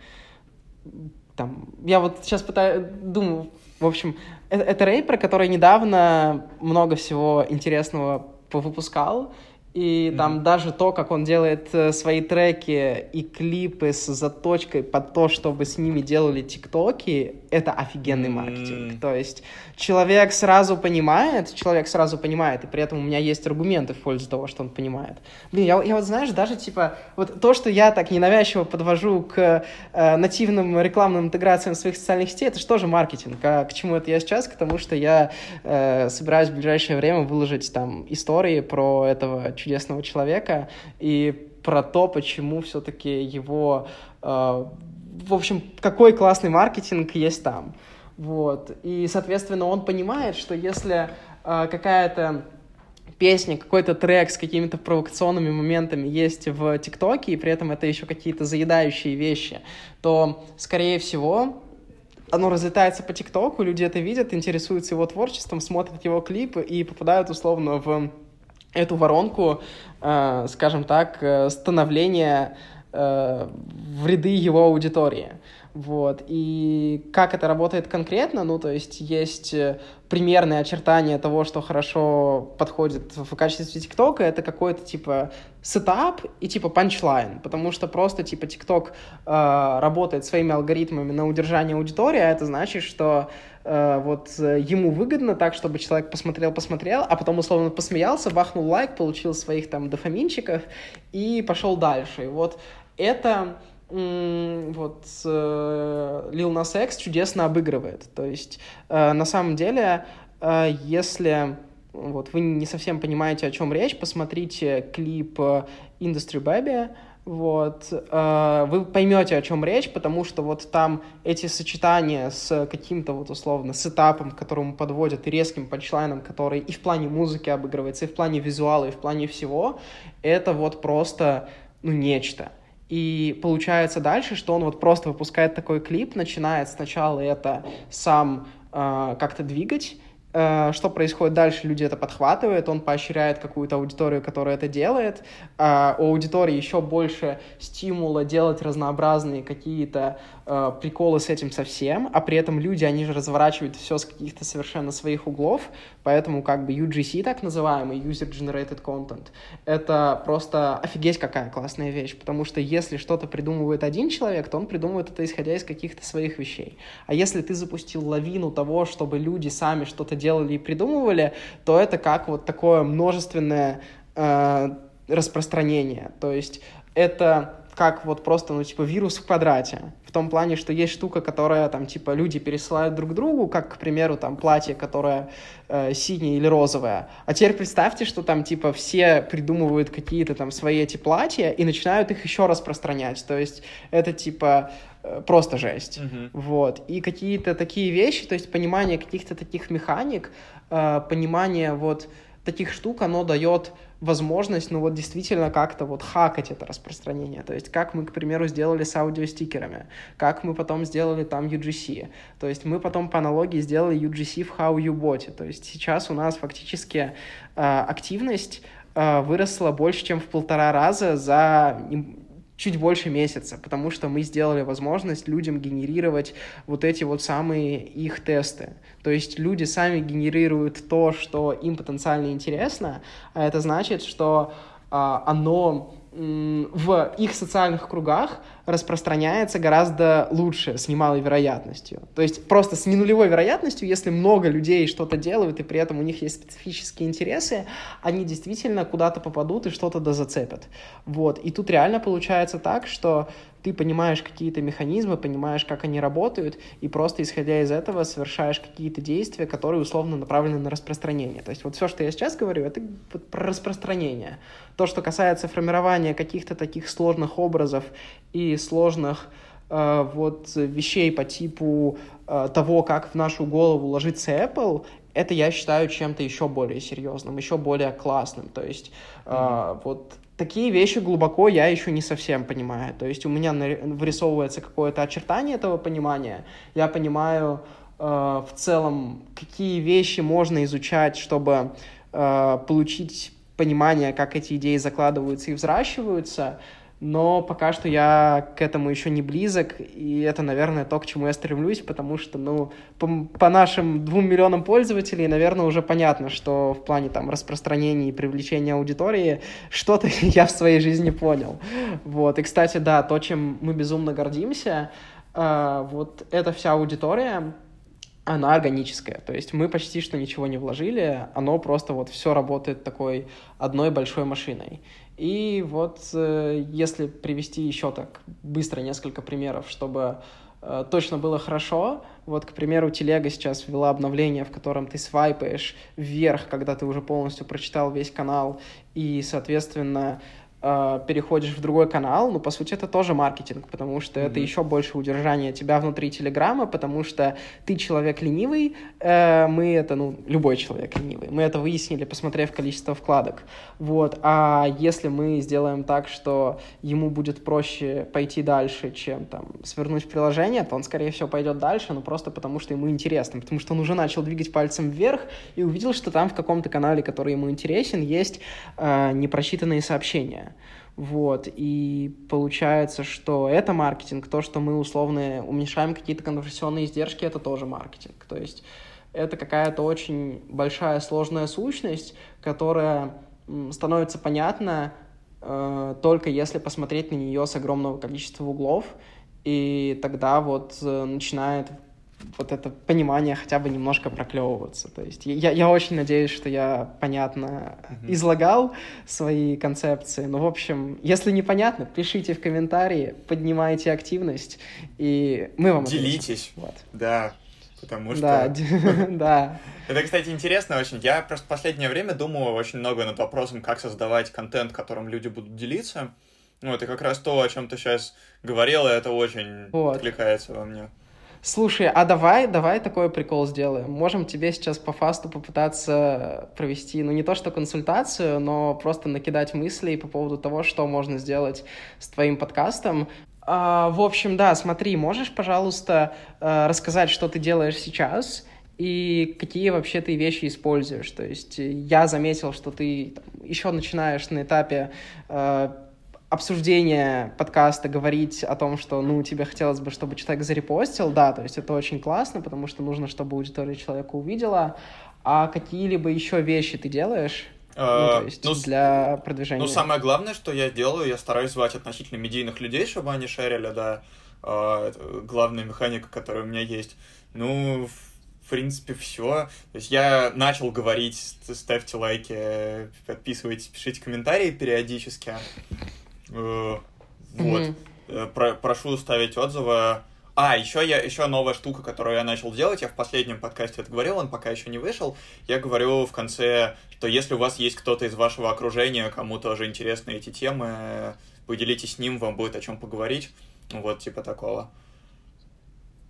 там, я вот сейчас пытаюсь, думаю, в общем, это, это рэпер, который недавно много всего интересного повыпускал, и mm-hmm. там даже то, как он делает э, свои треки и клипы с заточкой под то, чтобы с ними делали тиктоки, это офигенный маркетинг. То есть человек сразу понимает, человек сразу понимает, и при этом у меня есть аргументы в пользу того, что он понимает. Блин, я, я вот, знаешь, даже типа, вот то, что я так ненавязчиво подвожу к э, нативным рекламным интеграциям своих социальных сетей, это же маркетинг? А к чему это я сейчас? К тому, что я э, собираюсь в ближайшее время выложить там истории про этого чудесного человека и про то, почему все-таки его... Э, в общем, какой классный маркетинг есть там. Вот. И, соответственно, он понимает, что если э, какая-то песня, какой-то трек с какими-то провокационными моментами есть в ТикТоке, и при этом это еще какие-то заедающие вещи, то, скорее всего, оно разлетается по ТикТоку, люди это видят, интересуются его творчеством, смотрят его клипы и попадают условно в эту воронку, э, скажем так, э, становления э, в ряды его аудитории. Вот. И как это работает конкретно, ну, то есть есть э, примерные очертания того, что хорошо подходит в качестве ТикТока, это какой-то, типа, сетап и, типа, панчлайн, потому что просто, типа, ТикТок э, работает своими алгоритмами на удержание аудитории, а это значит, что э, вот ему выгодно так, чтобы человек посмотрел-посмотрел, а потом, условно, посмеялся, бахнул лайк, получил своих, там, дофаминчиков и пошел дальше. И вот это вот э, Lil Nas X чудесно обыгрывает. То есть э, на самом деле, э, если вот вы не совсем понимаете, о чем речь, посмотрите клип Industry Baby, вот, вы поймете, о чем речь, потому что вот там эти сочетания с каким-то вот условно сетапом, к которому подводят, и резким панчлайном, который и в плане музыки обыгрывается, и в плане визуала, и в плане всего, это вот просто, ну, нечто. И получается дальше, что он вот просто выпускает такой клип, начинает сначала это сам э, как-то двигать, Э, что происходит дальше? Люди это подхватывают, он поощряет какую-то аудиторию, которая это делает. А у аудитории еще больше стимула делать разнообразные какие-то э, приколы с этим совсем, а при этом люди, они же разворачивают все с каких-то совершенно своих углов, поэтому как бы UGC, так называемый, User Generated Content, это просто офигеть какая классная вещь, потому что если что-то придумывает один человек, то он придумывает это исходя из каких-то своих вещей. А если ты запустил лавину того, чтобы люди сами что-то делали и придумывали, то это как вот такое множественное э, распространение. То есть это как вот просто, ну, типа, вирус в квадрате. В том плане, что есть штука, которая, там, типа, люди пересылают друг другу, как, к примеру, там, платье, которое э, синее или розовое. А теперь представьте, что там, типа, все придумывают какие-то там свои эти платья и начинают их еще распространять. То есть это, типа, Э, просто жесть. Uh-huh. Вот. И какие-то такие вещи, то есть понимание каких-то таких механик, э, понимание вот таких штук, оно дает возможность, ну вот действительно как-то вот хакать это распространение. То есть как мы, к примеру, сделали с аудиостикерами, как мы потом сделали там UGC. То есть мы потом по аналогии сделали UGC в How You Bot. То есть сейчас у нас фактически э, активность э, выросла больше, чем в полтора раза за чуть больше месяца, потому что мы сделали возможность людям генерировать вот эти вот самые их тесты. То есть люди сами генерируют то, что им потенциально интересно, а это значит, что а, оно в их социальных кругах распространяется гораздо лучше, с немалой вероятностью. То есть просто с ненулевой вероятностью, если много людей что-то делают, и при этом у них есть специфические интересы, они действительно куда-то попадут и что-то дозацепят. Вот. И тут реально получается так, что ты понимаешь какие-то механизмы, понимаешь, как они работают, и просто исходя из этого совершаешь какие-то действия, которые условно направлены на распространение. То есть вот все, что я сейчас говорю, это вот про распространение. То, что касается формирования каких-то таких сложных образов и сложных э, вот вещей по типу э, того, как в нашу голову ложится Apple, это я считаю чем-то еще более серьезным, еще более классным. То есть mm-hmm. э, вот такие вещи глубоко я еще не совсем понимаю. То есть у меня вырисовывается какое-то очертание этого понимания. Я понимаю э, в целом, какие вещи можно изучать, чтобы э, получить понимание, как эти идеи закладываются и взращиваются но пока что я к этому еще не близок, и это, наверное, то, к чему я стремлюсь, потому что, ну, по, по нашим двум миллионам пользователей, наверное, уже понятно, что в плане там распространения и привлечения аудитории что-то [LAUGHS] я в своей жизни понял. Вот, и, кстати, да, то, чем мы безумно гордимся, э, вот эта вся аудитория, она органическая. То есть мы почти что ничего не вложили, оно просто вот все работает такой одной большой машиной. И вот э, если привести еще так быстро несколько примеров, чтобы э, точно было хорошо, вот, к примеру, Телега сейчас ввела обновление, в котором ты свайпаешь вверх, когда ты уже полностью прочитал весь канал, и, соответственно, э, переходишь в другой канал, ну, по сути, это тоже маркетинг, потому что mm-hmm. это еще больше удержание тебя внутри Телеграма, потому что ты человек ленивый, э, мы это, ну, любой человек ленивый, мы это выяснили, посмотрев количество вкладок, вот, а если мы сделаем так, что ему будет проще пойти дальше, чем, там, свернуть приложение, то он, скорее всего, пойдет дальше, ну, просто потому что ему интересно, потому что он уже начал двигать пальцем вверх и увидел, что там в каком-то канале, который ему интересен, есть э, непрочитанные сообщения. Вот, и получается, что это маркетинг, то, что мы условно уменьшаем какие-то конверсионные издержки, это тоже маркетинг. То есть это какая-то очень большая сложная сущность, которая становится понятна э, только если посмотреть на нее с огромного количества углов, и тогда вот э, начинает вот это понимание хотя бы немножко проклевываться. То есть я, я очень надеюсь, что я понятно mm-hmm. излагал свои концепции. Но, в общем, если непонятно, пишите в комментарии, поднимайте активность, и мы вам Делитесь. Вот. Да, потому что... Да, [LAUGHS] да. Это, кстати, интересно очень. Я просто в последнее время думаю очень много над вопросом, как создавать контент, которым люди будут делиться. Вот, и как раз то, о чем ты сейчас говорила, это очень вот. откликается во мне. Слушай, а давай, давай такой прикол сделаем. Можем тебе сейчас по фасту попытаться провести, ну не то что консультацию, но просто накидать мыслей по поводу того, что можно сделать с твоим подкастом. А, в общем, да, смотри, можешь, пожалуйста, э, рассказать, что ты делаешь сейчас, и какие вообще ты вещи используешь. То есть я заметил, что ты там, еще начинаешь на этапе э, обсуждения подкаста говорить о том, что, ну, тебе хотелось бы, чтобы человек зарепостил, да, то есть это очень классно, потому что нужно, чтобы аудитория человека увидела. А какие-либо еще вещи ты делаешь? Ну, то Э, есть ну, для продвижения. Ну, самое главное, что я делаю, я стараюсь звать относительно медийных людей, чтобы они шерили, да. Э, Это главная механика, которая у меня есть. Ну, в принципе, все. То есть я начал говорить, ст- ставьте лайки, подписывайтесь, пишите комментарии периодически. Э, Вот. Э, про- прошу ставить отзывы. А, еще я еще новая штука, которую я начал делать, я в последнем подкасте это говорил, он пока еще не вышел. Я говорю в конце, что если у вас есть кто-то из вашего окружения, кому тоже интересны эти темы, поделитесь с ним, вам будет о чем поговорить. Вот, типа такого.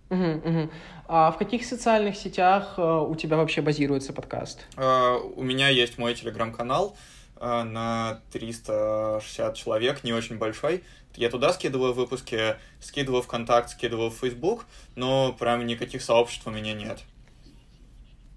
Мгм, мгм. А в каких социальных сетях э, у тебя вообще базируется подкаст? Э, У меня есть мой телеграм-канал на 360 человек, не очень большой. Я туда скидываю выпуски, скидываю ВКонтакт, скидываю в Фейсбук, но прям никаких сообществ у меня нет.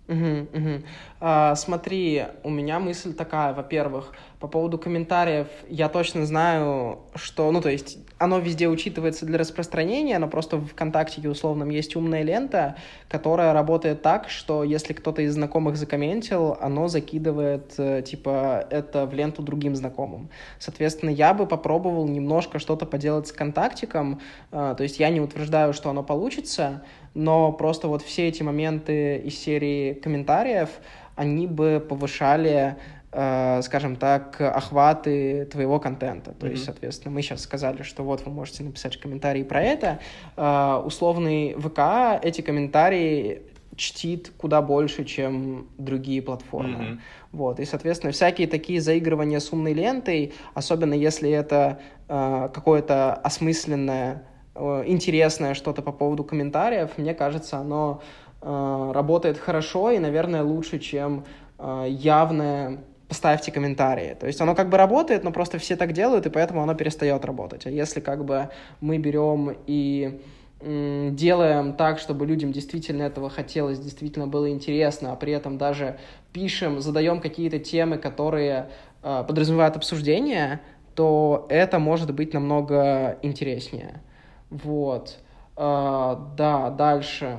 Мгм, мгм. А, смотри, у меня мысль такая, во-первых, по поводу комментариев, я точно знаю, что, ну, то есть, оно везде учитывается для распространения, но просто в ВКонтакте условном есть умная лента, которая работает так, что если кто-то из знакомых закомментил, оно закидывает, э, типа, это в ленту другим знакомым. Соответственно, я бы попробовал немножко что-то поделать с контактиком, э, то есть я не утверждаю, что оно получится, но просто вот все эти моменты из серии комментариев, они бы повышали, э, скажем так, охваты твоего контента. То есть, Мгм. соответственно, мы сейчас сказали, что вот вы можете написать комментарии про это. Э, условный ВК эти комментарии чтит куда больше, чем другие платформы. Мгм. Вот, и, соответственно, всякие такие заигрывания с умной лентой, особенно если это э, какое-то осмысленное, интересное что-то по поводу комментариев, мне кажется, оно э, работает хорошо и, наверное, лучше, чем э, явное поставьте комментарии. То есть оно как бы работает, но просто все так делают, и поэтому оно перестает работать. А если как бы мы берем и делаем так, чтобы людям действительно этого хотелось, действительно было интересно, а при этом даже пишем, задаем какие-то темы, которые э, подразумевают обсуждение, то это может быть намного интереснее. Вот. Э, да, дальше.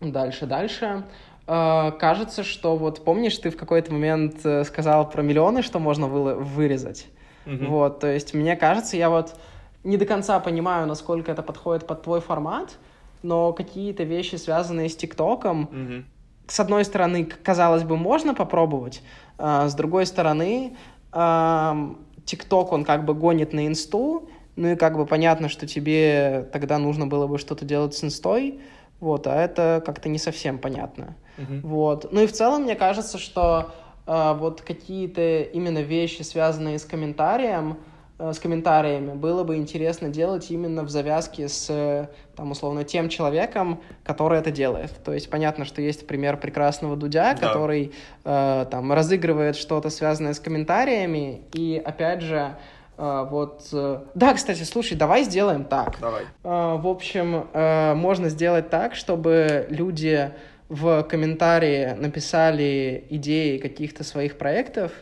Дальше, дальше. Э, кажется, что вот помнишь, ты в какой-то момент э, сказал про миллионы, что можно выло- вырезать. Мгм. Вот, то есть мне кажется, я вот не до конца понимаю, насколько это подходит под твой формат, но какие-то вещи, связанные с ТикТоком, Мгм. с одной стороны, казалось бы, можно попробовать, а с другой стороны, ам, ТикТок, он как бы гонит на инсту, ну и как бы понятно, что тебе тогда нужно было бы что-то делать с инстой, вот, а это как-то не совсем понятно. Мгм. Вот. Ну и в целом, мне кажется, что э, вот какие-то именно вещи, связанные с комментарием, э, с комментариями, было бы интересно делать именно в завязке с, э, там, условно, тем человеком, который это делает. То есть понятно, что есть пример прекрасного Дудя, Да. который э, там разыгрывает что-то, связанное с комментариями, и опять же, э, вот... э, Да, кстати, слушай, давай сделаем так. Давай. А, В общем, э, можно сделать так, чтобы люди в комментарии написали идеи каких-то своих проектов,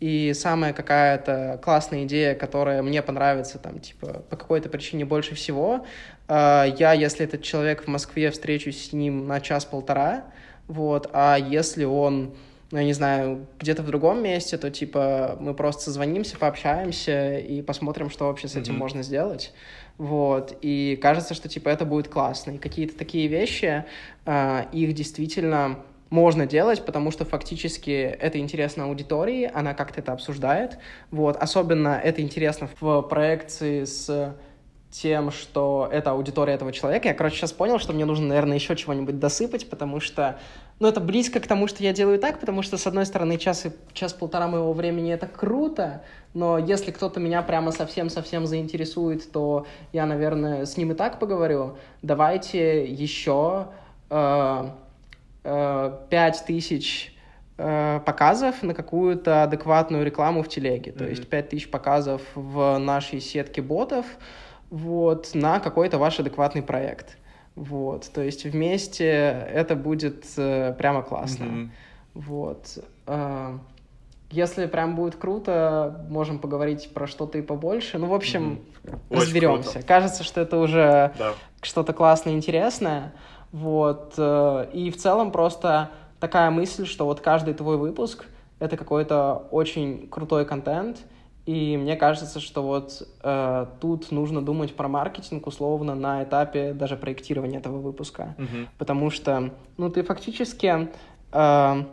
и самая какая-то классная идея, которая мне понравится, там, типа, по какой-то причине больше всего, э, я, если этот человек в Москве, встречусь с ним на час-полтора, вот, а если он ну, я не знаю, где-то в другом месте, то, типа, мы просто созвонимся, пообщаемся и посмотрим, что вообще с этим Мгм. можно сделать. Вот, и кажется, что, типа, это будет классно. И какие-то такие вещи, а, их действительно можно делать, потому что фактически это интересно аудитории, она как-то это обсуждает. Вот, особенно это интересно в проекции с тем, что это аудитория этого человека. Я, короче, сейчас понял, что мне нужно, наверное, еще чего-нибудь досыпать, потому что, ну, это близко к тому, что я делаю так, потому что, с одной стороны, час и час-полтора моего времени — это круто, но если кто-то меня прямо совсем-совсем заинтересует, то я, наверное, с ним и так поговорю. Давайте еще э, э, пять тысяч э, показов на какую-то адекватную рекламу в телеге. То Мгм. есть 5000 показов в нашей сетке ботов вот, на какой-то ваш адекватный проект. Вот, то есть вместе это будет э, прямо классно. Mm-hmm. Вот. Э, если прям будет круто, можем поговорить про что-то и побольше. Ну, в общем, mm-hmm. разберемся. Круто. Кажется, что это уже да. что-то классное, интересное. Вот. Э, и в целом просто такая мысль, что вот каждый твой выпуск — это какой-то очень крутой контент — и мне кажется, что вот э, тут нужно думать про маркетинг условно на этапе даже проектирования этого выпуска. Uh-huh. Потому что, ну, ты фактически, э,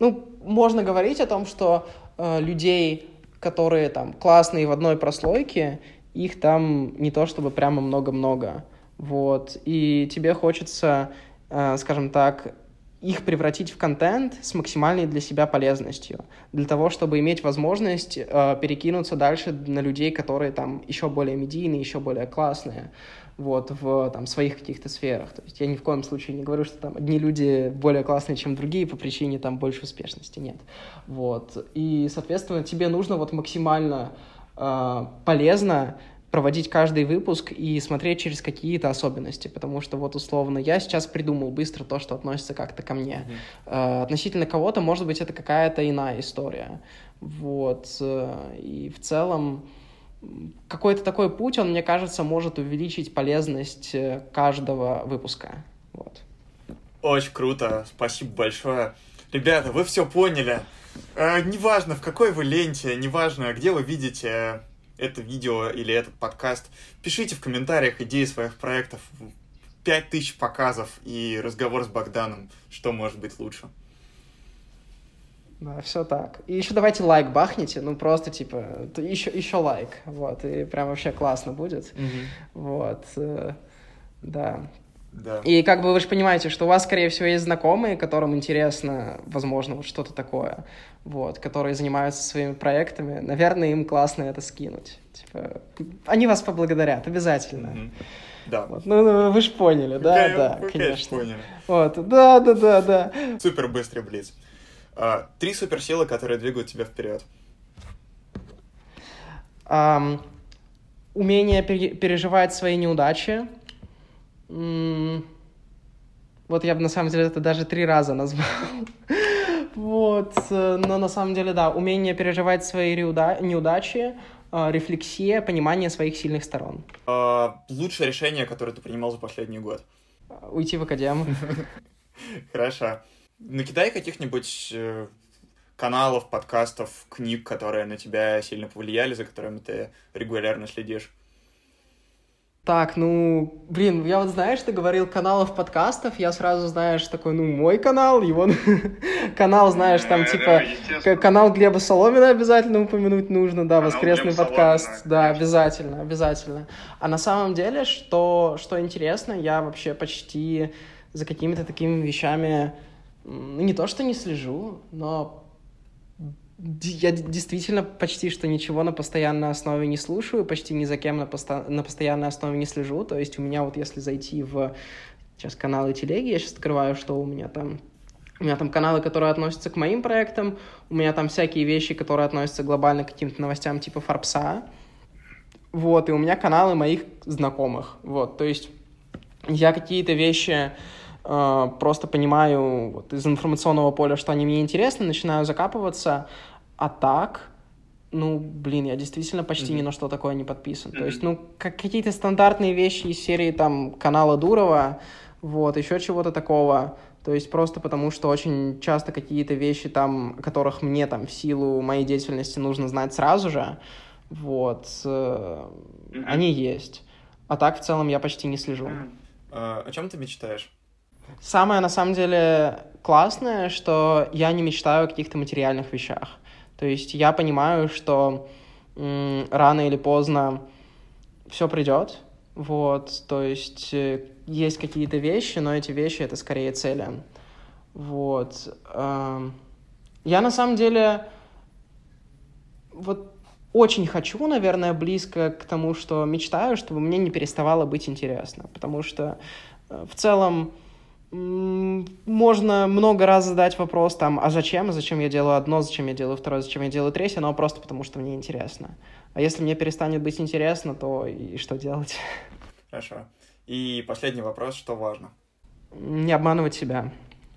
ну, можно говорить о том, что э, людей, которые там классные в одной прослойке, их там не то чтобы прямо много-много. Вот. И тебе хочется, э, скажем так, их превратить в контент с максимальной для себя полезностью, для того, чтобы иметь возможность э, перекинуться дальше на людей, которые там еще более медийные, еще более классные, вот, в там, своих каких-то сферах. То есть я ни в коем случае не говорю, что там одни люди более классные, чем другие по причине там больше успешности, нет. Вот. И, соответственно, тебе нужно вот максимально э, полезно проводить каждый выпуск и смотреть через какие-то особенности, потому что вот условно я сейчас придумал быстро то, что относится как-то ко мне. Mm-hmm. Относительно кого-то, может быть, это какая-то иная история. Вот. Э, и в целом какой-то такой путь, он, мне кажется, может увеличить полезность э, каждого выпуска. Вот. Очень круто, спасибо большое. Ребята, вы все поняли. Э, неважно, в какой вы ленте, неважно, где вы видите это видео или этот подкаст. Пишите в комментариях идеи своих проектов. Пять тысяч показов и разговор с Богданом. Что может быть лучше? Да, все так. И еще давайте лайк бахните, ну просто типа еще еще лайк, вот и прям вообще классно будет, mm вот, э, да. Да. И как бы вы же понимаете, что у вас, скорее всего, есть знакомые, которым интересно, возможно, вот что-то такое, вот, которые занимаются своими проектами. Наверное, им классно это скинуть. Типа, они вас поблагодарят, обязательно. Mm-hmm. Да. Вот. Ну, ну, вы же поняли, да, okay, да, okay, конечно. Поняли. Вот, да, да, да, да. Супер быстрый блиц. А, три суперсилы, которые двигают тебя вперед. Um, умение переживать свои неудачи, вот я бы на самом деле это даже три раза назвал. Вот, э, но на самом деле, да, умение переживать свои неудачи, э, рефлексия, понимание своих сильных сторон. А, лучшее решение, которое ты принимал за последний год? Уйти в академ. [LAUGHS] Хорошо. Накидай каких-нибудь э, каналов, подкастов, книг, которые на тебя сильно повлияли, за которыми ты регулярно следишь. Так, ну, блин, я вот, знаешь, ты говорил каналов подкастов, я сразу, знаешь, такой, ну, мой канал, его [LAUGHS] канал, знаешь, там, типа, канал Глеба Соломина обязательно упомянуть нужно, да, воскресный подкаст, да, обязательно, обязательно. А на самом деле, что, что интересно, я вообще почти за какими-то такими вещами, ну, не то что не слежу, но я действительно почти что ничего на постоянной основе не слушаю, почти ни за кем на, посто... на постоянной основе не слежу. То есть у меня вот если зайти в сейчас каналы телеги, я сейчас открываю, что у меня там у меня там каналы, которые относятся к моим проектам, у меня там всякие вещи, которые относятся глобально к каким-то новостям типа Форбса. Вот, и у меня каналы моих знакомых. Вот, то есть я какие-то вещи э, просто понимаю вот, из информационного поля, что они мне интересны, начинаю закапываться, а так, ну, блин, я действительно почти mm-hmm. ни на что такое не подписан. Mm-hmm. То есть, ну, как какие-то стандартные вещи из серии там канала Дурова, вот, еще чего-то такого. То есть просто потому, что очень часто какие-то вещи там, о которых мне там в силу моей деятельности нужно знать сразу же, вот, mm-hmm. они есть. А так в целом я почти не слежу. Mm-hmm. Uh, о чем ты мечтаешь? Самое на самом деле классное, что я не мечтаю о каких-то материальных вещах. То есть я понимаю, что м, рано или поздно все придет, вот, то есть э, есть какие-то вещи, но эти вещи это скорее цели. Вот. Э, я на самом деле вот очень хочу, наверное, близко к тому, что мечтаю, чтобы мне не переставало быть интересно, потому что э, в целом можно много раз задать вопрос там, а зачем, зачем я делаю одно, зачем я делаю второе, зачем я делаю третье, но просто потому, что мне интересно. А если мне перестанет быть интересно, то и что делать? Хорошо. И последний вопрос, что важно? Не обманывать себя.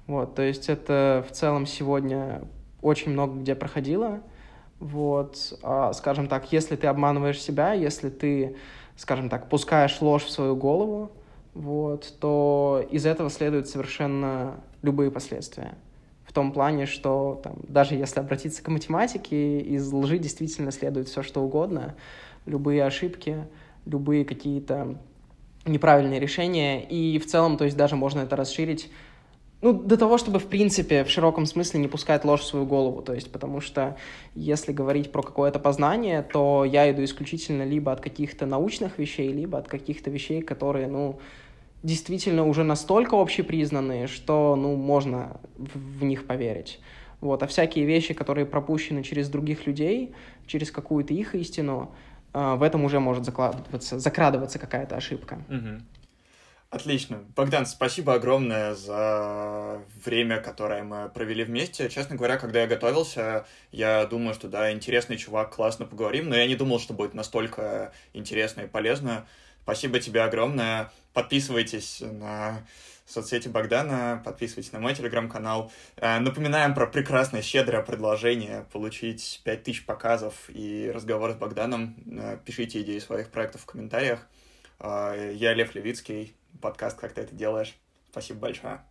Вот, то есть это в целом сегодня очень много где проходило. Вот, а, скажем так, если ты обманываешь себя, если ты, скажем так, пускаешь ложь в свою голову, вот, то из этого следуют совершенно любые последствия. В том плане, что там, даже если обратиться к математике, из лжи действительно следует все, что угодно, любые ошибки, любые какие-то неправильные решения, и в целом, то есть даже можно это расширить ну, до того, чтобы, в принципе, в широком смысле не пускать ложь в свою голову. То есть, потому что если говорить про какое-то познание, то я иду исключительно либо от каких-то научных вещей, либо от каких-то вещей, которые, ну, действительно уже настолько общепризнанные, что, ну, можно в, в них поверить. Вот. А всякие вещи, которые пропущены через других людей, через какую-то их истину, э, в этом уже может закладываться, закрадываться какая-то ошибка. Отлично. Богдан, спасибо огромное за время, которое мы провели вместе. Честно говоря, когда я готовился, я думаю, что да, интересный чувак, классно поговорим, но я не думал, что будет настолько интересно и полезно. Спасибо тебе огромное. Подписывайтесь на соцсети Богдана, подписывайтесь на мой телеграм-канал. Э, напоминаем про прекрасное, щедрое предложение получить 5000 показов и разговор с Богданом. Э, пишите идеи своих проектов в комментариях. Э, я Лев Левицкий подкаст «Как ты это делаешь». Спасибо большое.